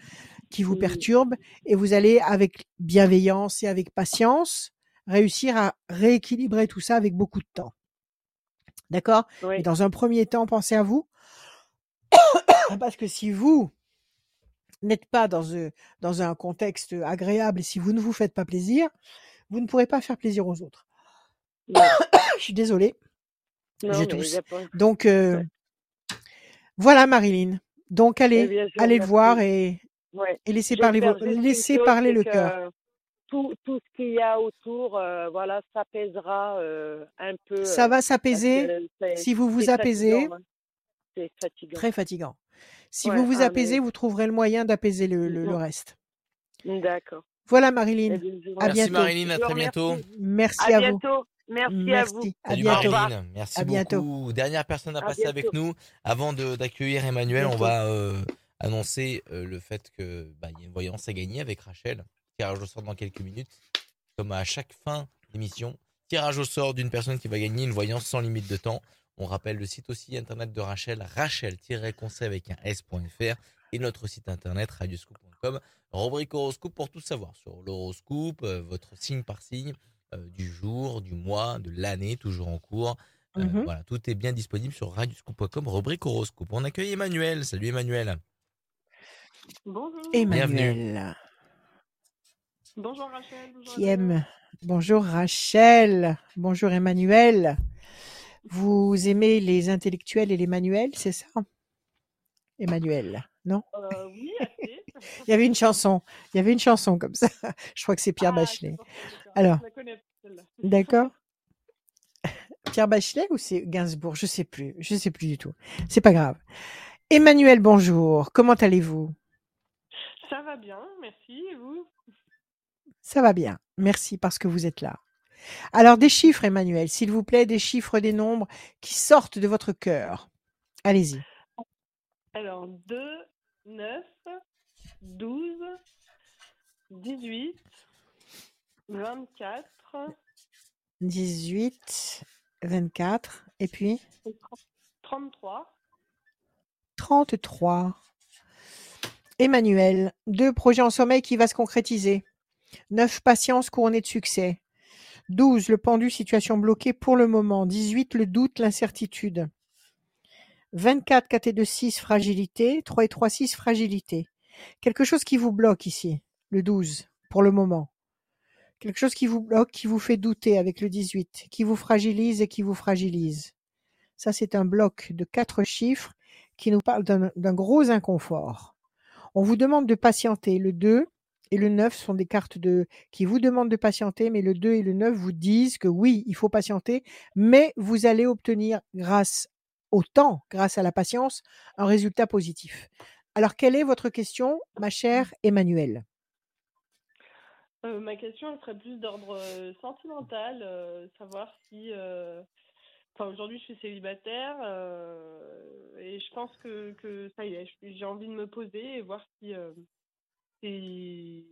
qui vous perturbent. Et vous allez, avec bienveillance et avec patience, réussir à rééquilibrer tout ça avec beaucoup de temps. D'accord? Oui, dans un premier temps, pensez à vous. [COUGHS] Parce que si vous n'êtes pas dans, un- dans un contexte agréable et si vous ne vous faites pas plaisir, vous ne pourrez pas faire plaisir aux autres. ouais. [COUGHS] Je suis désolée. Non, tous. Donc, euh, ouais. voilà Marilyn. Donc, Eh allez, bien, allez le voir et, Ouais. et laissez parler, vos, laissez le cœur. que tout, tout ce qu'il y a autour, euh, voilà, s'apaisera euh, un peu Ça euh, va s'apaiser si vous vous apaisez. fatigant. hein. C'est fatigant. Très fatigant. Si Ouais, vous vous ah, apaisez, mais vous trouverez le moyen d'apaiser le, le, le non. reste. D'accord. Voilà Eh Marilyn. À Merci bientôt. Marilyn, à très bientôt. Merci À à vous. bientôt. Merci à vous. Merci. À Salut bientôt. Marilyn, merci À bientôt. beaucoup. Dernière personne à À passer avec nous. Avant de- d'accueillir Emmanuel, on va euh, annoncer euh, le fait que bah, y a une voyance à gagner avec Rachel. Tirage au sort dans quelques minutes, comme à chaque fin d'émission. Tirage au sort d'une personne qui va gagner une voyance sans limite de temps. On rappelle le site aussi internet de Rachel, rachel-conseil avec un s.fr et notre site internet radioscoop.com. Rubrique horoscope pour tout savoir sur l'horoscope, euh, votre signe par signe, euh, du jour, du mois, de l'année, toujours en cours. Euh, Mhm. Voilà, tout est bien disponible sur radioscoop.com, rubrique horoscope. On accueille Emmanuel. Salut Emmanuel. Bonjour. Emmanuel. Bonjour Rachel. Bonjour Qui aime. Bonjour Rachel. Bonjour Emmanuel. Vous aimez les intellectuels et les manuels, c'est ça? Emmanuel, non? Euh, oui, assez. Il y avait une chanson. Il y avait une chanson comme ça. [LAUGHS] Je crois que c'est Pierre Ah, Bachelet. Alors, [LAUGHS] d'accord Pierre Bachelet ou c'est Gainsbourg? Je sais plus. Je sais plus du tout. C'est pas grave. Emmanuel, bonjour. Comment allez-vous? Ça va bien, merci. Et vous? Ça va bien. Merci parce que vous êtes là. Alors des chiffres, Emmanuel, s'il vous plaît, des chiffres, des nombres qui sortent de votre cœur. Allez-y. Alors, 2, 9, 12, 18, 24, 18, 24, et puis? Et 33. 33. Emmanuel, deux projets en sommeil qui va se concrétiser. 9 patience couronnée de succès. 12 le pendu situation bloquée pour le moment. 18 le doute, l'incertitude. 24 4 et 2 6 fragilité. 3 et 3 6 fragilité. Quelque chose qui vous bloque ici, le 12 pour le moment. Quelque chose qui vous bloque, qui vous fait douter avec le 18, qui vous fragilise et qui vous fragilise. Ça, c'est un bloc de quatre chiffres qui nous parle d'un gros inconfort. On vous demande de patienter. Le 2 et le 9 sont des cartes qui vous demandent de patienter, mais le 2 et le 9 vous disent que oui, il faut patienter, mais vous allez obtenir grâce au temps, grâce à la patience, un résultat positif. Alors, quelle est votre question, ma chère Emmanuelle? Euh, ma question, serait plus d'ordre euh, sentimental, euh, savoir si... Enfin, aujourd'hui, je suis célibataire et je pense que, ça y est, j'ai envie de me poser et voir si, si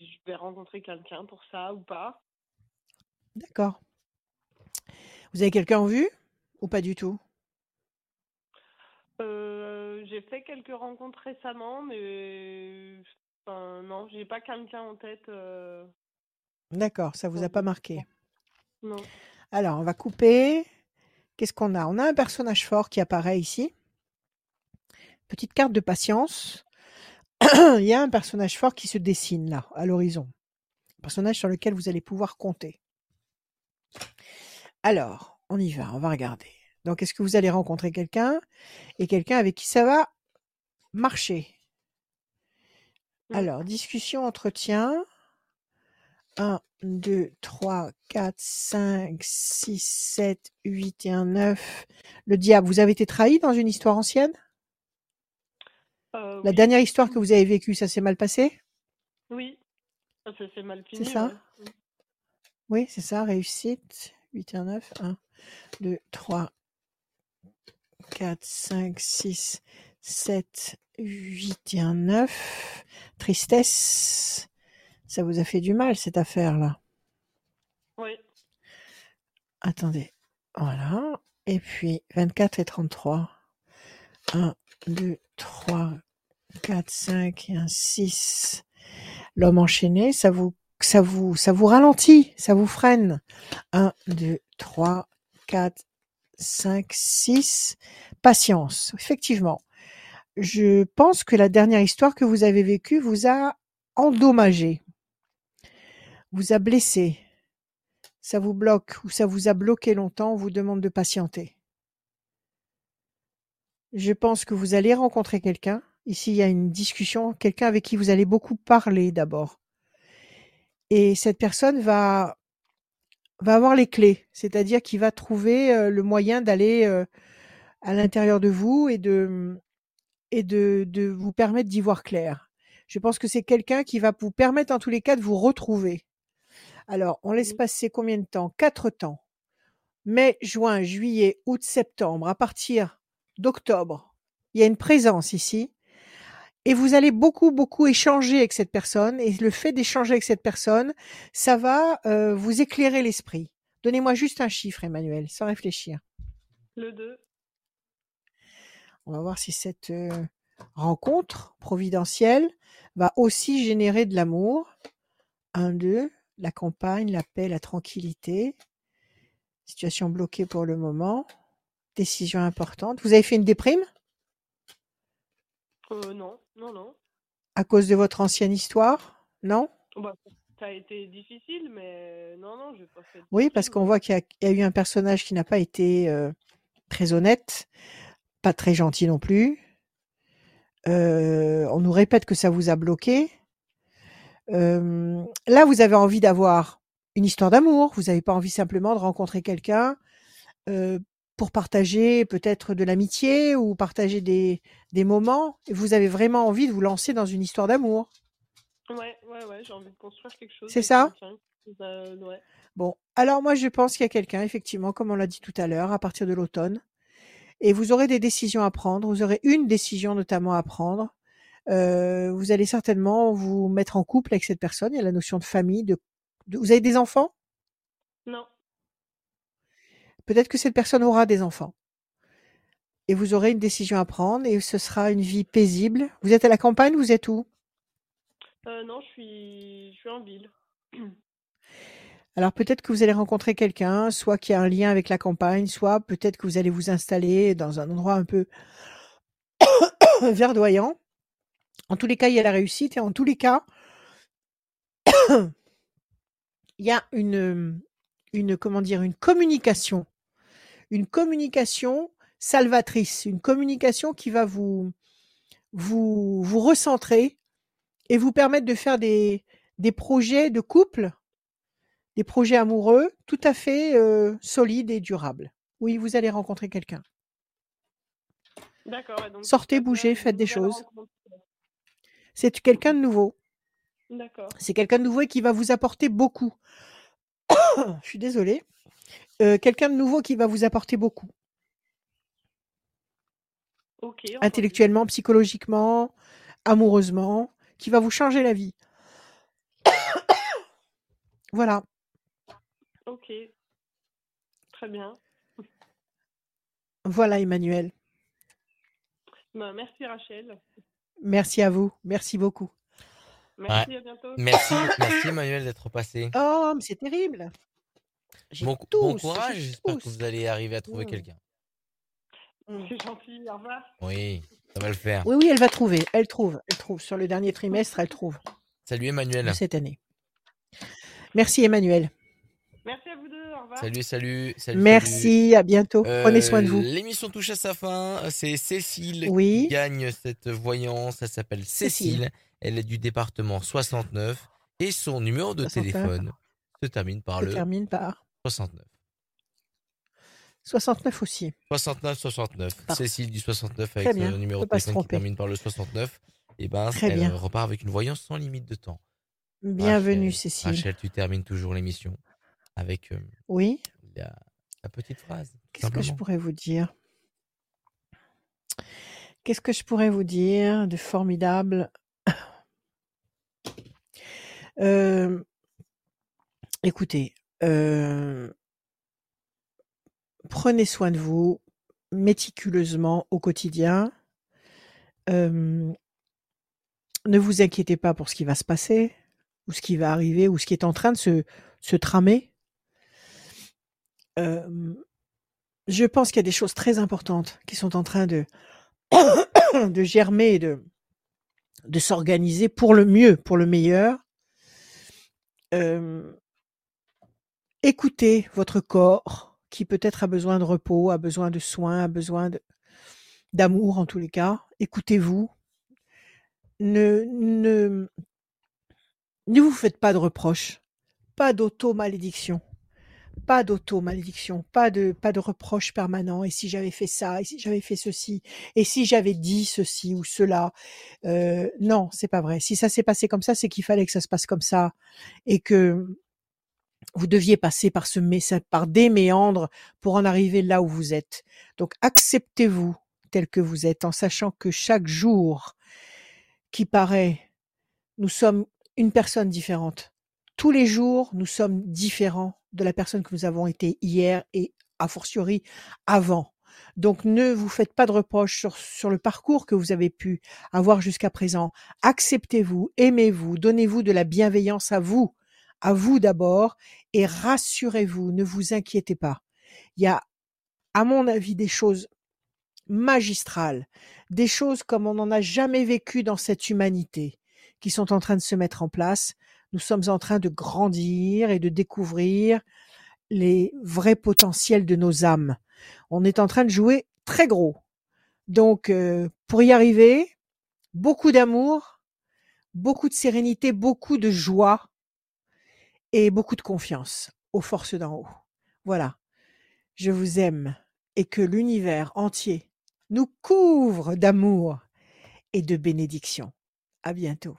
je vais rencontrer quelqu'un pour ça ou pas. D'accord. Vous avez quelqu'un en vue ou pas du tout? Euh, j'ai fait quelques rencontres récemment, mais enfin, non, j'ai pas quelqu'un en tête. euh, D'accord, ça vous a pas marqué. Non. Alors, on va couper. Qu'est-ce qu'on a? On a un personnage fort qui apparaît ici. Petite carte de patience. [COUGHS] Il y a un personnage fort qui se dessine là, à l'horizon. Un personnage sur lequel vous allez pouvoir compter. Alors, on y va, on va regarder. Donc, est-ce que vous allez rencontrer quelqu'un et quelqu'un avec qui ça va marcher? Mm. Alors, discussion, entretien. 1, 2, 3, 4, 5, 6, 7, 8 et un 9. Le diable, vous avez été trahi dans une histoire ancienne? Euh, La oui, dernière histoire que vous avez vécue, ça s'est mal passé? Oui. Ça ça s'est mal C'est fini, ça? ouais. Oui, c'est ça, réussite. 8 et un 9. 1, 2, 3, 4, 5, 6, 7, 8 et un 9. Tristesse. Ça vous a fait du mal, cette affaire-là? Oui. Attendez. Voilà. Et puis 24 et 33. 1, 2, 3, 4, 5 et un 6. L'homme enchaîné, ça vous, ça vous, ça vous ralentit, ça vous freine. 1, 2, 3, 4, 5, 6. Patience. Effectivement. Je pense que la dernière histoire que vous avez vécue vous a endommagé, vous a blessé, ça vous bloque ou ça vous a bloqué longtemps, on vous demande de patienter. Je pense que vous allez rencontrer quelqu'un. Ici, il y a une discussion, quelqu'un avec qui vous allez beaucoup parler d'abord. Et cette personne va va avoir les clés, c'est-à-dire qu'il va trouver euh, le moyen d'aller euh, à l'intérieur de vous et de et de, de vous permettre d'y voir clair. Je pense que c'est quelqu'un qui va vous permettre en tous les cas de vous retrouver. Alors, on laisse passer combien de temps? Quatre temps. Mai, juin, juillet, août, septembre. À partir d'octobre, il y a une présence ici. Et vous allez beaucoup, beaucoup échanger avec cette personne. Et le fait d'échanger avec cette personne, ça va euh, vous éclairer l'esprit. Donnez-moi juste un chiffre, Emmanuel, sans réfléchir. Le 2. On va voir si cette euh, rencontre providentielle va aussi générer de l'amour. Un, deux, la campagne, la paix, la tranquillité. Situation bloquée pour le moment. Décision importante. Vous avez fait une déprime? Euh, non, non, non. à cause de votre ancienne histoire Non? Bah, ça a été difficile, mais non, non, je pas fait Oui, parce qu'on voit qu'il y, a- il y a eu un personnage qui n'a pas été euh, très honnête, pas très gentil non plus. Euh, on nous répète que ça vous a bloqué. Euh, là, vous avez envie d'avoir une histoire d'amour. Vous n'avez pas envie simplement de rencontrer quelqu'un euh, pour partager peut-être de l'amitié ou partager des, des moments. Vous avez vraiment envie de vous lancer dans une histoire d'amour. Ouais, ouais, ouais, j'ai envie de construire quelque chose. C'est ça? Euh, ouais. Bon, alors moi je pense qu'il y a quelqu'un, effectivement, comme on l'a dit tout à l'heure, à partir de l'automne, et vous aurez des décisions à prendre. Vous aurez une décision notamment à prendre. Euh, vous allez certainement vous mettre en couple avec cette personne. Il y a la notion de famille. De, de- vous avez des enfants? Peut-être que cette personne aura des enfants. Et vous aurez une décision à prendre et ce sera une vie paisible. Vous êtes à la campagne, vous êtes où? Euh, non, je suis, je suis en ville. [CLEARS THROAT] Alors peut-être que vous allez rencontrer quelqu'un, soit qui a un lien avec la campagne, soit peut-être que vous allez vous installer dans un endroit un peu [COUGHS] verdoyant. En tous les cas, il y a la réussite et en tous les cas, [COUGHS] il y a une, une comment dire, une communication, une communication salvatrice, une communication qui va vous vous vous recentrer et vous permettre de faire des des projets de couple, des projets amoureux tout à fait euh, solides et durables. Oui, vous allez rencontrer quelqu'un. D'accord. Sortez, bougez, faites des choses. C'est quelqu'un de nouveau. D'accord. C'est quelqu'un de nouveau et qui va vous apporter beaucoup. [COUGHS] Je suis désolée. Euh, quelqu'un de nouveau qui va vous apporter beaucoup. Intellectuellement, psychologiquement, amoureusement, qui va vous changer la vie. [COUGHS] Voilà. Ok. Très bien. Voilà, Emmanuel. Ben, merci Rachel. Merci à vous. Merci beaucoup. Merci, à bientôt. Merci, [COUGHS] merci Emmanuel d'être passé. Oh, mais c'est terrible. Bon, bon tous, courage, j'ai j'espère que vous allez arriver à trouver quelqu'un. C'est gentil. Au revoir. Oui, ça va le faire. Oui, oui, elle va trouver. Elle trouve. Elle trouve. Sur le dernier trimestre, elle trouve. Salut Emmanuel. Cette année. Merci, Emmanuel. Merci à vous deux. Au revoir. Salut, salut, salut. Merci. À bientôt. salut. Prenez soin de Euh, vous. L'émission touche à sa fin. C'est Cécile Oui. qui gagne cette voyance. Elle s'appelle Cécile. Cécile. Elle est du département 69 et son numéro de 69. téléphone se termine par Se le termine par 69. 69 aussi. 69 69. Parfait. Cécile du 69 Très avec bien, son numéro de téléphone qui termine par le 69. Et ben, Très elle bien. repart avec une voyance sans limite de temps. Bienvenue, Rachel, Cécile. Rachel, tu termines toujours l'émission avec euh, Oui. la, la petite phrase. Qu'est-ce que je pourrais vous dire? Qu'est-ce que je pourrais vous dire de formidable? Euh, Écoutez, prenez soin de vous méticuleusement au quotidien. Ne vous inquiétez pas pour ce qui va se passer, ou ce qui va arriver, ou ce qui est en train de se, se tramer. Je pense qu'il y a des choses très importantes qui sont en train de, [COUGHS] de germer et de, de s'organiser pour le mieux, pour le meilleur. Écoutez votre corps qui peut-être a besoin de repos, a besoin de soins, a besoin d'amour en tous les cas. Écoutez-vous. Ne, ne, ne vous faites pas de reproches, pas d'auto-malédiction, pas d'auto-malédiction, pas de, pas de reproches permanents. Et si j'avais fait ça, et si j'avais fait ceci, et si j'avais dit ceci ou cela, euh, non, c'est pas vrai. Si ça s'est passé comme ça, c'est qu'il fallait que ça se passe comme ça et que vous deviez passer par ce par des méandres pour en arriver là où vous êtes. Donc acceptez-vous tel que vous êtes en sachant que chaque jour qui paraît, nous sommes une personne différente. Tous les jours, nous sommes différents de la personne que nous avons été hier et a fortiori avant. Donc ne vous faites pas de reproches sur, sur le parcours que vous avez pu avoir jusqu'à présent. Acceptez-vous, aimez-vous, donnez-vous de la bienveillance à vous, à vous d'abord, et rassurez-vous, ne vous inquiétez pas. Il y a, à mon avis, des choses magistrales, des choses comme on n'en a jamais vécu dans cette humanité, qui sont en train de se mettre en place. Nous sommes en train de grandir et de découvrir les vrais potentiels de nos âmes. On est en train de jouer très gros. Donc, euh, pour y arriver, beaucoup d'amour, beaucoup de sérénité, beaucoup de joie et beaucoup de confiance aux forces d'en haut. Voilà. Je vous aime et que l'univers entier nous couvre d'amour et de bénédictions. À bientôt.